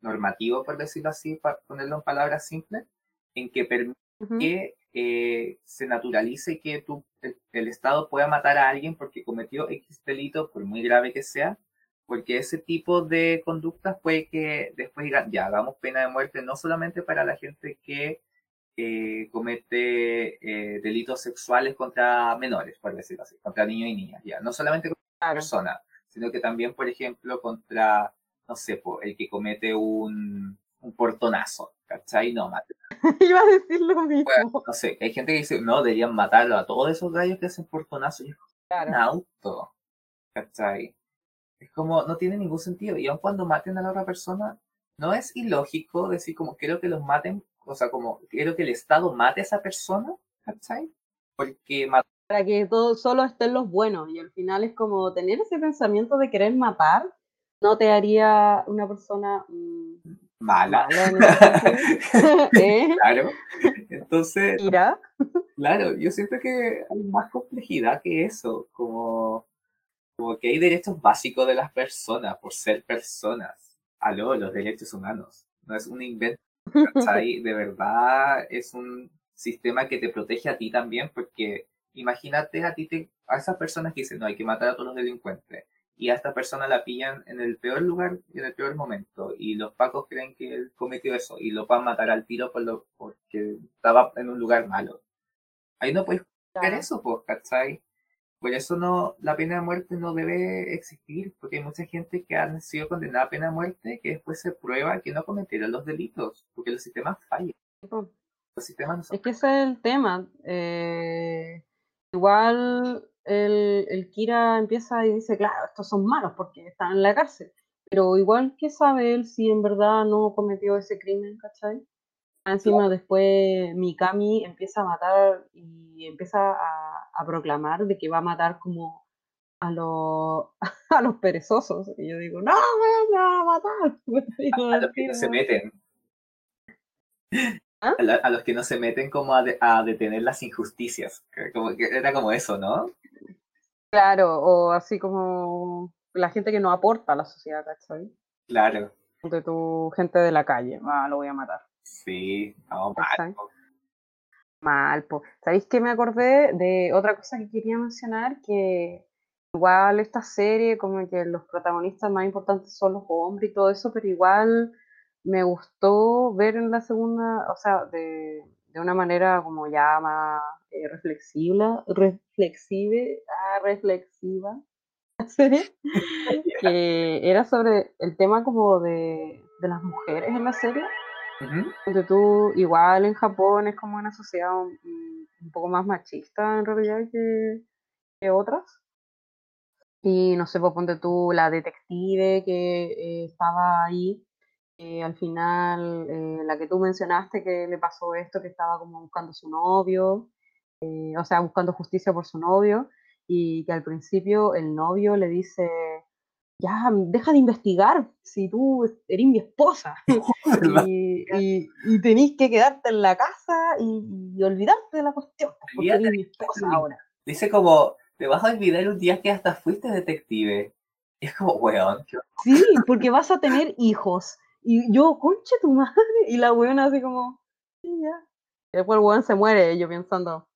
normativo, por decirlo así, para ponerlo en palabras simples, en que permite que eh, se naturalice que tú, el, el Estado pueda matar a alguien porque cometió X delito, por muy grave que sea, porque ese tipo de conductas puede que después digan, ya, hagamos pena de muerte no solamente para la gente que eh, comete eh, delitos sexuales contra menores, por decirlo así, contra niños y niñas, ya, no solamente contra Claro. persona, sino que también, por ejemplo, contra, no sé, el que comete un, un portonazo, ¿cachai? No, mate Iba a decir lo mismo. bueno, no sé, hay gente que dice, no, deberían matarlo a todos esos gallos que hacen portonazos. Y es como un Claro. auto, ¿cachai? Es como, no tiene ningún sentido. Y aun cuando maten a la otra persona, no es ilógico decir como, quiero que los maten, o sea, como, quiero que el Estado mate a esa persona, ¿cachai? Porque matar Para que todo, solo estén los buenos. Y al final es como tener ese pensamiento de querer matar no te haría una persona mm, mala. en. ¿Eh? Claro. Entonces. Claro, yo siento que hay más complejidad que eso, como, como que hay derechos básicos de las personas por ser personas. Aló, los derechos humanos. No es un invento, ¿cachai? De verdad es un sistema que te protege a ti también, porque imagínate a ti, te, a esas personas que dicen, no, hay que matar a todos los delincuentes, y a esta persona la pillan en el peor lugar y en el peor momento, y los pacos creen que él cometió eso, y lo van a matar al tiro por lo, porque estaba en un lugar malo. Ahí no puedes hacer eso, pues, ¿cachai? Por eso no, la pena de muerte no debe existir, porque hay mucha gente que han sido condenada a pena de muerte que después se prueba que no cometieron los delitos, porque los sistemas fallan. Los sistemas no son Es que ese es el tema. eh, igual el, el Kira empieza y dice, claro, estos son malos porque están en la cárcel. Pero igual, ¿qué sabe él si en verdad no cometió ese crimen, ¿cachai? Encima después Mikami empieza a matar y empieza a, a proclamar de que va a matar como a los, a los perezosos. Y yo digo, no, me va a matar. a los que no se meten. ¿Ah? A, la- a los que no se meten como a, de- a detener las injusticias. Como era como eso, ¿no? Claro, o así como la gente que no aporta a la sociedad, ¿cachai? Claro. De tu gente de la calle, ah, lo voy a matar. Sí, no, mal, po. Mal, po. ¿Sabéis que me acordé de otra cosa que quería mencionar? Que igual esta serie, como que los protagonistas más importantes son los hombres y todo eso, pero igual me gustó ver en la segunda, o sea, de, de una manera como ya más eh, reflexiva, reflexive, ah, reflexiva, la serie, que era sobre el tema como de, de las mujeres en la serie. Ujú. Ponte tú, igual en Japón es como una sociedad un, un poco más machista en realidad que, que otras. Y no sé, pues ponte tú la detective que eh, estaba ahí, eh, al final, eh, la que tú mencionaste que le pasó esto, que estaba como buscando su novio, eh, o sea, buscando justicia por su novio, y que al principio el novio le dice, ya, deja de investigar, si tú eres mi esposa y, y, y tenés que quedarte en la casa y, y olvidarte de la cuestión, pues, porque eres mi esposa ahora. Dice como, te vas a olvidar un día que hasta fuiste detective. Y es como, weón, Sí, porque vas a tener hijos. Y yo, concha tu madre. Y la weona así como, sí, ya. Y después el weón se muere, y yo pensando,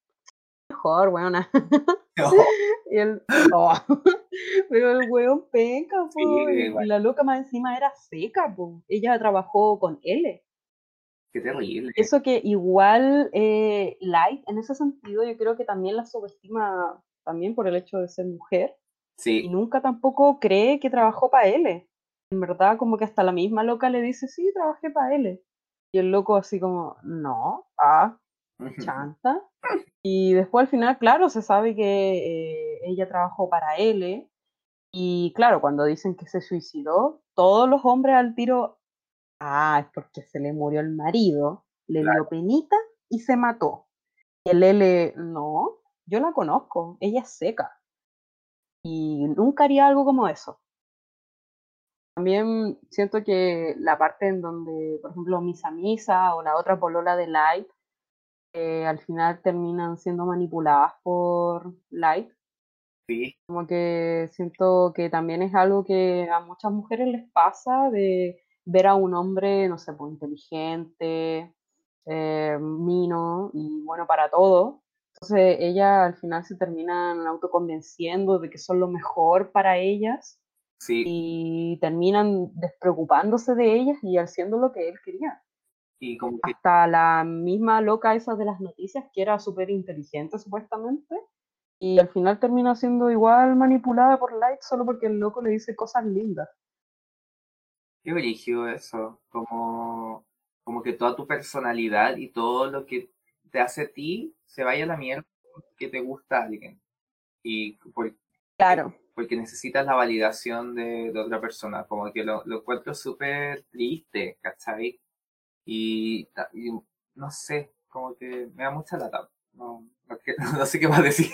mejor, weona. horror. Y el, oh. Pero el weón penca, po, Sí, y, y la loca más encima era seca, po. Ella trabajó con L. Qué terrible. Eso que igual eh, Light, en ese sentido, yo creo que también la subestima también por el hecho de ser mujer y Sí, nunca tampoco cree que trabajó para él. En verdad como que hasta la misma loca le dice, sí, trabajé para él. Y el loco así como, no, ah, chanta. Y después al final, claro, se sabe que eh, ella trabajó para él. Y claro, cuando dicen que se suicidó, todos los hombres al tiro, ah, es porque se le murió el marido, le dio penita y se mató. Y el L, no, yo la conozco, ella es seca. Y nunca haría algo como eso. También siento que la parte en donde, por ejemplo, Misa Misa o la otra polola de Light, eh, al final terminan siendo manipuladas por Light. Sí. Como que siento que también es algo que a muchas mujeres les pasa de ver a un hombre, no sé, pues inteligente, eh, mino y bueno para todo. Entonces ella al final se terminan autoconvenciendo de que son lo mejor para ellas y terminan despreocupándose de ellas y haciendo lo que él quería. Y como Hasta la misma loca esa de las noticias, que era súper inteligente supuestamente, y al final termina siendo igual manipulada por Light solo porque el loco le dice cosas lindas. Qué brillo eso, como, como que toda tu personalidad y todo lo que te hace a ti se vaya a la mierda que te gusta a alguien. Y claro porque necesitas la validación de, otra persona, como que lo, lo encuentro súper triste, ¿cachai? Y, no sé, como que me da mucha lata, no, no, sé qué más decir.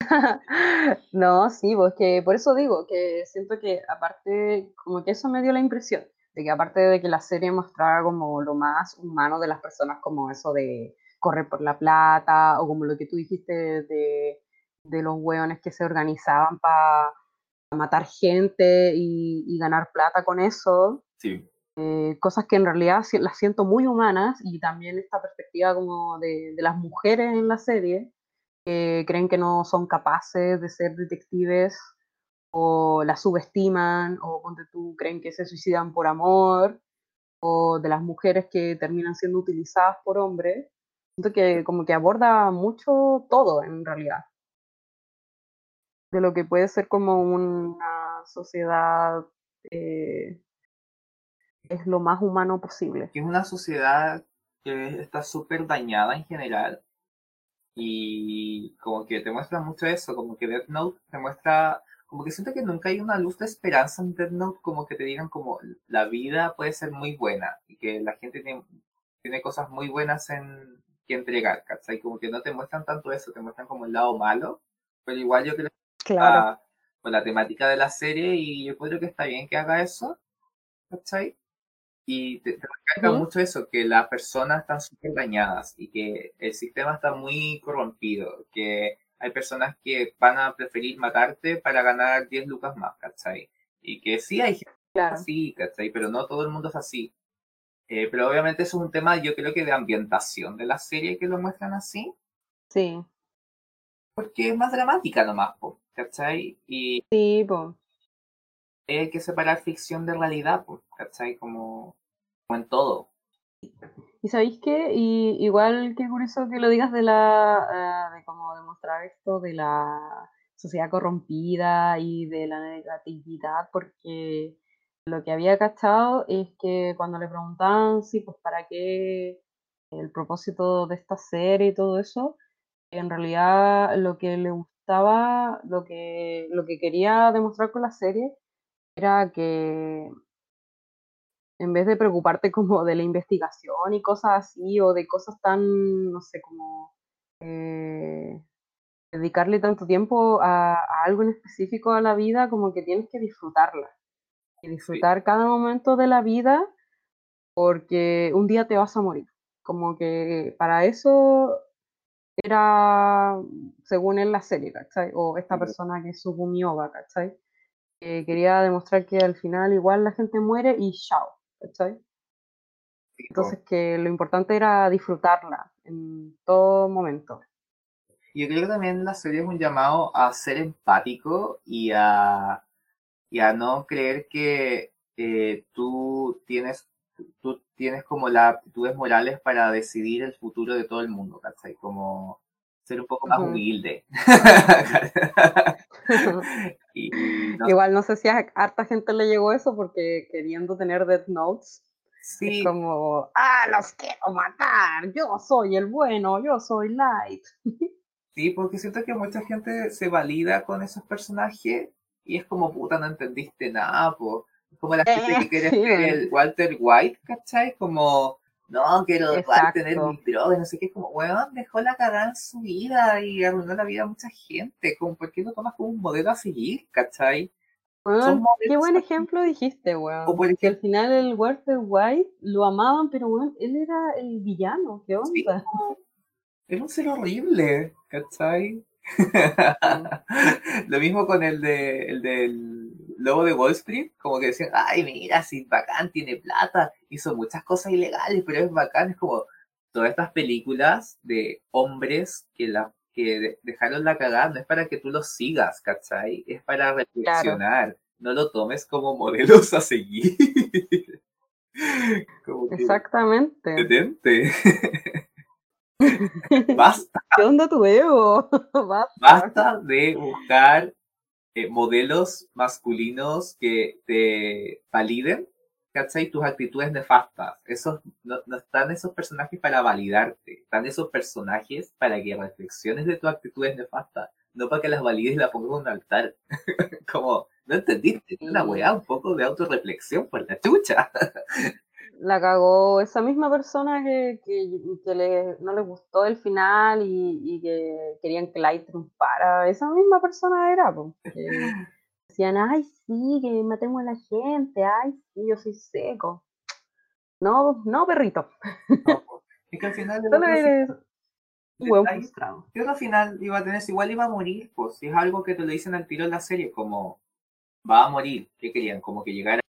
no, sí, pues que por eso digo que siento que aparte, como que eso me dio la impresión, de que aparte de que la serie mostraba como lo más humano de las personas, como eso de correr por la plata, o como lo que tú dijiste de de los hueones que se organizaban para matar gente y, ganar plata con eso. Sí. Eh, cosas que en realidad las siento muy humanas y también esta perspectiva como de, las mujeres en la serie que creen que no son capaces de ser detectives o las subestiman o donde tú creen que se suicidan por amor o de las mujeres que terminan siendo utilizadas por hombres. Siento que como que aborda mucho todo en realidad de lo que puede ser como una sociedad eh, es lo más humano posible. Es una sociedad que está súper dañada en general y como que te muestra mucho eso, como que Death Note te muestra, como que siento que nunca hay una luz de esperanza en Death Note, como que te digan como la vida puede ser muy buena y que la gente tiene, tiene cosas muy buenas en que entregar, ¿cachai? Como que no te muestran tanto eso, te muestran como el lado malo, pero igual yo creo claro. con la temática de la serie y yo creo que está bien que haga eso, ¿cachai? Y te, te mucho eso, que las personas están súper dañadas y que el sistema está muy corrompido, que hay personas que van a preferir matarte para ganar 10 lucas más, ¿cachai? Y que sí hay gente así, ¿cachai? Pero no todo el mundo es así. Eh, pero obviamente eso es un tema, yo creo que de ambientación de la serie que lo muestran así. Sí. Porque es más dramática nomás, ¿cachai? Y sí, pues. Hay que separar ficción de realidad, pues, ¿cachai? Como, en todo. Y sabéis qué, y igual que curioso que lo digas de la, uh, de cómo demostrar esto de la sociedad corrompida y de la negatividad, porque lo que había cachado es que cuando le preguntaban, sí, pues para qué el propósito de esta serie y todo eso, en realidad lo que le lo que, lo que quería demostrar con la serie era que en vez de preocuparte como de la investigación y cosas así, o de cosas tan, no sé, como eh, dedicarle tanto tiempo a, algo en específico a la vida, como que tienes que disfrutarla. Y disfrutar cada momento de la vida porque un día te vas a morir. Como que para eso era, según él, la serie, ¿cachai? O esta persona que Oba, ¿cachai? Que quería demostrar que al final igual la gente muere y chao, ¿cachai? Entonces que lo importante era disfrutarla en todo momento. Yo creo que también la serie es un llamado a ser empático y a, y a no creer que eh, tú tienes tú tienes como las aptitudes morales para decidir el futuro de todo el mundo, ¿cachai? Como ser un poco más humilde. y no- Igual no sé si a harta gente le llegó eso porque queriendo tener Death Notes, sí, es como, ah, los quiero matar, yo soy el bueno, yo soy Light. sí, porque siento que mucha gente se valida con esos personajes y es como, puta, no entendiste nada, po. Como la gente que quiere sí, ser el Walter White, ¿cachai? Como, no, quiero igual tener Exacto. mi droga, no sé qué, como, weón, dejó la cagada en su vida y arruinó la vida a mucha gente, como, ¿por qué lo tomas como un modelo a seguir, ¿cachai? Weón, qué buen ejemplo dijiste, weón. O por Que al final el Walter White lo amaban, pero weón, él era el villano, ¿qué sí, onda? era un ser horrible, ¿cachai? Lo mismo con el de el del lobo de Wall Street, como que decían, ay, mira, si bacán tiene plata, hizo muchas cosas ilegales, pero es bacán, es como todas estas películas de hombres que la que de- dejaron la cagada, no es para que tú los sigas, ¿cachai? Es para reflexionar, no lo tomes como modelos a seguir. Como que, Exactamente. detente. Basta. ¿Qué onda tu ego? Basta. Basta de buscar eh, modelos masculinos que te validen, ¿cachai? Tus actitudes nefastas. Esos, no, no están esos personajes para validarte, están esos personajes para que reflexiones de tus actitudes nefastas, no para que las valides y las pongas en un altar. Como, no entendiste, una Sí. weá, un poco de autorreflexión por la chucha. La cagó esa misma persona que, que, que le- no les gustó el final y, y que querían que Light triunfara. Esa misma persona era, po, que decían, ay, sí, que matemos a la gente, ay, sí, yo soy seco. No, no, perrito. No, es que al final Solo eres. Yo al final iba a tener, igual iba a morir, pues, es algo que te lo dicen al tiro en la serie, como va a morir, ¿qué querían? Como que llegara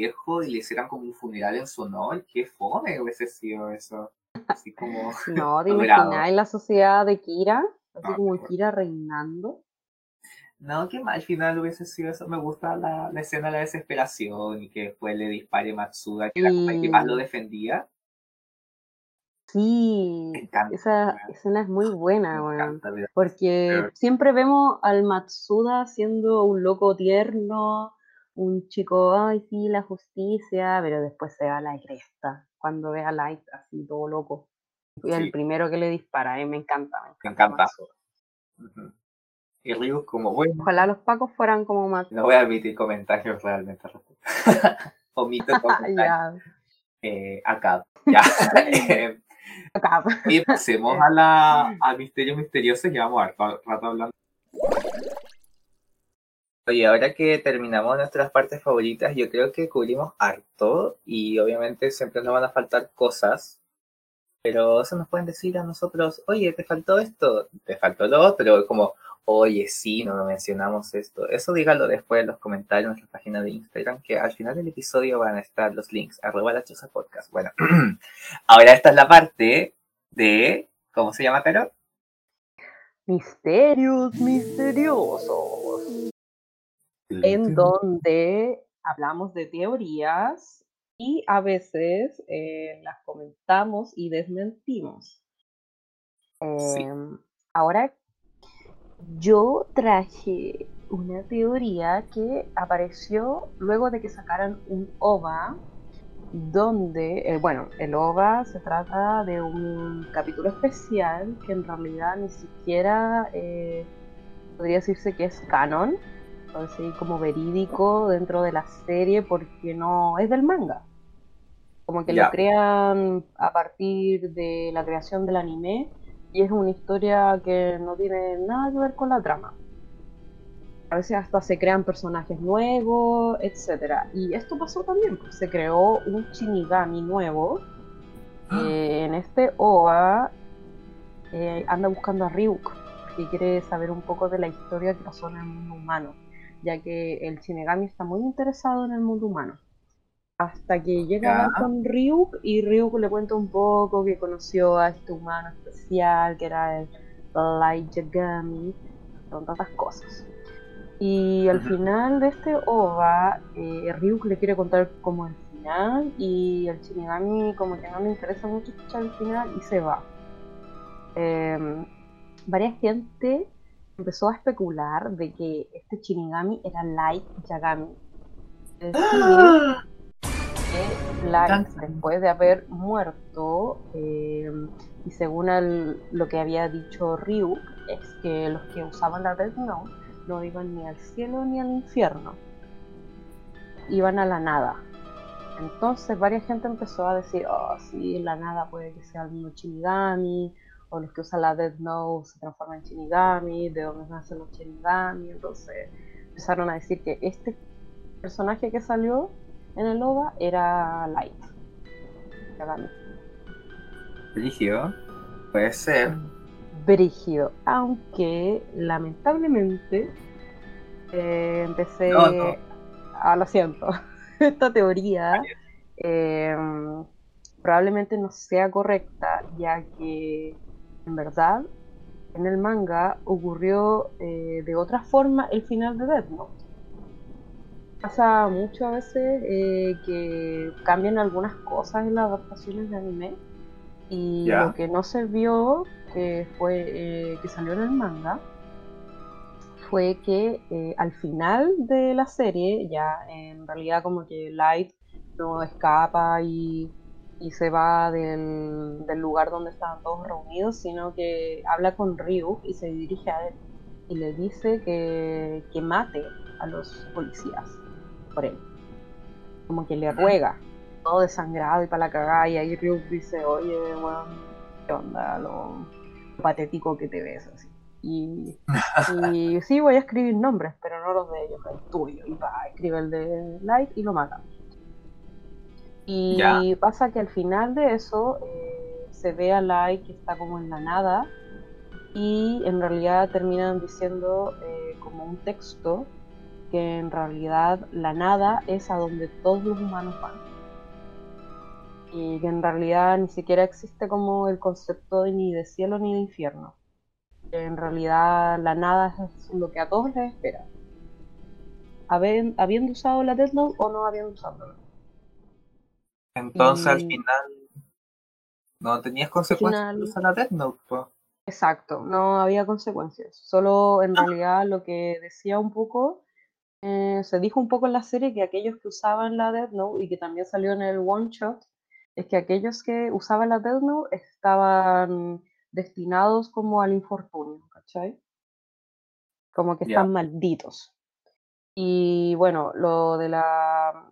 viejo y le hicieran como un funeral en su honor, qué fome hubiese sido eso. Así como, No, ¿te imaginas la sociedad de Kira? Así No, como bueno. Kira reinando. no, qué mal final hubiese sido eso. Me gusta la, la escena de la desesperación y que después le dispare Matsuda, que era como el que más lo defendía. Sí, encanta, esa escena es muy buena, encanta, pero- Porque siempre vemos al Matsuda siendo un loco tierno, un chico, ay, sí, la justicia, pero después se va a la cresta cuando ve a Light así todo loco. Y Sí. el primero que le dispara, y me encanta, me Me encanta encanta. Matsuda. Ujú. Y Ryu como, bueno, Ojalá los pacos fueran como Matsuda. No voy a emitir comentarios realmente. Omito comentarios eh, acá. Ya. Eh, acá. y pasemos a la a misterios misteriosos. Llevamos harto rato hablando. Oye, ahora que terminamos nuestras partes favoritas, yo creo que cubrimos harto y obviamente siempre nos van a faltar cosas. Pero eso nos pueden decir a nosotros, oye, te faltó esto, te faltó lo otro, como, oye, sí, no mencionamos esto. Eso dígalo después en los comentarios en nuestra página de Instagram, que al final del episodio van a estar los links, arroba la choza podcast. Bueno, ahora esta es la parte de, ¿cómo se llama, Caro? Misterios misteriosos. En donde hablamos de teorías y a veces eh, las comentamos y desmentimos. Sí. Em, Ahora, yo traje una teoría que apareció luego de que sacaran un OVA donde, eh, bueno, el OVA se trata de un capítulo especial que en realidad ni siquiera eh, podría decirse que es canon, así como verídico dentro de la serie porque no es del manga. Como que lo crean a partir de la creación del anime y es una historia que no tiene nada que ver con la trama. A veces hasta se crean personajes nuevos, etc. Y esto pasó también, pues, se creó un Shinigami nuevo. Eh, en este OVA eh, anda buscando a Ryuk, que quiere saber un poco de la historia que pasó en el mundo humano, ya que el Shinigami está muy interesado en el mundo humano. Hasta que llega con Ryuk y Ryuk le cuenta un poco que conoció a este humano especial, que era el Light Yagami, son tantas cosas. Y al final de este OVA, eh, Ryuk le quiere contar como el final y el Shinigami como que no le interesa mucho escuchar el final y se va. Eh, varias gente empezó a especular de que este Shinigami era Light Yagami. Es ¡Ah! decir, que Light, después de haber muerto, eh, y según el- lo que había dicho Ryuk, es que los que usaban la Death Note no iban ni al cielo ni al infierno, iban a la nada. Entonces varias gente empezó a decir, oh sí, la nada puede que sea el mismo Shinigami, o los que usan la Death Note se transforman en Shinigami, de dónde nacen los Shinigami, entonces empezaron a decir que este personaje que salió en el OVA era Light. Yagami. Brígido. Puede ser. Brígido, aunque lamentablemente eh, empecé No, no. a lo siento, esta teoría eh, probablemente no sea correcta, ya que en verdad en el manga ocurrió eh, de otra forma el final de Death Note. Pasa mucho a veces eh, que cambian algunas cosas en las adaptaciones de anime y lo que no se vio, que fue eh, que salió en el manga, fue que al final de la serie, ya en realidad como que Light no escapa y, y se va del, del lugar donde estaban todos reunidos, sino que habla con Ryu y se dirige a él y le dice que, que mate a los policías por él. Como que le ruega, todo desangrado y para la cagada, y ahí Ryu dice, oye, weón, ¿qué onda? Lo, lo patético que te ves así. Y, y sí, voy a escribir nombres, pero no los de ellos, el tuyo. Y va, escribe el de Light y lo mata. Y Ya. pasa que al final de eso eh, se ve a Light que está como en la nada y en realidad terminan diciendo eh, como un texto que en realidad la nada es a donde todos los humanos van. Y que en realidad ni siquiera existe como el concepto de ni de cielo ni de infierno. Que en realidad la nada es lo que a todos les espera. Habiendo usado la Death Note o no habiendo usado. Entonces al final no tenías consecuencias final- de usar la Death Note, po. Exacto, no había consecuencias. Solo en realidad lo que decía un poco, eh, se dijo un poco en la serie que aquellos que usaban la Death Note y que también salió en el One Shot, es que aquellos que usaban la Death Note estaban destinados como al infortunio, ¿cachai? Como que están malditos. Y bueno, lo de la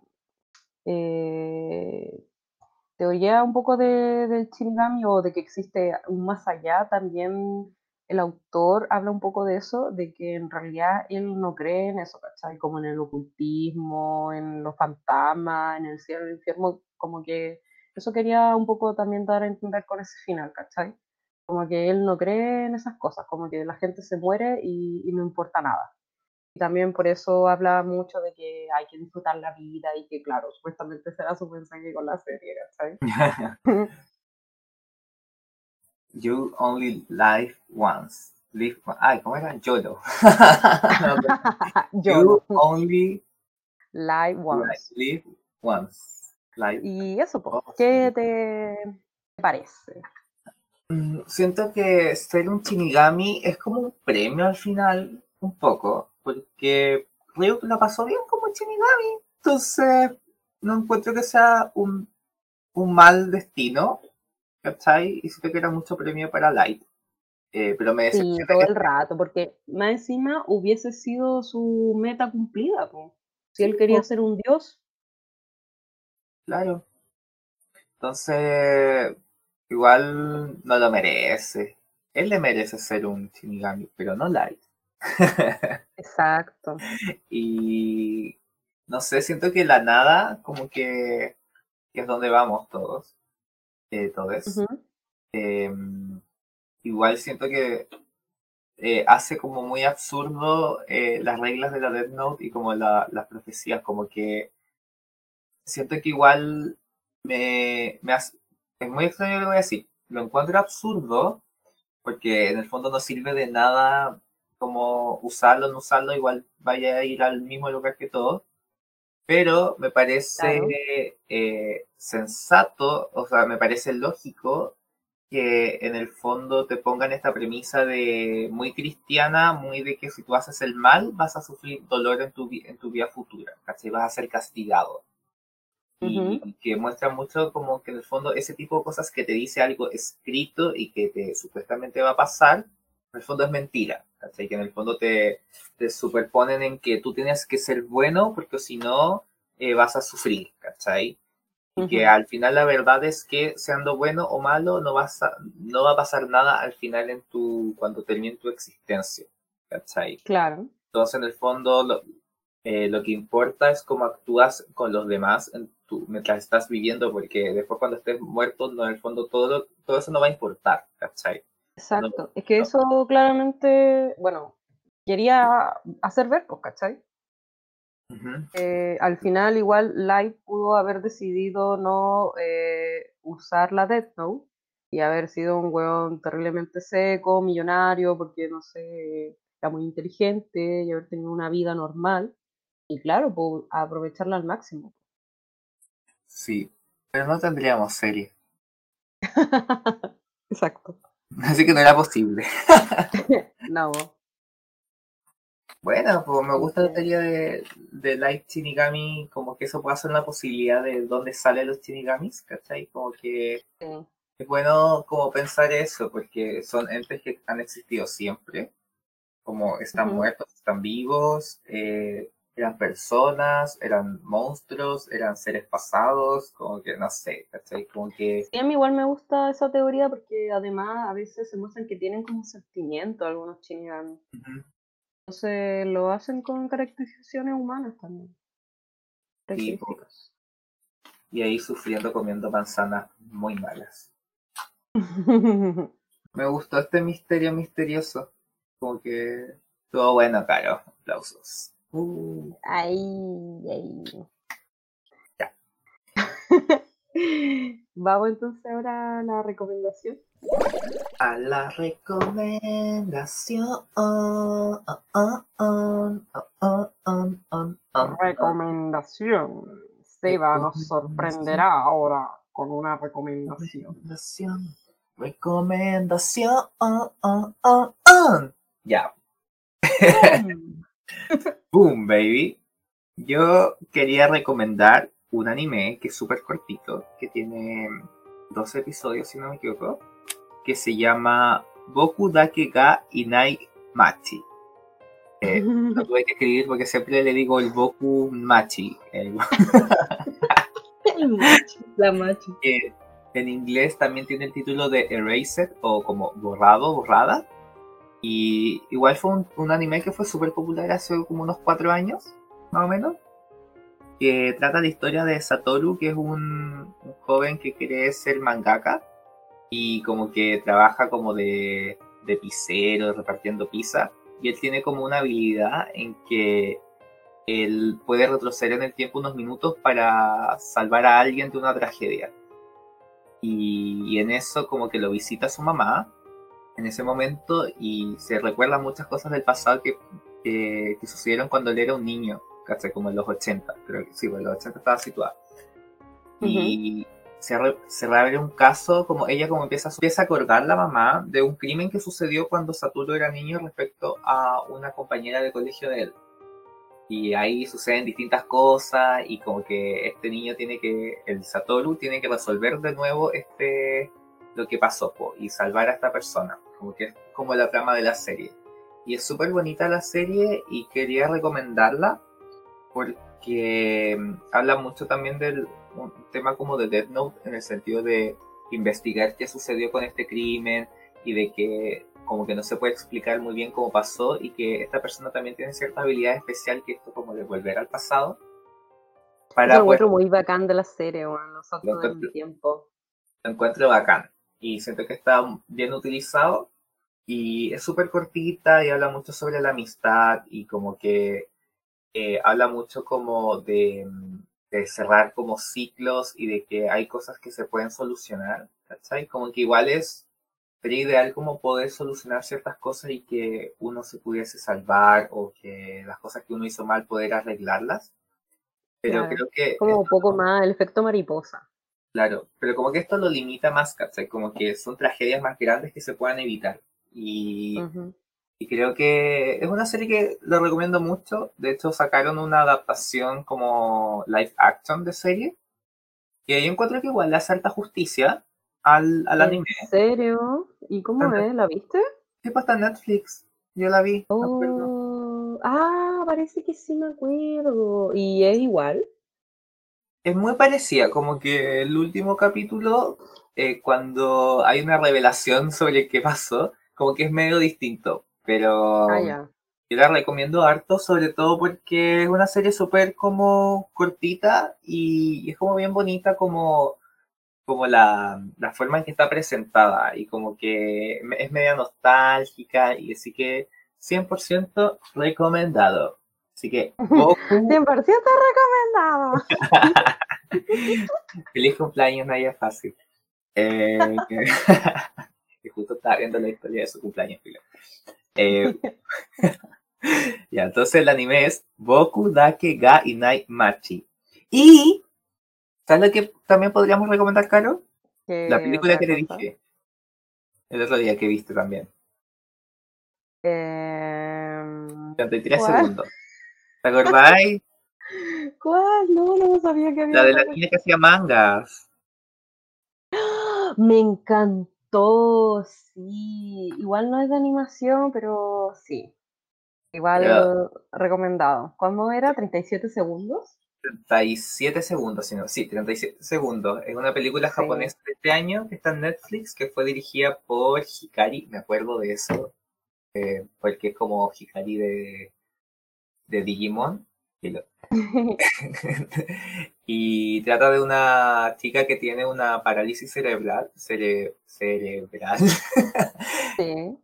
eh, teoría un poco de, del Shinigami o de que existe un más allá, también el autor habla un poco de eso, de que en realidad él no cree en eso, ¿cachai? Como en el ocultismo, en los fantasmas, en el cielo, el infierno, como que eso quería un poco también dar a entender con ese final, ¿cachai? Como que él no cree en esas cosas, como que la gente se muere y, y no importa nada. Y también por eso habla mucho de que hay que disfrutar la vida y que, claro, supuestamente será su mensaje con la serie, ¿cachai? You only live once. Live one- Ay, ¿cómo era? YOLO. You only live once. live once. Live. Y eso, Oh, ¿qué te parece? Mm, Siento que ser un Shinigami es como un premio al final, un poco, porque Ryuk la pasó bien como Shinigami, entonces no encuentro que sea un, un mal destino, ¿cachai? Y siento que era mucho premio para Light. Eh, pero me Sí, todo que el rato, porque más encima hubiese sido su meta cumplida, po. Si él quería po. ser un dios, Claro. Entonces, igual no lo merece. Él le merece ser un Shinigami, pero no Light. Exacto. Y no sé, siento que la nada, como que, que es donde vamos todos. Eh, todos. Em, igual siento que eh, hace como muy absurdo eh, las reglas de la Death Note y como la- las profecías, como que siento que igual me, me hace, es muy extraño lo que voy a decir, lo encuentro absurdo porque en el fondo no sirve de nada como usarlo o no usarlo, igual vaya a ir al mismo lugar que todo, pero me parece Claro. eh, sensato, o sea, me parece lógico que en el fondo te pongan esta premisa de muy cristiana, muy de que si tú haces el mal vas a sufrir dolor en tu, en tu vida futura, ¿cachai? Vas a ser castigado. Y, que muestra mucho como que en el fondo ese tipo de cosas que te dice algo escrito y que te supuestamente va a pasar, en el fondo es mentira, ¿cachai? Que en el fondo te, te superponen en que tú tienes que ser bueno porque si no eh, vas a sufrir, ¿cachai? Y que al final la verdad es que siendo bueno o malo no, vas a, no va a pasar nada al final en tu, cuando termine tu existencia. ¿Cachai? Claro. Entonces en el fondo lo, eh, lo que importa es cómo actúas con los demás en tu, mientras estás viviendo, porque después cuando estés muerto, no, en el fondo todo, todo eso no va a importar, ¿cachai? Exacto. es que eso claramente, bueno, quería hacer ver, pues, ¿cachai? Eh, al final, igual, Light pudo haber decidido no eh, usar la Death Note y haber sido un weón terriblemente seco, millonario, porque no sé, era muy inteligente y haber tenido una vida normal. Y claro, pues, aprovecharla al máximo. Sí, pero no tendríamos serie. Exacto. Así que no era posible. no. Bueno, pues me gusta la teoría de, de Light Shinigami, como que eso puede ser una posibilidad de dónde salen los Shinigamis, ¿cachai? Como que es bueno como pensar eso, porque son entes que han existido siempre, como están muertos, están vivos, eh, eran personas, eran monstruos, eran seres pasados, como que no sé, ¿cachai? Como que... Sí, a mí igual me gusta esa teoría porque además a veces se muestran que tienen como sentimiento algunos Shinigami. Entonces lo hacen con caracterizaciones humanas también. y ahí sufriendo comiendo manzanas muy malas. Me gustó este misterio misterioso. Como que todo bueno, caro. Aplausos. Uh. Ahí, ahí. Ya. Vamos entonces ahora a la recomendación. A la recomendación. recomendación. Seba nos sorprenderá ahora con una recomendación. Recomendación. Ya. Boom, baby. Yo quería recomendar un anime que es súper cortito, que tiene dos episodios, si no me equivoco que se llama Boku Dake ga Inai Machi. Eh, lo tuve que escribir porque siempre le digo el Boku Machi. El... machi, la Machi. en inglés también tiene el título de Erased o como borrado, borrada. Y igual fue un, anime que fue súper popular hace como unos cuatro años, más o menos. Que trata la historia de Satoru, que es un, un joven que quiere ser mangaka y como que trabaja como de, de pizzero, repartiendo pizza. Y él tiene como una habilidad en que él puede retroceder en el tiempo unos minutos para salvar a alguien de una tragedia. Y, en eso como que lo visita su mamá en ese momento y se recuerda muchas cosas del pasado que, que, sucedieron cuando él era un niño, casi como en los 80, creo que sí, en los 80 estaba situado. Y se, se reabre un caso, como ella como empieza, empieza a acordar la mamá de un crimen que sucedió cuando Satoru era niño respecto a una compañera de colegio de él. Y ahí suceden distintas cosas y como que este niño tiene que, el Satoru tiene que resolver de nuevo este, lo que pasó y salvar a esta persona. Como que es como la trama de la serie. Y es súper bonita la serie y quería recomendarla porque mm, habla mucho también del un tema como de Death Note en el sentido de investigar qué sucedió con este crimen y de que como que no se puede explicar muy bien cómo pasó y que esta persona también tiene cierta habilidad especial que esto como de volver al pasado. Para lo encuentro muy bacán de la serie, bueno, nosotros del tiempo. Lo encuentro bacán y siento que está bien utilizado y es súper cortita y habla mucho sobre la amistad y como que eh, habla mucho como de de cerrar como ciclos y de que hay cosas que se pueden solucionar, ¿cachai? Como que igual es, sería ideal como poder solucionar ciertas cosas y que uno se pudiese salvar o que las cosas que uno hizo mal poder arreglarlas. Pero creo que... Como un poco más el efecto mariposa. Claro, pero como que esto lo limita más, ¿cachai? Como que son tragedias más grandes que se puedan evitar. Y, y creo que es una serie que lo recomiendo mucho. De hecho, sacaron una adaptación como live action de serie. Que yo encuentro que igual le hace alta justicia al, al ¿En anime. serio? ¿Y cómo es? ¿La viste? Sí, pues está en Netflix. Yo la vi. Oh, ah, parece que sí me acuerdo. ¿Y es igual? Es muy parecida, como que el último capítulo, eh, cuando hay una revelación sobre qué pasó, como que es medio distinto. Pero Ah, ya. yo la recomiendo harto, sobre todo porque es una serie súper como cortita y, y es como bien bonita como, como la, la forma en que está presentada y como que es media nostálgica y así que 100% recomendado. Así que, Goku, 100% recomendado. feliz cumpleaños, Naya Fácil. Eh, justo estaba viendo la historia de su cumpleaños. Eh, ya, entonces el anime es Boku Dake ga Inai Machi. Y, ¿sabes lo que también podríamos recomendar, Caro? La ¿Qué película que te cosa? dije el otro día que viste también. Em, 33 ¿Cuál? segundos. ¿Te acordáis? ¿Cuál? No, no sabía que había La de la niña que hacía mangas. Me encantó, sí. Igual no es de animación, pero sí. Igual recomendado. ¿Cómo era? ¿37 segundos? 37 segundos, sino, sí, 37 segundos. Es una película Sí. japonesa de este año que está en Netflix, que fue dirigida por Hikari, me acuerdo de eso, eh, porque es como Hikari de, de Digimon. Y, trata de una chica que tiene una parálisis cerebral, cere- cerebral, Sí.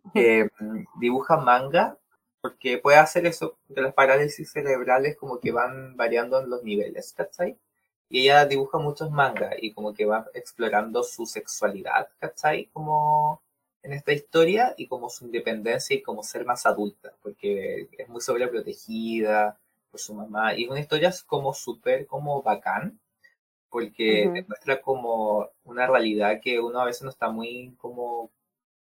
mm, dibuja manga porque puede hacer eso, porque las parálisis cerebrales como que van variando en los niveles, ¿cachai? Y ella dibuja muchos mangas y como que va explorando su sexualidad, ¿cachai? Como en esta historia y como su independencia y como ser más adulta, porque es muy sobreprotegida por su mamá. Y es una historia como súper como bacán, porque Ujú. te muestra como una realidad que uno a veces no está muy como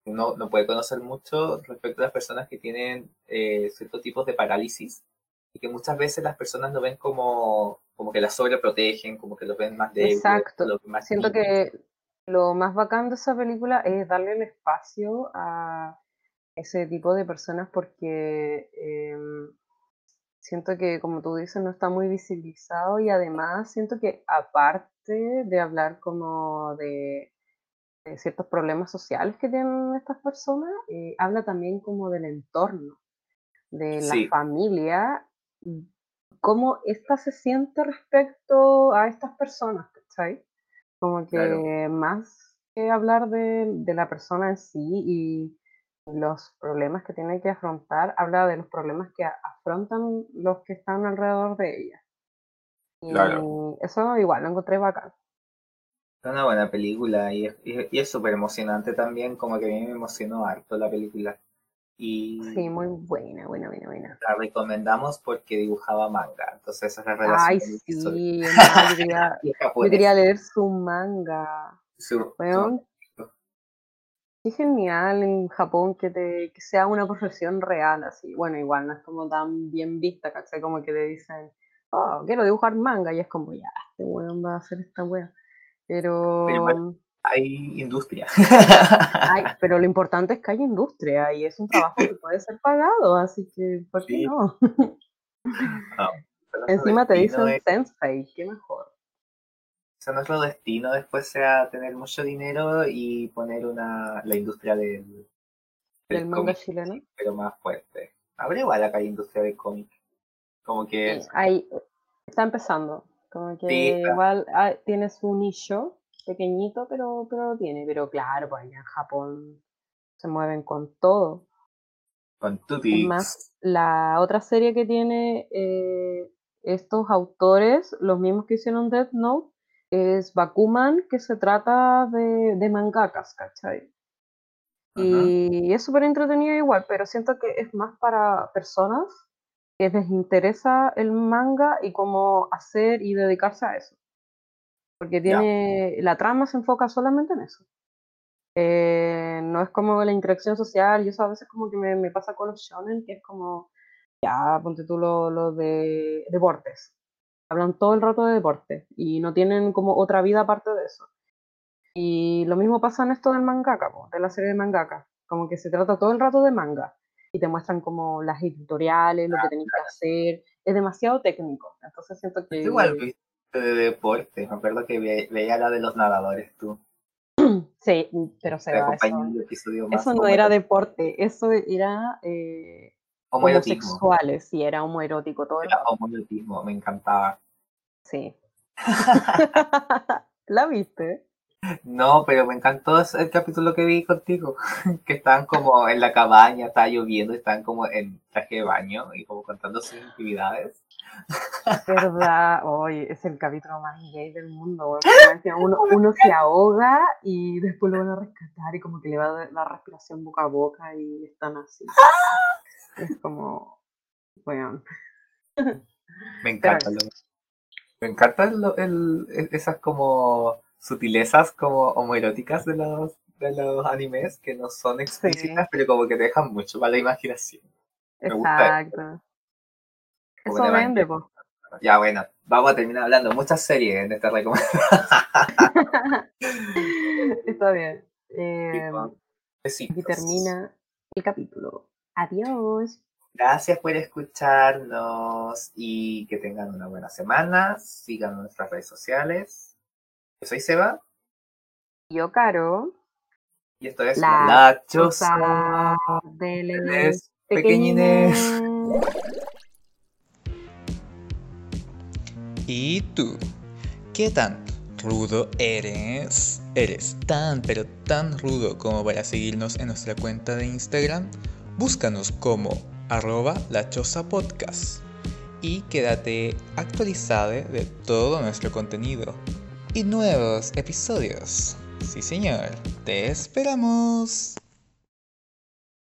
uno no puede conocer mucho respecto a las personas que tienen eh, ciertos tipos de parálisis y que muchas veces las personas lo ven como, como que las sobreprotegen, como que los ven más débiles, Exacto. los más Siento niños. que lo más bacán de esa película es darle el espacio a ese tipo de personas porque em, siento que, como tú dices, no está muy visibilizado y además siento que aparte de hablar como de, de ciertos problemas sociales que tienen estas personas, eh, habla también como del entorno, de la Sí. familia, cómo ésta se siente respecto a estas personas, ¿cachai? Como que Claro. más que hablar de, de la persona en sí y los problemas que tiene que afrontar, habla de los problemas que afrontan los que están alrededor de ella. Y Claro. eso igual lo encontré bacán. Es una buena película y es, y- es súper emocionante también, como que a mí me emocionó harto la película. Y Sí, muy buena, buena, buena, buena. la recomendamos porque dibujaba manga, entonces esa es la relación Ay, sí, yo quería, yo leer su manga. Su- qué genial en Japón que, te, que sea una profesión real, así. Bueno, igual no es como tan bien vista, ¿cachai? Como que te dicen, oh, quiero dibujar manga, y es como, ya, este weón va a hacer esta wea. Pero hay industria. pero lo importante es que hay industria y es un trabajo que puede ser pagado, así que, ¿por qué Sí. no? Nuestro Encima te dicen es- sensei, qué mejor. Sea, nuestro destino después sea tener mucho dinero y poner una la industria del, Del manga cómic, chileno. pero más fuerte. Habrá igual acá hay industria del cómic. Como que Sí, ahí está empezando. Como que Sí, igual ah, tiene su nicho pequeñito, pero, pero lo tiene. Pero claro, pues allá en Japón se mueven con todo. con Tutix. más, la otra serie que tiene eh, estos autores, los mismos que hicieron Death Note, es Bakuman, que se trata de, de mangakas, ¿cachai? Y es súper entretenido igual, pero siento que es más para personas que les interesa el manga y cómo hacer y dedicarse a eso. Porque tiene. La trama se enfoca solamente en eso. Eh, no es como la interacción social, y eso a veces como que me, me pasa con los shonen, que es como, ya, ponte tú lo, lo de deportes. Hablan todo el rato de deportes y no tienen como otra vida aparte de eso. Y lo mismo pasa en esto del mangaka, po, de la serie de mangaka. Como que se trata todo el rato de manga y te muestran como las tutoriales, lo que tenés que hacer. Es demasiado técnico. Entonces siento que. Es igual viste de deporte. Me acuerdo que ve- veía la de los nadadores tú. Sí, pero se va. Eso, eso no era deporte, eso era eh. Homosexuales, sí, era homoerótico todo el Era homoerotismo, me encantaba. Sí. ¿La viste? No, pero me encantó el capítulo que vi contigo, que estaban como en la cabaña, estaba lloviendo, estaban como en traje de baño y como contando sus actividades. ¿Verdad? Oye, es el capítulo más gay del mundo. Uno, uno se ahoga y después lo van a rescatar y como que le va a dar la respiración boca a boca y están así. Es como, bueno, Me encanta. lo- me encantan lo- el- el- esas como sutilezas como homoeróticas de los, de los animes que no son explícitas, pero como que te dejan mucho para la imaginación. Me gusta exacto. Eso de vende, po. Ya bueno, vamos a terminar hablando muchas series en esta recomendación. Está bien. Eh, Besitos. aquí termina el capítulo. Adiós. Gracias por escucharnos y que tengan una buena semana. Sigan nuestras redes sociales. Yo soy Seba Yo, Caro. y esto es La Choza. de Les pequeñines. ¿Y tú? ¿Qué tan rudo eres? ¿Eres tan pero tan rudo como para seguirnos en nuestra cuenta de Instagram? Búscanos como arroba la choza podcast y quédate actualizado de todo nuestro contenido y nuevos episodios. Sí señor, te esperamos.